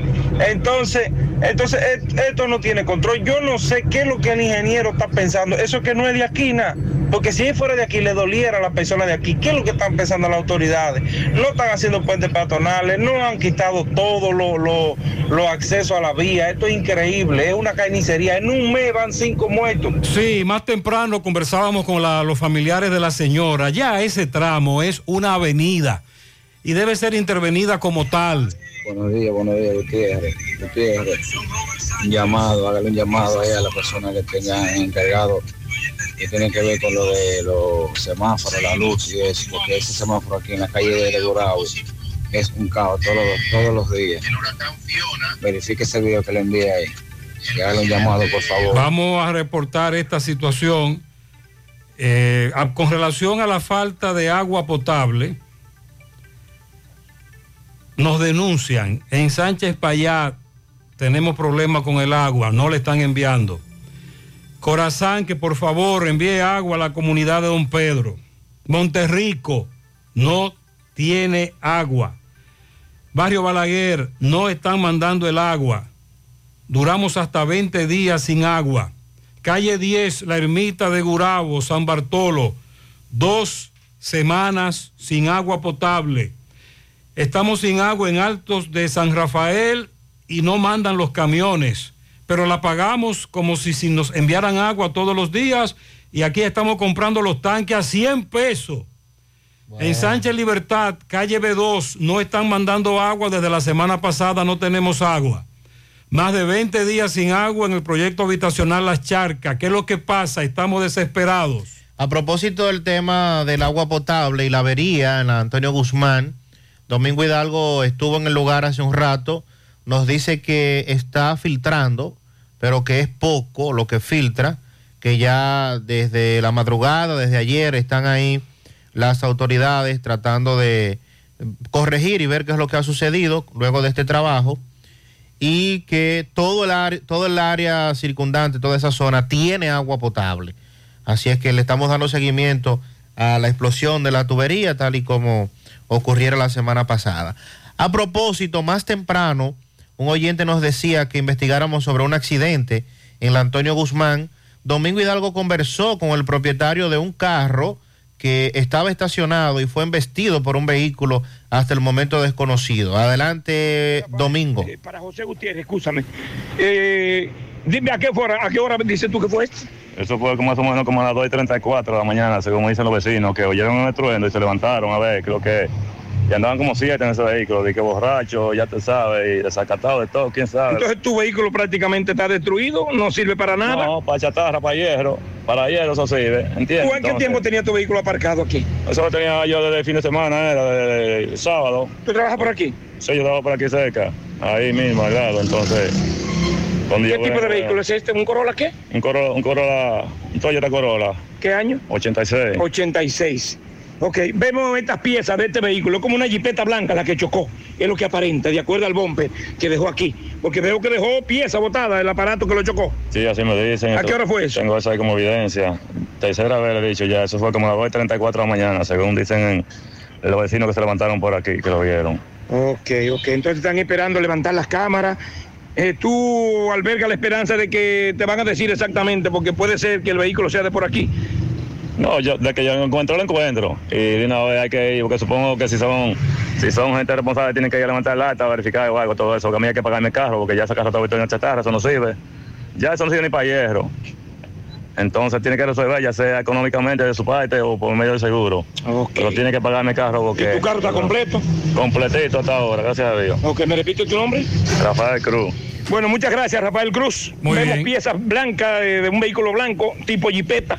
Entonces, Entonces, et- esto no tiene control. Yo no sé qué es lo que el ingeniero está pensando. Eso que no es de aquí, nada. Porque si fuera de aquí, le doliera a la persona de aquí. ¿Qué es lo que están pensando las autoridades? No están haciendo puentes peatonales, no han quitado todos los los accesos a la vía. Esto es increíble, es una carnicería. En un mes van cinco muertos. Sí, más temprano conversábamos con los familiares de la señora. Ya ese tramo es una avenida y debe ser intervenida como tal. Buenos días, buenos días, Gutiérrez. Gutiérrez, un llamado, hágale un llamado ahí a la persona que tenga encargado que tiene que ver con lo de los semáforos, la luz y eso, porque ese semáforo aquí en la calle de Dorado es un caos todos los, todos los días. Verifique ese video que le envié ahí. Hágale un llamado, por favor. Vamos a reportar esta situación eh, con relación a la falta de agua potable. Nos denuncian en Sánchez Payat tenemos problemas con el agua, no le están enviando. Corazán, que por favor envíe agua a la comunidad de Don Pedro. Monterrico no tiene agua. Barrio Balaguer no están mandando el agua. Duramos hasta 20 días sin agua. Calle 10, la ermita de Gurabo, San Bartolo, dos semanas sin agua potable. Estamos sin agua en Altos de San Rafael y no mandan los camiones, pero la pagamos como si, si nos enviaran agua todos los días y aquí estamos comprando los tanques a 100 pesos. En Sánchez Libertad, calle B2, no están mandando agua desde la semana pasada, no tenemos agua. Más de 20 días sin agua en el proyecto habitacional Las Charcas. ¿Qué es lo que pasa? Estamos desesperados. A propósito del tema del agua potable y la avería en la Antonio Guzmán, Domingo Hidalgo estuvo en el lugar hace un rato, nos dice que está filtrando, pero que es poco lo que filtra, que ya desde la madrugada, desde ayer, están ahí las autoridades tratando de corregir y ver qué es lo que ha sucedido luego de este trabajo y que todo el, área, todo el área circundante, toda esa zona tiene agua potable. Así es que le estamos dando seguimiento a la explosión de la tubería, tal y como ocurriera la semana pasada. A propósito, más temprano, un oyente nos decía que investigáramos sobre un accidente en la Antonio Guzmán. Domingo Hidalgo conversó con el propietario de un carro que estaba estacionado y fue embestido por un vehículo hasta el momento desconocido. Adelante, Domingo. Para José Gutiérrez, escúchame. Eh, dime a qué, hora, a qué hora dices tú que fue? Eso fue como más o menos como a las 2 y 34 de la mañana, según dicen los vecinos, que oyeron un estruendo y se levantaron a ver, creo que y andaban como siete en ese vehículo, de que borracho, ya te sabes, y desacatado de todo, quién sabe. Entonces tu vehículo prácticamente está destruido, no sirve para nada. No, para chatarra, para hierro, para hierro eso sirve, ¿entiendes? ¿Tú en qué Entonces, tiempo tenías tu vehículo aparcado aquí? Eso lo tenía yo desde el fin de semana, era desde el sábado. ¿Tú trabajas por aquí? Sí, yo trabajo por aquí cerca, ahí mismo, al lado, entonces... ¿Qué tipo de vehículo es este? ¿Un Corolla qué? Un Corolla, un Corolla, un Toyota Corolla, ¿Qué año? 86. 86. Ok, vemos estas piezas de este vehículo, como una jipeta blanca la que chocó, es lo que aparenta, de acuerdo al bumper que dejó aquí, porque veo que dejó pieza botada el aparato que lo chocó. Sí, así me dicen. ¿A qué hora fue eso? Tengo eso ahí como evidencia. Tercera vez le he dicho ya, eso fue como a las 2.34 de la mañana, según dicen los vecinos que se levantaron por aquí, que lo vieron. Ok, ok, entonces están esperando levantar las cámaras. Eh, ¿Tú albergas la esperanza de que te van a decir exactamente, porque puede ser que el vehículo sea de por aquí? No, yo, de que yo lo encuentro, lo encuentro. Y de una vez hay que ir, porque supongo que si son si son gente responsable tienen que ir a levantar el acta, verificar o algo, todo eso. Que a mí hay que pagarme el carro, porque ya ese carro está en chatarra, eso no sirve. Ya eso no sirve ni para hierro. Entonces tiene que resolver, ya sea económicamente de su parte o por medio del seguro. Pero tiene que pagarme el carro porque... ¿Y tu carro está completo? Completito hasta ahora, gracias a Dios. Ok, ¿me repite tu nombre? Rafael Cruz. Bueno, muchas gracias, Rafael Cruz. Muy Vemos bien. piezas blancas de un vehículo blanco tipo jipeta,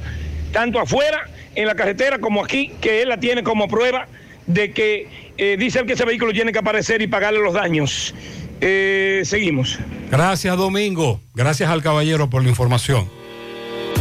tanto afuera en la carretera como aquí, que él la tiene como prueba de que eh, dice él que ese vehículo tiene que aparecer y pagarle los daños. Eh, seguimos. Gracias, Domingo. Gracias al caballero por la información.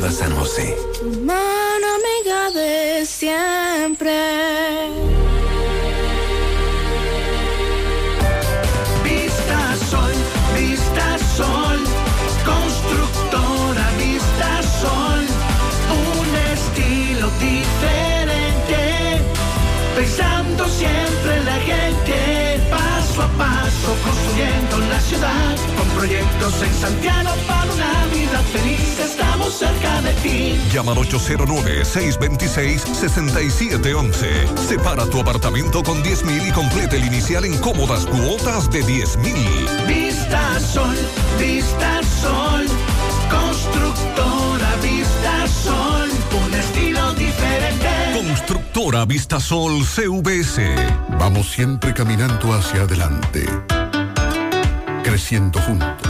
Cooperativa San José. Mano amiga de siempre. Vista Sol, Vista Sol, constructora Vista Sol, un estilo diferente, pensando siempre en la gente, paso a paso construyendo la ciudad, con proyectos en Santiago para una vida feliz, estamos cerca de ti. Llama al 809-626-6711. Separa tu apartamento con 10 mil y complete el inicial en cómodas cuotas de 10 mil. Vista Sol, Vista Sol, constructora Vista Sol, un estilo diferente. Constructora Vistasol CVS. Vamos siempre caminando hacia adelante, creciendo juntos,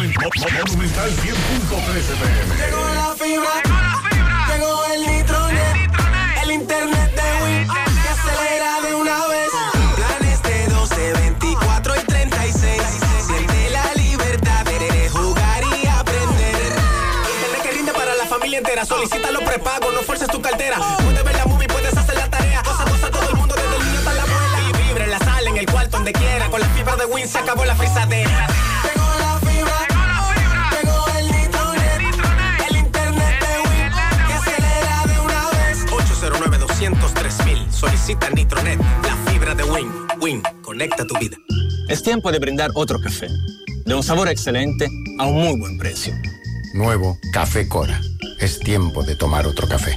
Monumental 100.13 pm. Llegó la fibra, llegó el nitronet, el internet de Win, que acelera de una vez. Planes de 12, 24 y 36. Siente la libertad de jugar y aprender. Internet que rinde para la familia entera. Solicita los prepagos, no fuerces tu cartera. Puedes ver la movie, puedes hacer la tarea. Cosa, cosa, todo el mundo, desde el niño hasta la abuela. Y vibre en la sala, en el cuarto, donde quiera. Con la fibra de Win se acabó la frisadera. Nitronet, la fibra de Win. Win, conecta tu vida. Es tiempo de brindar otro café, de un sabor excelente a un muy buen precio. Nuevo Café Cora. Es tiempo de tomar otro café.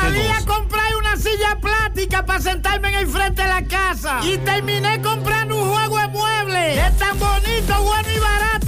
Salí a comprar una silla plástica para sentarme en el frente de la casa. Y terminé comprando un juego de muebles. Es tan bonito, bueno y barato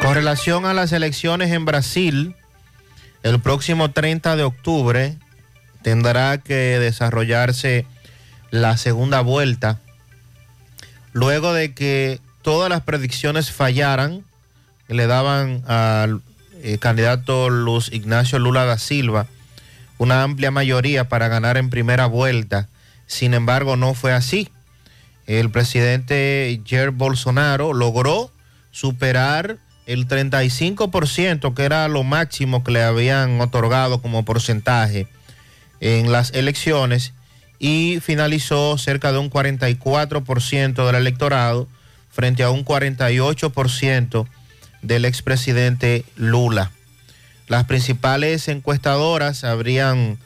Con relación a las elecciones en Brasil, el próximo 30 de octubre tendrá que desarrollarse la segunda vuelta, luego de que todas las predicciones fallaran, le daban al eh, candidato Luz Ignacio Lula da Silva una amplia mayoría para ganar en primera vuelta. Sin embargo, no fue así. El presidente Jair Bolsonaro logró superar el 35%, que era lo máximo que le habían otorgado como porcentaje en las elecciones y finalizó cerca de un 44% del electorado frente a un 48% del expresidente Lula. Las principales encuestadoras habrían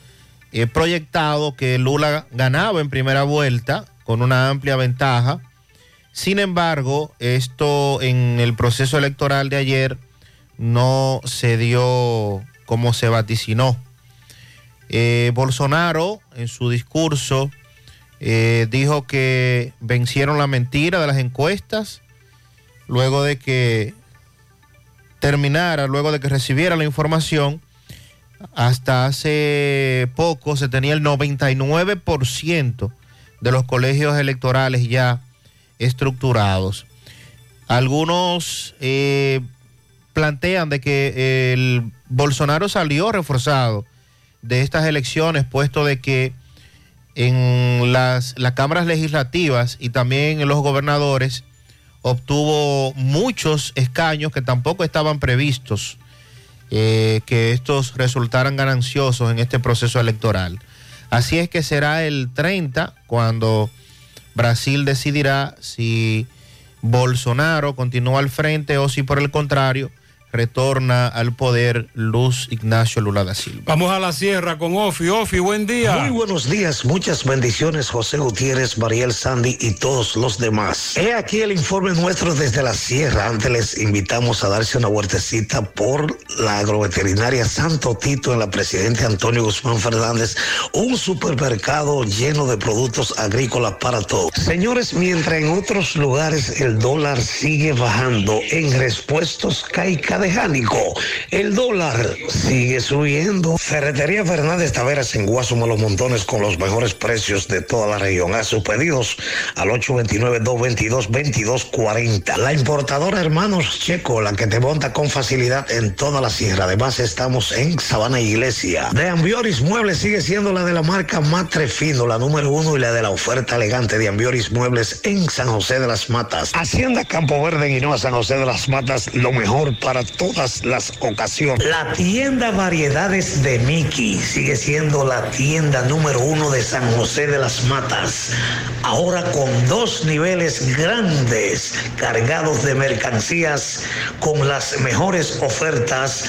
eh, proyectado que Lula ganaba en primera vuelta con una amplia ventaja. Sin embargo, esto en el proceso electoral de ayer no se dio como se vaticinó. Eh, Bolsonaro en su discurso eh, dijo que vencieron la mentira de las encuestas luego de que terminara, luego de que recibiera la información. Hasta hace poco se tenía el 99% de los colegios electorales ya estructurados. Algunos eh, plantean de que el Bolsonaro salió reforzado de estas elecciones, puesto de que en las, las cámaras legislativas y también en los gobernadores obtuvo muchos escaños que tampoco estaban previstos eh, que estos resultaran gananciosos en este proceso electoral. Así es que será el 30 cuando Brasil decidirá si Bolsonaro continúa al frente o si por el contrario retorna al poder Luz Ignacio Lula da Silva. Vamos a la sierra con Ofi. Ofi, buen día. Muy buenos días, muchas bendiciones, José Gutiérrez, Mariel Sandy y todos los demás. He aquí el informe nuestro desde la sierra. Antes les invitamos a darse una vueltecita por la agroveterinaria Santo Tito en la Presidente Antonio Guzmán Fernández, un supermercado lleno de productos agrícolas para todos. Señores, mientras en otros lugares el dólar sigue bajando, en respuestos cae cada El dólar sigue subiendo. Ferretería Fernández Taveras en Guasuma Los Montones con los mejores precios de toda la región. A sus pedidos al 829-222-2240. La importadora Hermanos Checo, la que te monta con facilidad en toda la sierra. Además, estamos en Sabana Iglesia. De Ambioris Muebles sigue siendo la de la marca Matre Fino, la número uno y la de la oferta elegante de Ambioris Muebles en San José de las Matas. Hacienda Campo Verde en San José de las Matas, lo mejor para todas las ocasiones. La tienda Variedades de Mickey sigue siendo la tienda número uno de San José de las Matas. Ahora con dos niveles grandes cargados de mercancías con las mejores ofertas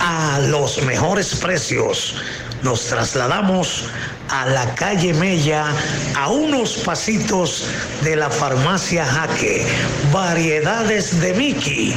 a los mejores precios. Nos trasladamos a la calle Mella, a unos pasitos de la farmacia Jaque. Variedades de Mickey,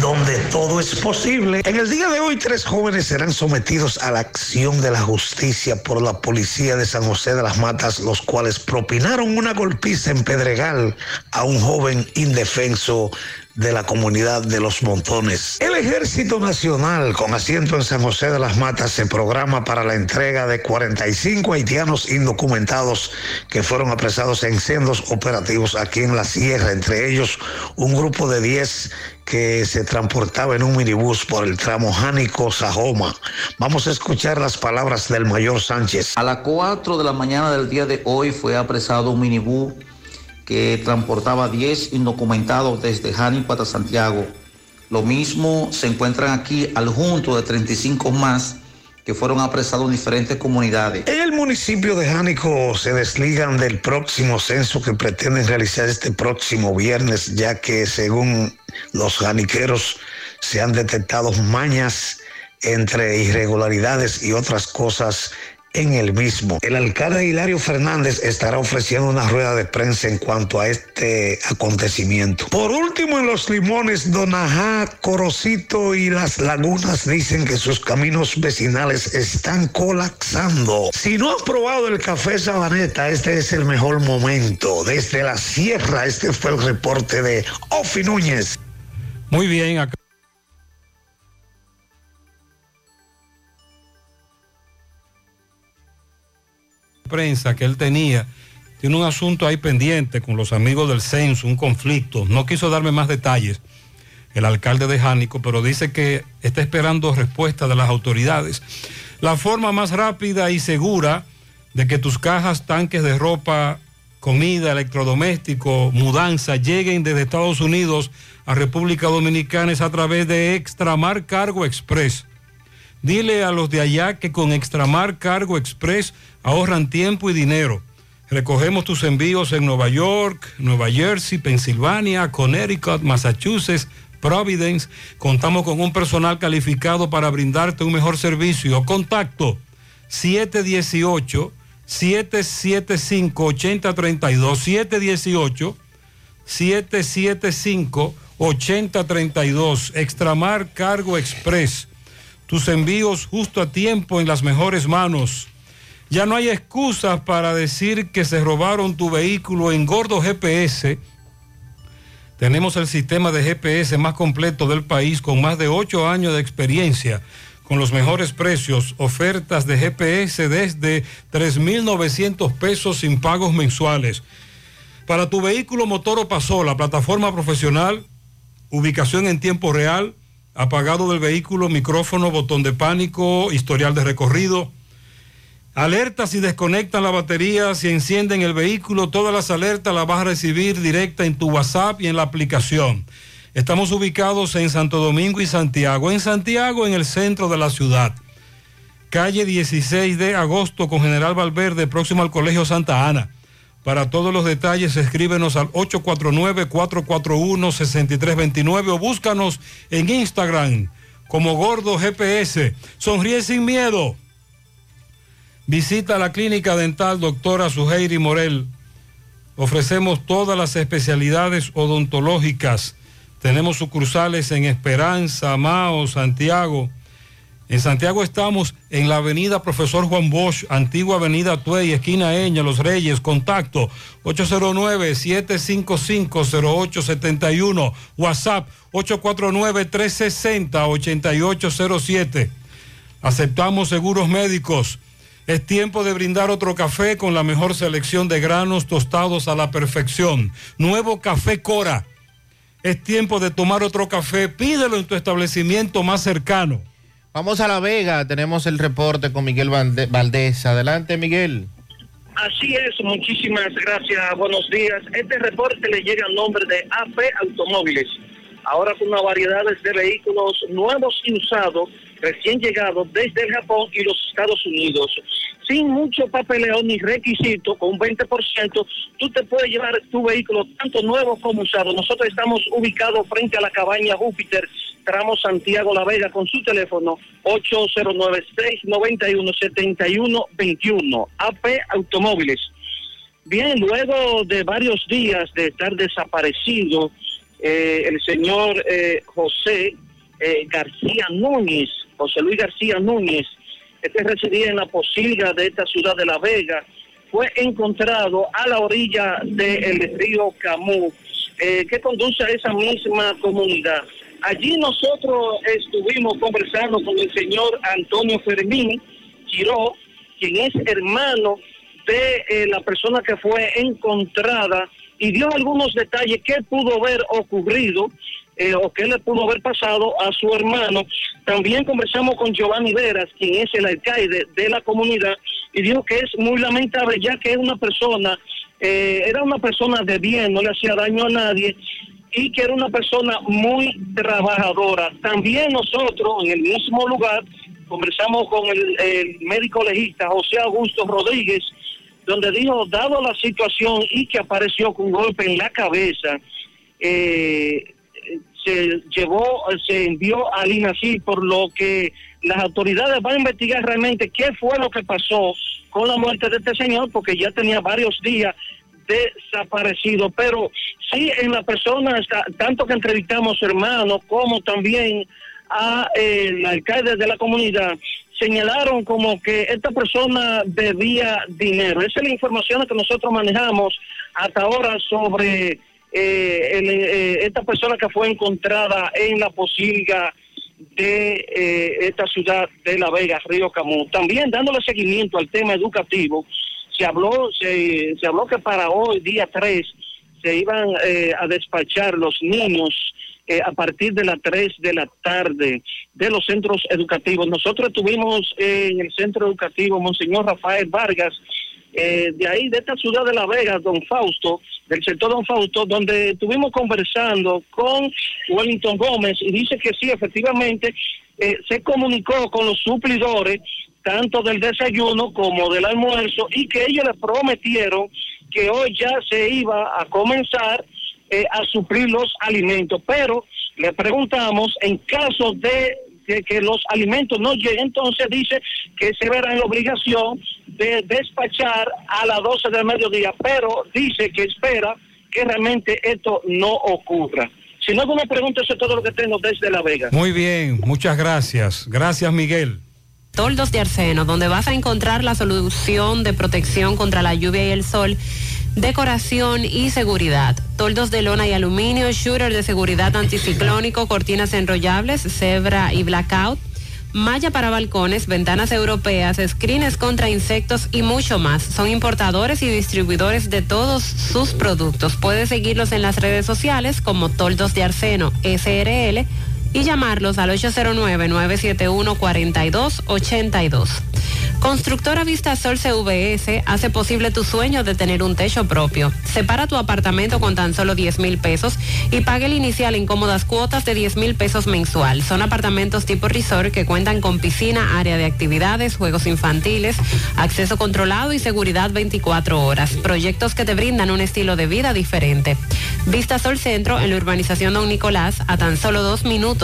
donde todo es posible. En el día de hoy, tres jóvenes serán sometidos a la acción de la justicia por la policía de San José de las Matas, los cuales propinaron una golpiza en Pedregal a un joven indefenso de la comunidad de los montones. El Ejército Nacional, con asiento en San José de las Matas, se programa para la entrega de 45 haitianos indocumentados que fueron apresados en sendos operativos aquí en la sierra, entre ellos un grupo de 10 que se transportaba en un minibús por el tramo Jánico-Sajoma. Vamos a escuchar las palabras del mayor Sánchez. A las 4 de la mañana del día de hoy fue apresado un minibús que transportaba 10 indocumentados desde Jánico hasta Santiago. Lo mismo se encuentran aquí al junto de 35 más que fueron apresados en diferentes comunidades. En el municipio de Jánico se desligan del próximo censo que pretenden realizar este próximo viernes, ya que según los janiqueros se han detectado mañas entre irregularidades y otras cosas en el mismo. El alcalde Hilario Fernández estará ofreciendo una rueda de prensa en cuanto a este acontecimiento. Por último, en los limones, Donajá, Corocito y las lagunas dicen que sus caminos vecinales están colapsando. Si no has probado el café Sabaneta, este es el mejor momento. Desde la sierra, este fue el reporte de Ofi Núñez. Muy bien, acá. Prensa que él tenía. Tiene un asunto ahí pendiente con los amigos del censo, un conflicto. No quiso darme más detalles el alcalde de Jánico, pero dice que está esperando respuesta de las autoridades. La forma más rápida y segura de que tus cajas, tanques de ropa, comida, electrodoméstico, mudanza lleguen desde Estados Unidos a República Dominicana es a través de Extramar Cargo Express Dile a los de allá que con Extramar Cargo Express ahorran tiempo y dinero. Recogemos tus envíos en Nueva York, Nueva Jersey, Pensilvania, Connecticut, Massachusetts, Providence. Contamos con un personal calificado para brindarte un mejor servicio. Contacto 718 775 8032 718 775 8032 Extramar Cargo Express. Tus envíos justo a tiempo en las mejores manos. Ya no hay excusas para decir que se robaron tu vehículo en Gordo GPS. Tenemos el sistema de GPS más completo del país con más de 8 años de experiencia, con los mejores precios, ofertas de GPS desde 3.900 pesos sin pagos mensuales. Para tu vehículo motor o pasola, plataforma profesional, ubicación en tiempo real, apagado del vehículo, micrófono, botón de pánico, historial de recorrido. Alerta si desconectan la batería, si encienden el vehículo, todas las alertas las vas a recibir directa en tu WhatsApp y en la aplicación. Estamos ubicados en Santo Domingo y Santiago. En Santiago, en el centro de la ciudad. Calle 16 de agosto con General Valverde, próximo al Colegio Santa Ana. Para todos los detalles, escríbenos al 849-441-6329 o búscanos en Instagram como Gordo GPS. Sonríe sin miedo. Visita la clínica dental doctora Suheiri Morel. Ofrecemos todas las especialidades odontológicas. Tenemos sucursales en Esperanza, Mao, Santiago. En Santiago estamos en la avenida Profesor Juan Bosch, antigua avenida Tuey, esquina Eña, Los Reyes, contacto 809-755-0871, WhatsApp 849-360-8807. Aceptamos seguros médicos. Es tiempo de brindar otro café con la mejor selección de granos tostados a la perfección. Nuevo café Cora. Es tiempo de tomar otro café. Pídelo en tu establecimiento más cercano. Vamos a La Vega, tenemos el reporte con Miguel Valdés. Adelante, Miguel. Así es, muchísimas gracias, buenos días. Este reporte le llega al nombre de AP Automóviles. Ahora con una variedad de vehículos nuevos y usados, recién llegados desde el Japón y los Estados Unidos. Sin mucho papeleo ni requisito, con un 20%, tú te puedes llevar tu vehículo tanto nuevo como usado. Nosotros estamos ubicados frente a la cabaña Júpiter, tramo Santiago La Vega, con su teléfono 8096-917121, AP Automóviles. Bien, luego de varios días de estar desaparecido, eh, el señor eh, José eh, García Núñez, José Luis García Núñez, este residía en la posilga de esta ciudad de La Vega, fue encontrado a la orilla del río Camú, eh, que conduce a esa misma comunidad. Allí nosotros estuvimos conversando con el señor Antonio Fermín Giró, quien es hermano de eh, la persona que fue encontrada y dio algunos detalles que pudo haber ocurrido eh, o que le pudo haber pasado a su hermano. También conversamos con Giovanni Veras, quien es el alcalde de la comunidad, y dijo que es muy lamentable ya que es una persona, eh, era una persona de bien, no le hacía daño a nadie y que era una persona muy trabajadora. También nosotros en el mismo lugar conversamos con el, el médico legista José Augusto Rodríguez, donde dijo, dado la situación y que apareció con un golpe en la cabeza, eh, se llevó, se envió al INACI, por lo que las autoridades van a investigar realmente qué fue lo que pasó con la muerte de este señor, porque ya tenía varios días desaparecido, pero sí en la persona, tanto que entrevistamos hermanos como también a eh, el alcalde de la comunidad, señalaron como que esta persona debía dinero. Esa es la información que nosotros manejamos hasta ahora sobre eh, el, eh, esta persona que fue encontrada en la posilga de eh, esta ciudad de La Vega, Río Camú. También dándole seguimiento al tema educativo, se habló, se, se habló que para hoy, día 3, se iban eh, a despachar los niños eh, a partir de las 3 de la tarde de los centros educativos. Nosotros estuvimos eh, en el centro educativo Monseñor Rafael Vargas, eh, de ahí, de esta ciudad de La Vega, don Fausto, del sector don Fausto, donde estuvimos conversando con Wellington Gómez y dice que sí, efectivamente, eh, se comunicó con los suplidores tanto del desayuno como del almuerzo y que ellos le prometieron que hoy ya se iba a comenzar eh, a suplir los alimentos, pero le preguntamos en caso de, de que los alimentos no lleguen, entonces dice que se verá en la obligación de despachar a las 12 del mediodía, pero dice que espera que realmente esto no ocurra. Si no alguna pregunta, eso es todo lo que tengo desde La Vega. Muy bien, muchas gracias. Gracias, Miguel. Toldos de Arseno, donde vas a encontrar la solución de protección contra la lluvia y el sol, decoración y seguridad. Toldos de lona y aluminio, shooter de seguridad anticiclónico, cortinas enrollables, cebra y blackout, malla para balcones, ventanas europeas, screens contra insectos y mucho más. Son importadores y distribuidores de todos sus productos. Puedes seguirlos en las redes sociales como Toldos de Arseno SRL y llamarlos al 809-971-4282. Constructora Vista Sol CVS hace posible tu sueño de tener un techo propio. Separa tu apartamento con tan solo 10 mil pesos y pague el inicial en cómodas cuotas de 10 mil pesos mensual. Son apartamentos tipo resort que cuentan con piscina, área de actividades, juegos infantiles, acceso controlado y seguridad 24 horas. Proyectos que te brindan un estilo de vida diferente. Vista Sol Centro en la urbanización Don Nicolás a tan solo dos minutos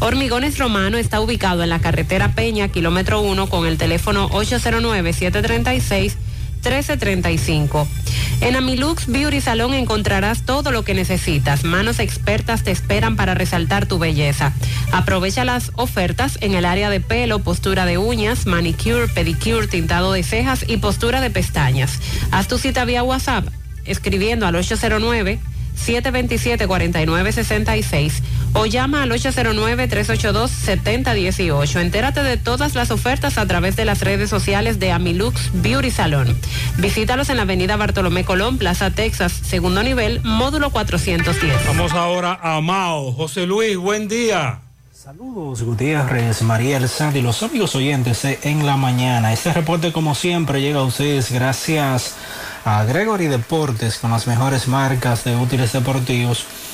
Hormigones Romano está ubicado en la carretera Peña, kilómetro 1, con el teléfono 809-736. 1335. En Amilux Beauty Salón encontrarás todo lo que necesitas. Manos expertas te esperan para resaltar tu belleza. Aprovecha las ofertas en el área de pelo, postura de uñas, manicure, pedicure, tintado de cejas y postura de pestañas. Haz tu cita vía WhatsApp escribiendo al 809 727-4966 o llama al 809-382-7018. Entérate de todas las ofertas a través de las redes sociales de Amilux Beauty Salon. Visítalos en la avenida Bartolomé Colón, Plaza Texas, segundo nivel, módulo 410. Vamos ahora a Mao. José Luis, buen día. Saludos Gutiérrez, María Elsa y los amigos oyentes de en la mañana. Este reporte como siempre llega a ustedes gracias a Gregory Deportes con las mejores marcas de útiles deportivos.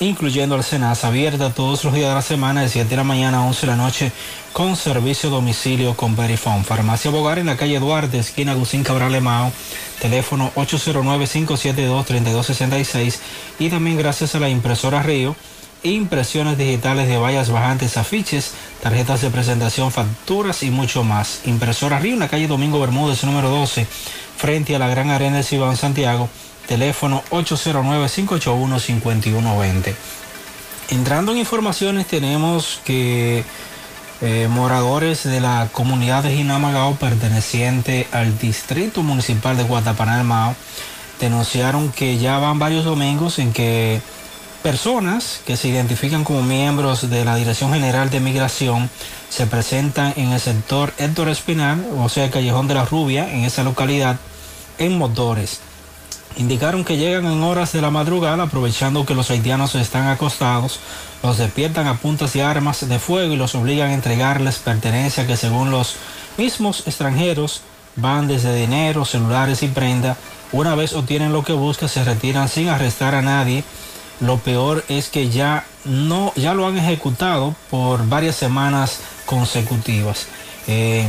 incluyendo el Senasa, abierta todos los días de la semana de 7 de la mañana a 11 de la noche con servicio a domicilio con Verifone. Farmacia Bogar en la calle Duarte, esquina Agustín Cabral Emao, teléfono 809-572-3266 y también gracias a la impresora Río impresiones digitales de vallas bajantes, afiches, tarjetas de presentación, facturas y mucho más. Impresora Río, en la calle Domingo Bermúdez, número 12, frente a la Gran Arena de Cibán, Santiago, teléfono 809-581-5120. Entrando en informaciones, tenemos que eh, moradores de la comunidad de Jinamagao, perteneciente al Distrito Municipal de Guatapaná Mao, denunciaron que ya van varios domingos en que personas que se identifican como miembros de la Dirección General de Migración se presentan en el sector Héctor Espinal, o sea, el Callejón de la Rubia, en esa localidad, en motores. Indicaron que llegan en horas de la madrugada, aprovechando que los haitianos están acostados, los despiertan a puntas de armas de fuego y los obligan a entregarles pertenencia que según los mismos extranjeros van desde dinero, celulares y prenda. Una vez obtienen lo que buscan, se retiran sin arrestar a nadie lo peor es que ya no, ya lo han ejecutado por varias semanas consecutivas. Eh,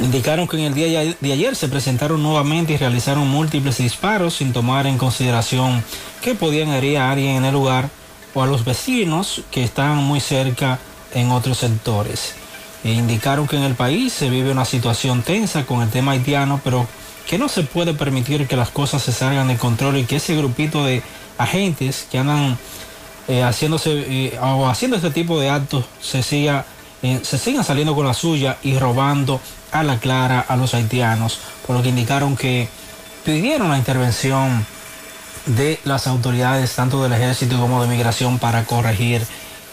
indicaron que en el día de ayer se presentaron nuevamente y realizaron múltiples disparos sin tomar en consideración que podían herir a alguien en el lugar o a los vecinos que están muy cerca en otros sectores. E indicaron que en el país se vive una situación tensa con el tema haitiano, pero que no se puede permitir que las cosas se salgan de control y que ese grupito de agentes que andan eh, haciéndose eh, haciendo este tipo de actos se siga eh, se sigan saliendo con la suya y robando a la clara a los haitianos, por lo que indicaron que pidieron la intervención de las autoridades, tanto del ejército como de migración, para corregir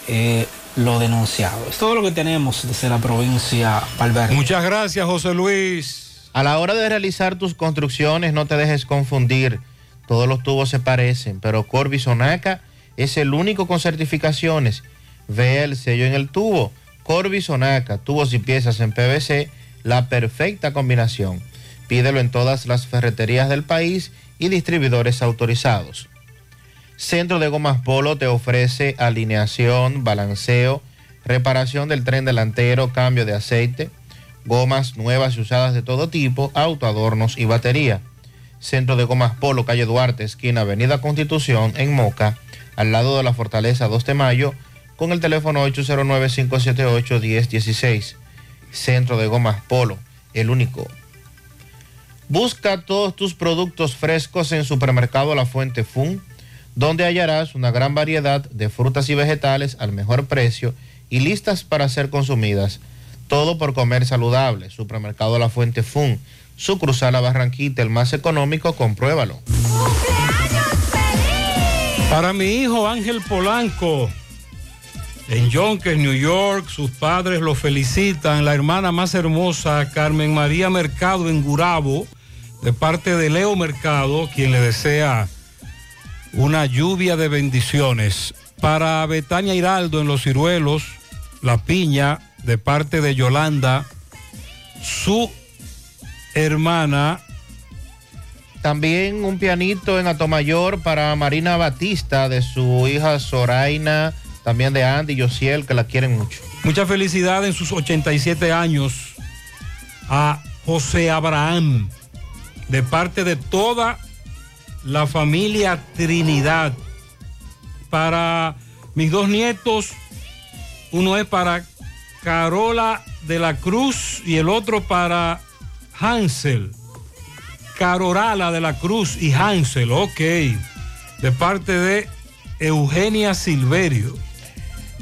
eh, lo denunciado. Es todo lo que tenemos desde la provincia Valverde. Muchas gracias, José Luis. A la hora de realizar tus construcciones, no te dejes confundir. Todos los tubos se parecen, pero Corby Sonaca es el único con certificaciones. Ve el sello en el tubo. Corby Sonaca, tubos y piezas en PVC, la perfecta combinación. Pídelo en todas las ferreterías del país y distribuidores autorizados. Centro de Gomas Polo te ofrece alineación, balanceo, reparación del tren delantero, cambio de aceite, gomas nuevas y usadas de todo tipo, autoadornos y batería. Centro de Gomas Polo, calle Duarte, esquina Avenida Constitución, en Moca, al lado de la Fortaleza 2 de Mayo, con el teléfono 809-578-1016. Centro de Gomas Polo, el único. Busca todos tus productos frescos en Supermercado La Fuente Fun, donde hallarás una gran variedad de frutas y vegetales al mejor precio y listas para ser consumidas. Todo por comer saludable. Supermercado La Fuente Fun, sucursal La Barranquita, el más económico, compruébalo. Para mi hijo Ángel Polanco, en Yonkers, New York, sus padres lo felicitan. La hermana más hermosa, Carmen María Mercado, en Gurabo, de parte de Leo Mercado, quien le desea una lluvia de bendiciones. Para Betania Hiraldo en Los Ciruelos, La Piña, de parte de Yolanda, su hermana. También un pianito en Atomayor para Marina Batista, de su hija Soraina, también de Andy y Josiel, que la quieren mucho. Mucha felicidad en sus 87 años a José Abraham, de parte de toda la familia Trinidad. Para mis dos nietos, uno es para Carola de la Cruz y el otro para Hansel. Carorala de la Cruz y Hansel, ok. De parte de Eugenia Silverio.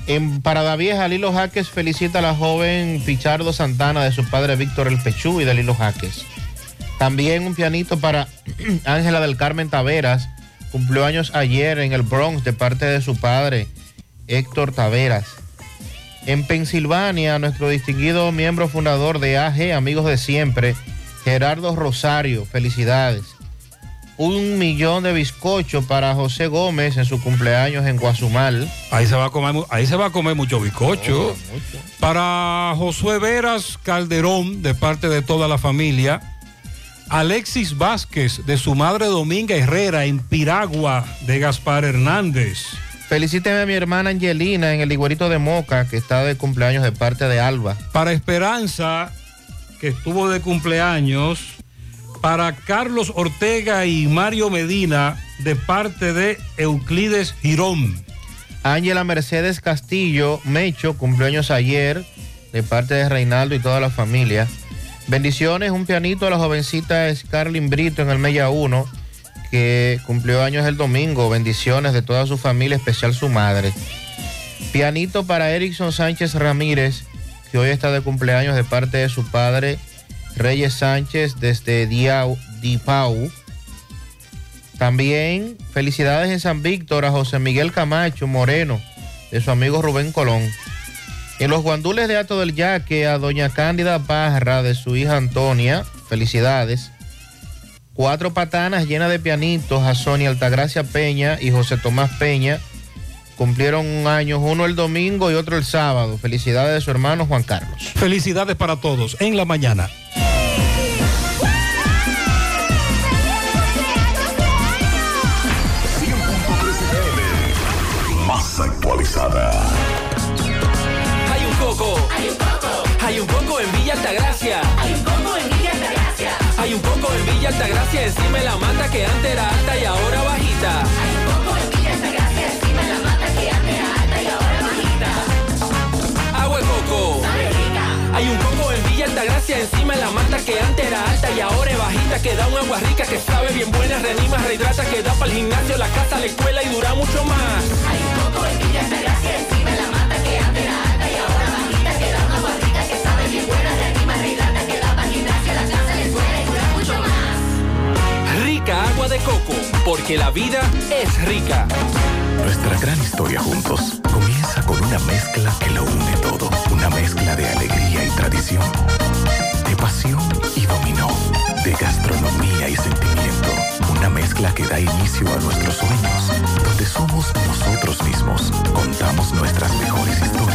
En Parada Vieja, Lilo Jaques felicita a la joven Pichardo Santana de su padre Víctor El Pechú y de Lilo Jaques. También un pianito para Ángela del Carmen Taveras. Cumplió años ayer en el Bronx de parte de su padre Héctor Taveras. En Pensilvania, nuestro distinguido miembro fundador de AG, Amigos de Siempre, Gerardo Rosario. Felicidades. Un millón de bizcocho para José Gómez en su cumpleaños en Guazumal. Ahí se va a comer, ahí se va a comer mucho bizcocho. Para Josué Veras Calderón, de parte de toda la familia. Alexis Vázquez, de su madre Dominga Herrera, en Piragua, de Gaspar Hernández. Felicíteme a mi hermana Angelina en el Iguerito de Moca, que está de cumpleaños de parte de Alba. Para Esperanza, que estuvo de cumpleaños. Para Carlos Ortega y Mario Medina, de parte de Euclides Girón. Ángela Mercedes Castillo, Mecho, cumpleaños ayer, de parte de Reinaldo y toda la familia. Bendiciones, un pianito a la jovencita Scarlin Brito en el Mella 1, que cumplió años el domingo. Bendiciones de toda su familia, especial su madre. Pianito para Erickson Sánchez Ramírez, que hoy está de cumpleaños de parte de su padre Reyes Sánchez desde Diau- Dipau. También felicidades en San Víctor a José Miguel Camacho Moreno, de su amigo Rubén Colón. En los guandules de Ato del Yaque a doña Cándida Parra, de su hija Antonia, felicidades. Cuatro patanas llenas de pianitos a Sonia Altagracia Peña y José Tomás Peña. Cumplieron un año, uno el domingo y otro el sábado. Felicidades de su hermano Juan Carlos. Felicidades para todos en la mañana. Hay un coco. Hay un coco. Hay un coco en Villa Altagracia. Hay un coco en Villa Altagracia. Hay un coco en Villa Altagracia encima de la mata que antes era alta y ahora bajita. Hay un coco en Villa Altagracia encima de la mata que antes era alta y ahora bajita. Agua de coco. Hay un coco en Villa Altagracia encima de la mata que antes era alta y ahora es bajita que da agua rica que sabe bien buena, reanima, rehidrata, que da para el gimnasio, la casa, la escuela y dura mucho más. Hay un coco en Villa Altagracia, encima de la mata que antes era alta y ahora bajita, que da una agua rica que sabe bien buena, reanima, rehidrata, que da para el gimnasio, la casa, la escuela y dura mucho más. Rica agua de coco, porque la vida es rica. Nuestra gran historia juntos con una mezcla que lo une todo. Una mezcla de alegría y tradición, de pasión y dominó, de gastronomía y sentimiento. Una mezcla que da inicio a nuestros sueños, donde somos nosotros mismos, contamos nuestras mejores historias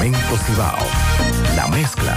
Cemento Cibao, la mezcla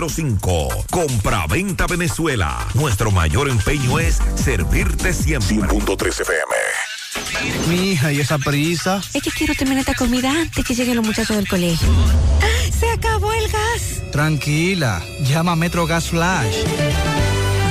809-736-0505. Compra-venta Venezuela. Nuestro mayor empeño es servirte siempre. 100.3 FM. Mi hija, ¿y esa prisa? Es que quiero terminar esta comida antes que lleguen los muchachos del colegio. ¡Ah! ¡Se acabó el gas! Tranquila, llama a Metro Gas Flash.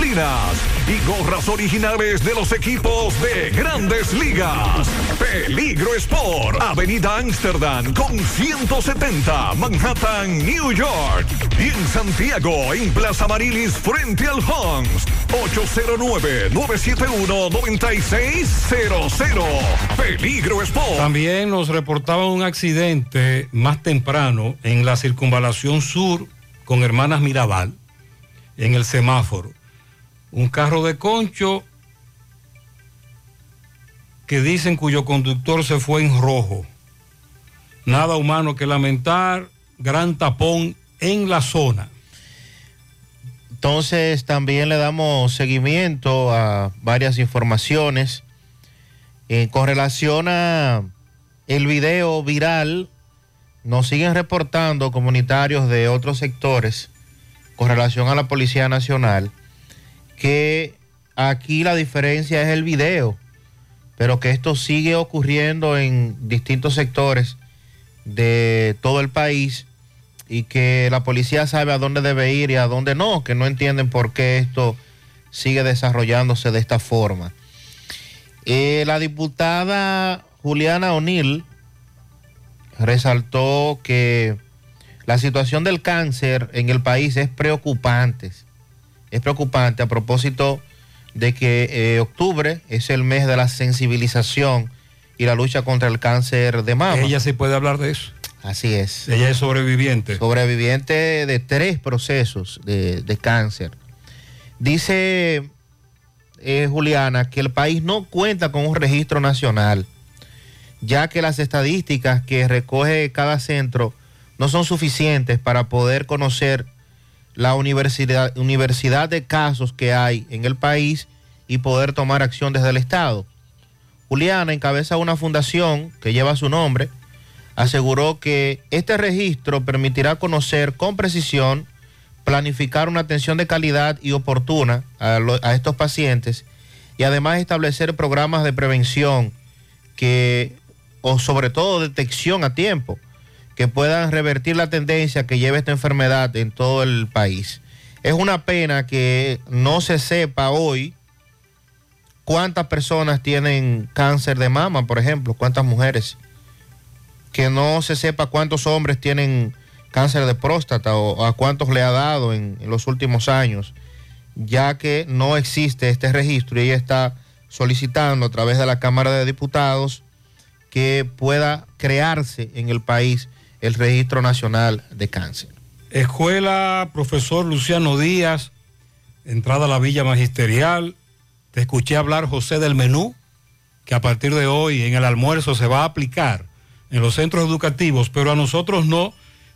y gorras originales de los equipos de grandes ligas. Peligro Sport, Avenida Amsterdam con 170, Manhattan, New York. Y en Santiago, en Plaza Marilis, frente al Hans, 809-971-9600. Peligro Sport. También nos reportaban un accidente más temprano en la circunvalación sur con Hermanas Mirabal, en el semáforo. Un carro de concho que dicen cuyo conductor se fue en rojo. Nada humano que lamentar, gran tapón en la zona. Entonces también le damos seguimiento a varias informaciones eh, con relación a el video viral. Nos siguen reportando comunitarios de otros sectores con relación a la Policía Nacional que aquí la diferencia es el video, pero que esto sigue ocurriendo en distintos sectores de todo el país y que la policía sabe a dónde debe ir y a dónde no, que no entienden por qué esto sigue desarrollándose de esta forma. Eh, la diputada Juliana O'Neill resaltó que la situación del cáncer en el país es preocupante. Es preocupante a propósito de que eh, octubre es el mes de la sensibilización y la lucha contra el cáncer de mama. Ella sí puede hablar de eso. Así es. Ella es sobreviviente. Sobreviviente de tres procesos de, de cáncer. Dice eh, Juliana que el país no cuenta con un registro nacional, ya que las estadísticas que recoge cada centro no son suficientes para poder conocer la universidad, universidad de casos que hay en el país y poder tomar acción desde el Estado. Juliana encabeza una fundación que lleva su nombre, aseguró que este registro permitirá conocer con precisión, planificar una atención de calidad y oportuna a, a estos pacientes y además establecer programas de prevención que, o sobre todo detección a tiempo, que puedan revertir la tendencia que lleva esta enfermedad en todo el país. Es una pena que no se sepa hoy cuántas personas tienen cáncer de mama, por ejemplo, cuántas mujeres. Que no se sepa cuántos hombres tienen cáncer de próstata o a cuántos le ha dado en, en los últimos años, ya que no existe este registro y ella está solicitando a través de la Cámara de Diputados que pueda crearse en el país el Registro Nacional de Cáncer. Escuela Profesor Luciano Díaz, entrada a la Villa Magisterial. Te escuché hablar, José, del menú que a partir de hoy en el almuerzo se va a aplicar en los centros educativos, pero a nosotros no.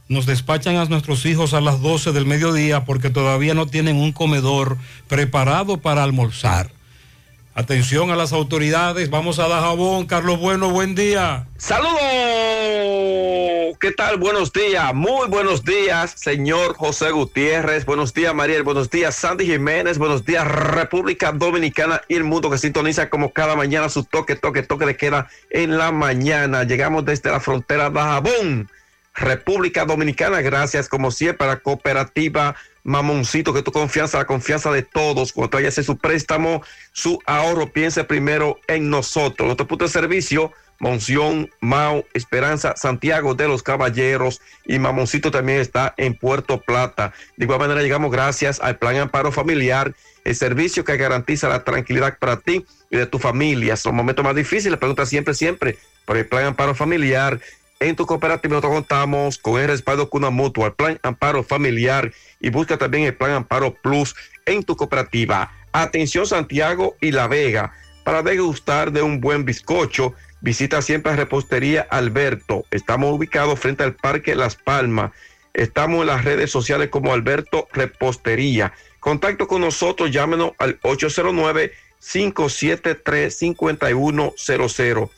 Nos despachan a nuestros hijos a las 12 del mediodía porque todavía no tienen un comedor preparado para almorzar. Atención a las autoridades, vamos a Dajabón. Carlos Bueno, buen día. Saludos, ¿qué tal? Buenos días, muy buenos días, señor José Gutiérrez, buenos días, Mariel, buenos días, Sandy Jiménez, buenos días, República Dominicana y el mundo que sintoniza como cada mañana su toque, toque, toque de queda en la mañana. Llegamos desde la frontera de Jabón, República Dominicana, gracias como siempre a la cooperativa Mamoncito, que tu confianza, la confianza de todos, cuando vaya a hacer su préstamo, su ahorro, piense primero en nosotros. Nuestro punto de servicio, Monción, Mau, Esperanza, Santiago de los Caballeros y Mamoncito también está en Puerto Plata. De igual manera llegamos gracias al Plan Amparo Familiar, el servicio que garantiza la tranquilidad para ti y de tu familia. Son momentos más difíciles, pregunta siempre, siempre por el Plan Amparo Familiar. En tu cooperativa nosotros contamos con el respaldo Cuna Mutua, el Plan Amparo Familiar y busca también el Plan Amparo Plus en tu cooperativa. Atención Santiago y La Vega. Para degustar de un buen bizcocho, visita siempre Repostería Alberto. Estamos ubicados frente al Parque Las Palmas. Estamos en las redes sociales como Alberto Repostería. Contacto con nosotros, llámenos al 809-573-5100.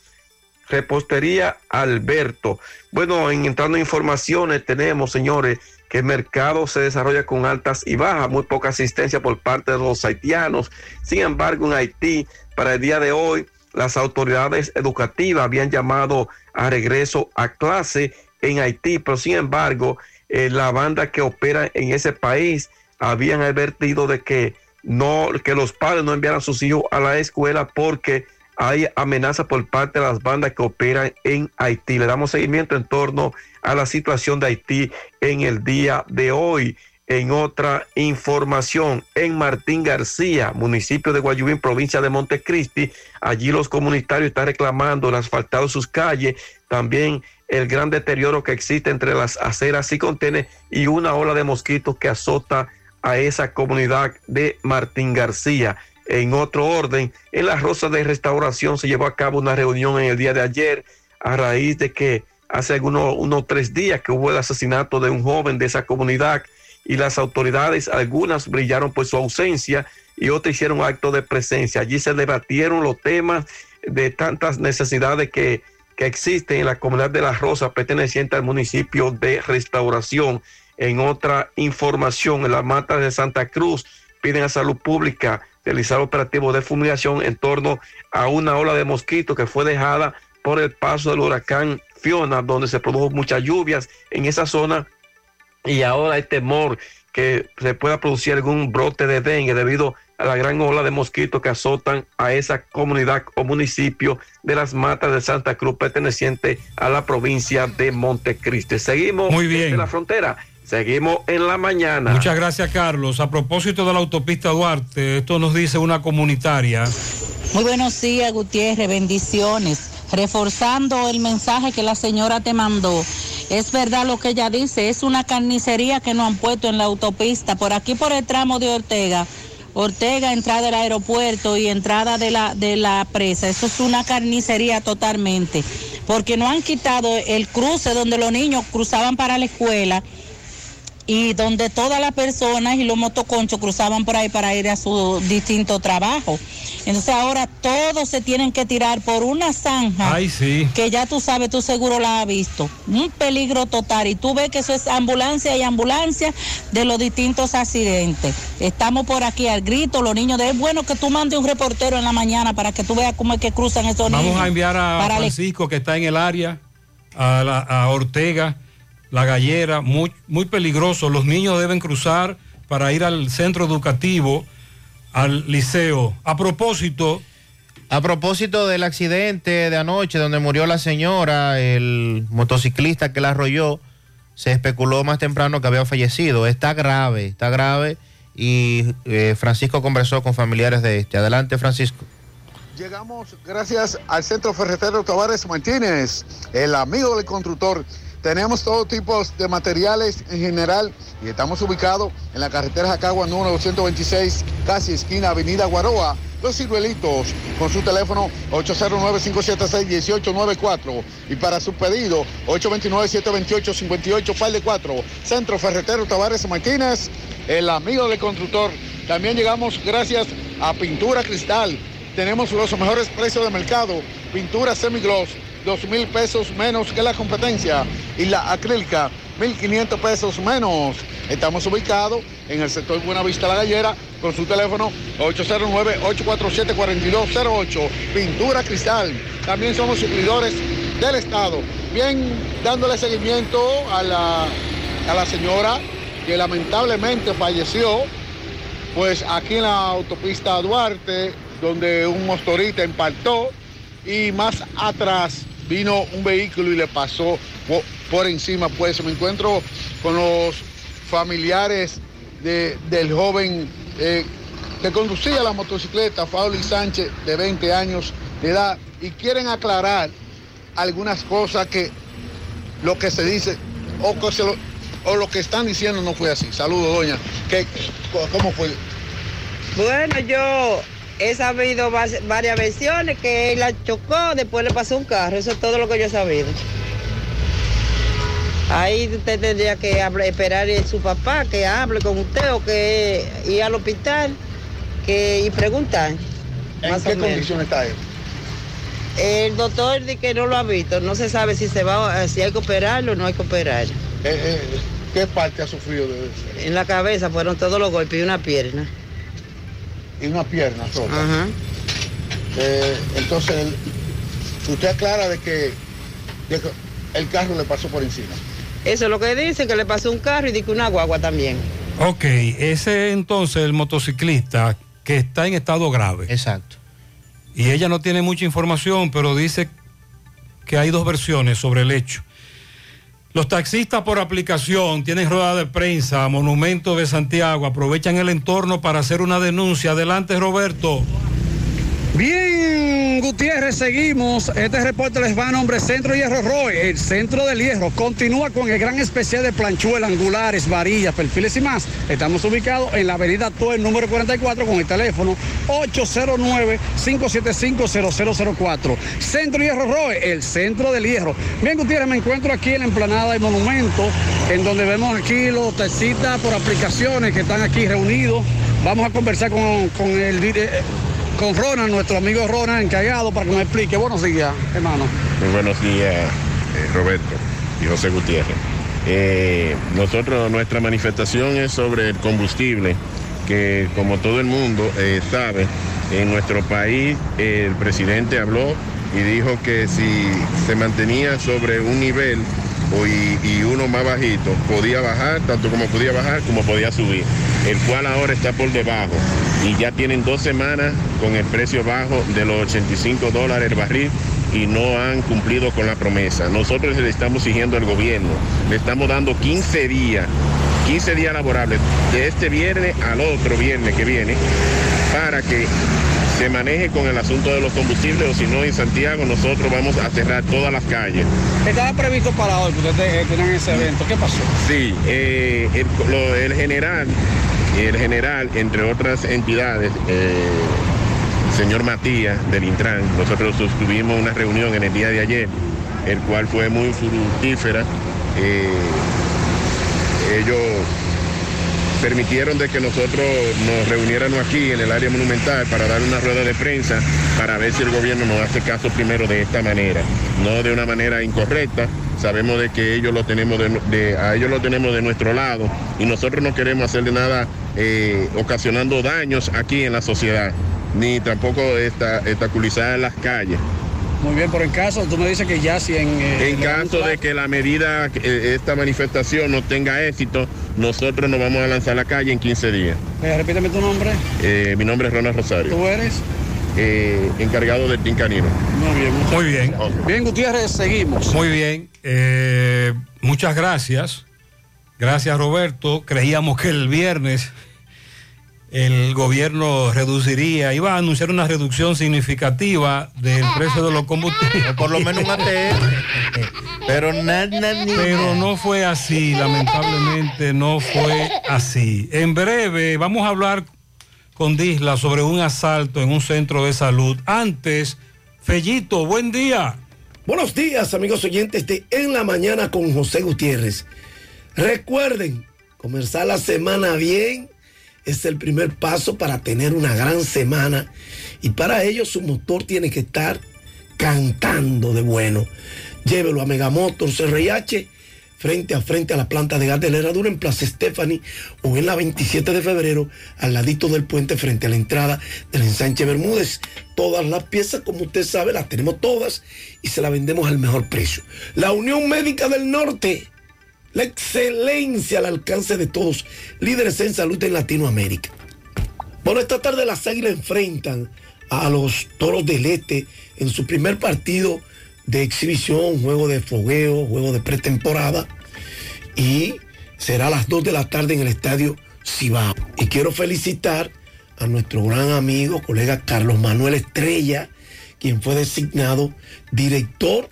Repostería Alberto. Bueno, en entrando en informaciones, tenemos, señores, que el mercado se desarrolla con altas y bajas, muy poca asistencia por parte de los haitianos. Sin embargo, en Haití, para el día de hoy, las autoridades educativas habían llamado a regreso a clase en Haití, pero sin embargo, eh, la banda que opera en ese país habían advertido de que no, que los padres no enviaran a sus hijos a la escuela porque hay amenaza por parte de las bandas que operan en Haití. Le damos seguimiento en torno a la situación de Haití en el día de hoy. En otra información, en Martín García, municipio de Guayubín, provincia de Montecristi, allí los comunitarios están reclamando el asfaltado de sus calles, también el gran deterioro que existe entre las aceras y contenes y una ola de mosquitos que azota a esa comunidad de Martín García. En otro orden, en la Rosa de Restauración se llevó a cabo una reunión en el día de ayer a raíz de que hace algunos unos tres días que hubo el asesinato de un joven de esa comunidad y las autoridades, algunas brillaron por su ausencia y otras hicieron acto de presencia. Allí se debatieron los temas de tantas necesidades que, que existen en la comunidad de La Rosa perteneciente al municipio de Restauración. En otra información, en la mata de Santa Cruz piden a Salud Pública realizar operativos de fumigación en torno a una ola de mosquitos que fue dejada por el paso del huracán Fiona, donde se produjo muchas lluvias en esa zona y ahora hay temor que se pueda producir algún brote de dengue debido a la gran ola de mosquitos que azotan a esa comunidad o municipio de las matas de Santa Cruz perteneciente a la provincia de Montecristi. Seguimos Muy bien. desde la frontera, seguimos en la mañana. Muchas gracias, Carlos. A propósito de la autopista Duarte, esto nos dice una comunitaria. Muy buenos días, Gutiérrez, bendiciones. Reforzando el mensaje que la señora te mandó. Es verdad lo que ella dice, es una carnicería que nos han puesto en la autopista, por aquí por el tramo de Ortega. Ortega, entrada del aeropuerto y entrada de la, de la presa. Eso es una carnicería totalmente. Porque no han quitado el cruce donde los niños cruzaban para la escuela y donde todas las personas y los motoconchos cruzaban por ahí para ir a su distinto trabajo. Entonces ahora todos se tienen que tirar por una zanja Ay, sí. que ya tú sabes, tú seguro la has visto. Un peligro total. Y tú ves que eso es ambulancia y ambulancia de los distintos accidentes. Estamos por aquí al grito, los niños. De, es bueno que tú mandes un reportero en la mañana para que tú veas cómo es que cruzan esos niños. Vamos a enviar a Francisco, que está en el área, a, la- a Ortega, La Gallera, muy, muy peligroso. Los niños deben cruzar para ir al centro educativo, al liceo. A propósito, A propósito del accidente de anoche donde murió la señora, el motociclista que la arrolló, se especuló más temprano que había fallecido. Está grave, está grave y eh, Francisco conversó con familiares de este. Adelante, Francisco. Llegamos gracias al Centro Ferretero Tavares Martínez, el amigo del constructor. Tenemos todo tipo de materiales en general y estamos ubicados en la carretera Jacagua número 226, casi esquina Avenida Guaroa. Los ciruelitos con su teléfono 809-576-1894 y para su pedido 829-728-58 par de 4. Centro Ferretero Tavares Martínez, el amigo del constructor. También llegamos gracias a Pintura Cristal. Tenemos los mejores precios de mercado. Pintura semigloss, dos mil pesos menos que la competencia. Y la acrílica, 1.500 pesos menos. Estamos ubicados en el sector Buenavista La Gallera con su teléfono 809-847-4208. Pintura Cristal. También somos suplidores del Estado. Bien, dándole seguimiento a la, a la señora que lamentablemente falleció pues aquí en la autopista Duarte, donde un motorista impactó y más atrás vino un vehículo y le pasó po- por encima. Pues me encuentro con los familiares de- del joven eh, que conducía la motocicleta, Fauli Sánchez, de 20 años de edad, y quieren aclarar algunas cosas que lo que se dice o lo que están diciendo no fue así. Saludos, doña. ¿Qué, ¿Cómo fue? Bueno, yo he sabido varias versiones que él la chocó, después le pasó un carro, eso es todo lo que yo he sabido. Ahí usted tendría que esperar a su papá que hable con usted o que ir al hospital que, y preguntar. ¿En más qué condición está él? El doctor dice que no lo ha visto, no se sabe si se va, si hay que operarlo o no hay que operar. Eh, ¿Qué parte ha sufrido de eso? En la cabeza fueron todos los golpes y una pierna. Y una pierna sola. Ajá. Eh, entonces, usted aclara de que, de que el carro le pasó por encima. Eso es lo que dicen, que le pasó un carro y dice que una guagua también. ok, ese entonces el motociclista que está en estado grave. Exacto. Y ella no tiene mucha información, pero dice que hay dos versiones sobre el hecho. Los taxistas por aplicación tienen rueda de prensa, Monumento de Santiago, aprovechan el entorno para hacer una denuncia. Adelante, Roberto. Bien, Gutiérrez, seguimos. Este reporte les va a nombre Centro Hierro Roy, el centro del hierro. Continúa con el gran especial de planchuelas, angulares, varillas, perfiles y más. Estamos ubicados en la avenida Toel, número 44, con el teléfono 809-575-0004. Centro Hierro Roy, el centro del hierro. Bien, Gutiérrez, me encuentro aquí en la emplanada del monumento, en donde vemos aquí los taxistas por aplicaciones que están aquí reunidos. Vamos a conversar con, con el dire- con Ronald, nuestro amigo Ronald, encargado, para que me explique. Buenos días, hermano. Muy buenos días, eh, Roberto y José Gutiérrez. Eh, nosotros, nuestra manifestación es sobre el combustible, que como todo el mundo eh, sabe, en nuestro país el presidente habló y dijo que si se mantenía sobre un nivel y, y uno más bajito, podía bajar, tanto como podía bajar como podía subir, el cual ahora está por debajo y ya tienen dos semanas con el precio bajo de los 85 dólares el barril y no han cumplido con la promesa. Nosotros le estamos siguiendo al gobierno, le estamos dando 15 días, 15 días laborables, de este viernes al otro viernes que viene, para que se maneje con el asunto de los combustibles o si no en Santiago nosotros vamos a cerrar todas las calles. Estaba previsto para hoy, que ustedes eh, tenían ese evento. ¿Qué pasó? Sí, eh, el, lo- el general, el general, entre otras entidades, eh, señor Matías del Intran, nosotros sostuvimos una reunión en el día de ayer, el cual fue muy fructífera. Eh, ellos permitieron de que nosotros nos reuniéramos aquí en el área monumental para dar una rueda de prensa para ver si el gobierno nos hace caso primero de esta manera, no de una manera incorrecta. Sabemos de que ellos lo tenemos de, de- a ellos lo tenemos de nuestro lado y nosotros no queremos hacerle nada eh, ocasionando daños aquí en la sociedad, ni tampoco esta, estaculizar en las calles. Muy bien, por en caso, tú me dices que ya si en... eh, En caso de que la medida, eh, esta manifestación no tenga éxito, nosotros nos vamos a lanzar a la calle en 15 días. Eh, repíteme tu nombre. Eh, mi nombre es Ronald Rosario. ¿Tú eres? Eh, encargado del Tincanino. Muy bien, muchas Muy bien. Bien, Gutiérrez, seguimos. Muy bien. Eh, muchas gracias. Gracias, Roberto. Creíamos que el viernes el gobierno reduciría, iba a anunciar una reducción significativa del precio de los combustibles. Por lo menos un ATM. Pero nada, ni Pero no fue así, lamentablemente no fue así. En breve vamos a hablar con Disla sobre un asalto en un centro de salud. Antes, Fellito, buen día. Buenos días, amigos oyentes de En la Mañana con José Gutiérrez. Recuerden, comenzar la semana bien es el primer paso para tener una gran semana y para ello su motor tiene que estar cantando de bueno. Llévelo a Megamotors RIH frente a frente a la planta de gas de la herradura en Plaza Stephanie o en la 27 de febrero al ladito del puente frente a la entrada del ensanche Bermúdez. Todas las piezas, como usted sabe, las tenemos todas y se las vendemos al mejor precio. La Unión Médica del Norte, la excelencia al alcance de todos, líderes en salud en Latinoamérica. Bueno, esta tarde las Águilas enfrentan a los Toros del Este en su primer partido de exhibición, juego de fogueo, juego de pretemporada y será a las 2 de la tarde en el estadio Cibao. Y quiero felicitar a nuestro gran amigo, colega Carlos Manuel Estrella, quien fue designado director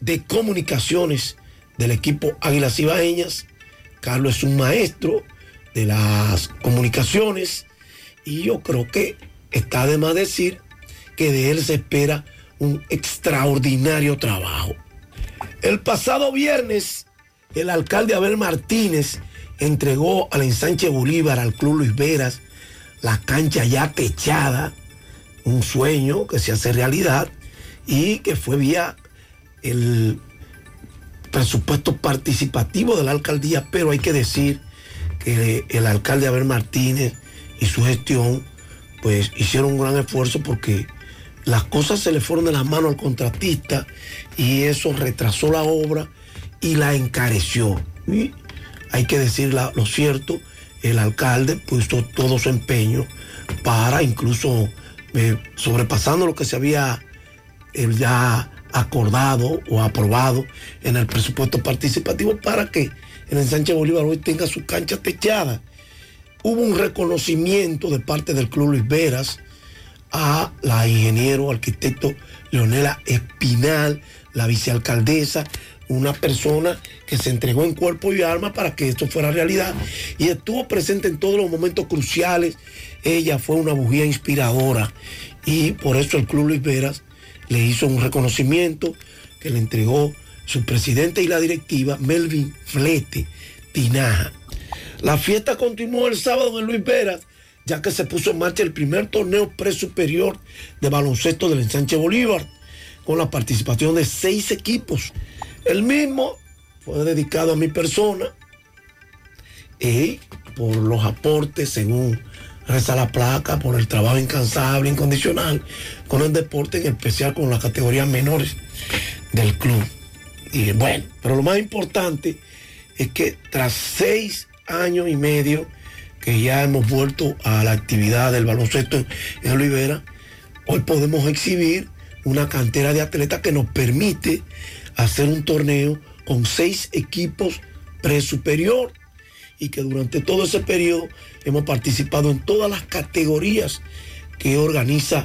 de comunicaciones del equipo Águilas Ibaeñas. Carlos es un maestro de las comunicaciones y yo creo que está de más decir que de él se espera un extraordinario trabajo. El pasado viernes, el alcalde Abel Martínez entregó al ensanche Bolívar, al Club Luis Veras, la cancha ya techada, un sueño que se hace realidad y que fue vía el presupuesto participativo de la alcaldía, pero hay que decir que el alcalde Abel Martínez y su gestión pues hicieron un gran esfuerzo porque las cosas se le fueron de las manos al contratista y eso retrasó la obra y la encareció. Hay que decir la- lo cierto, el alcalde puso todo su empeño para incluso eh, sobrepasando lo que se había eh, ya acordado o aprobado en el presupuesto participativo para que el ensanche Bolívar hoy tenga su cancha techada. Hubo un reconocimiento de parte del Club Luis Veras a la ingeniero arquitecto Leonela Espinal, la vicealcaldesa, una persona que se entregó en cuerpo y alma para que esto fuera realidad y estuvo presente en todos los momentos cruciales. Ella fue una bujía inspiradora y por eso el Club Luis Veras le hizo un reconocimiento que le entregó su presidente y la directiva, Melvin Flete Tinaja. La fiesta continuó el sábado en Luis Veras, ya que se puso en marcha el primer torneo presuperior de baloncesto del ensanche Bolívar, con la participación de seis equipos. El mismo fue dedicado a mi persona y por los aportes, según reza la placa, por el trabajo incansable, incondicional, con el deporte, en especial con las categorías menores del club. Y bueno, pero lo más importante es que tras seis años y medio que ya hemos vuelto a la actividad del baloncesto en Olivera, hoy podemos exhibir una cantera de atletas que nos permite hacer un torneo con seis equipos presuperior y que durante todo ese periodo hemos participado en todas las categorías que organiza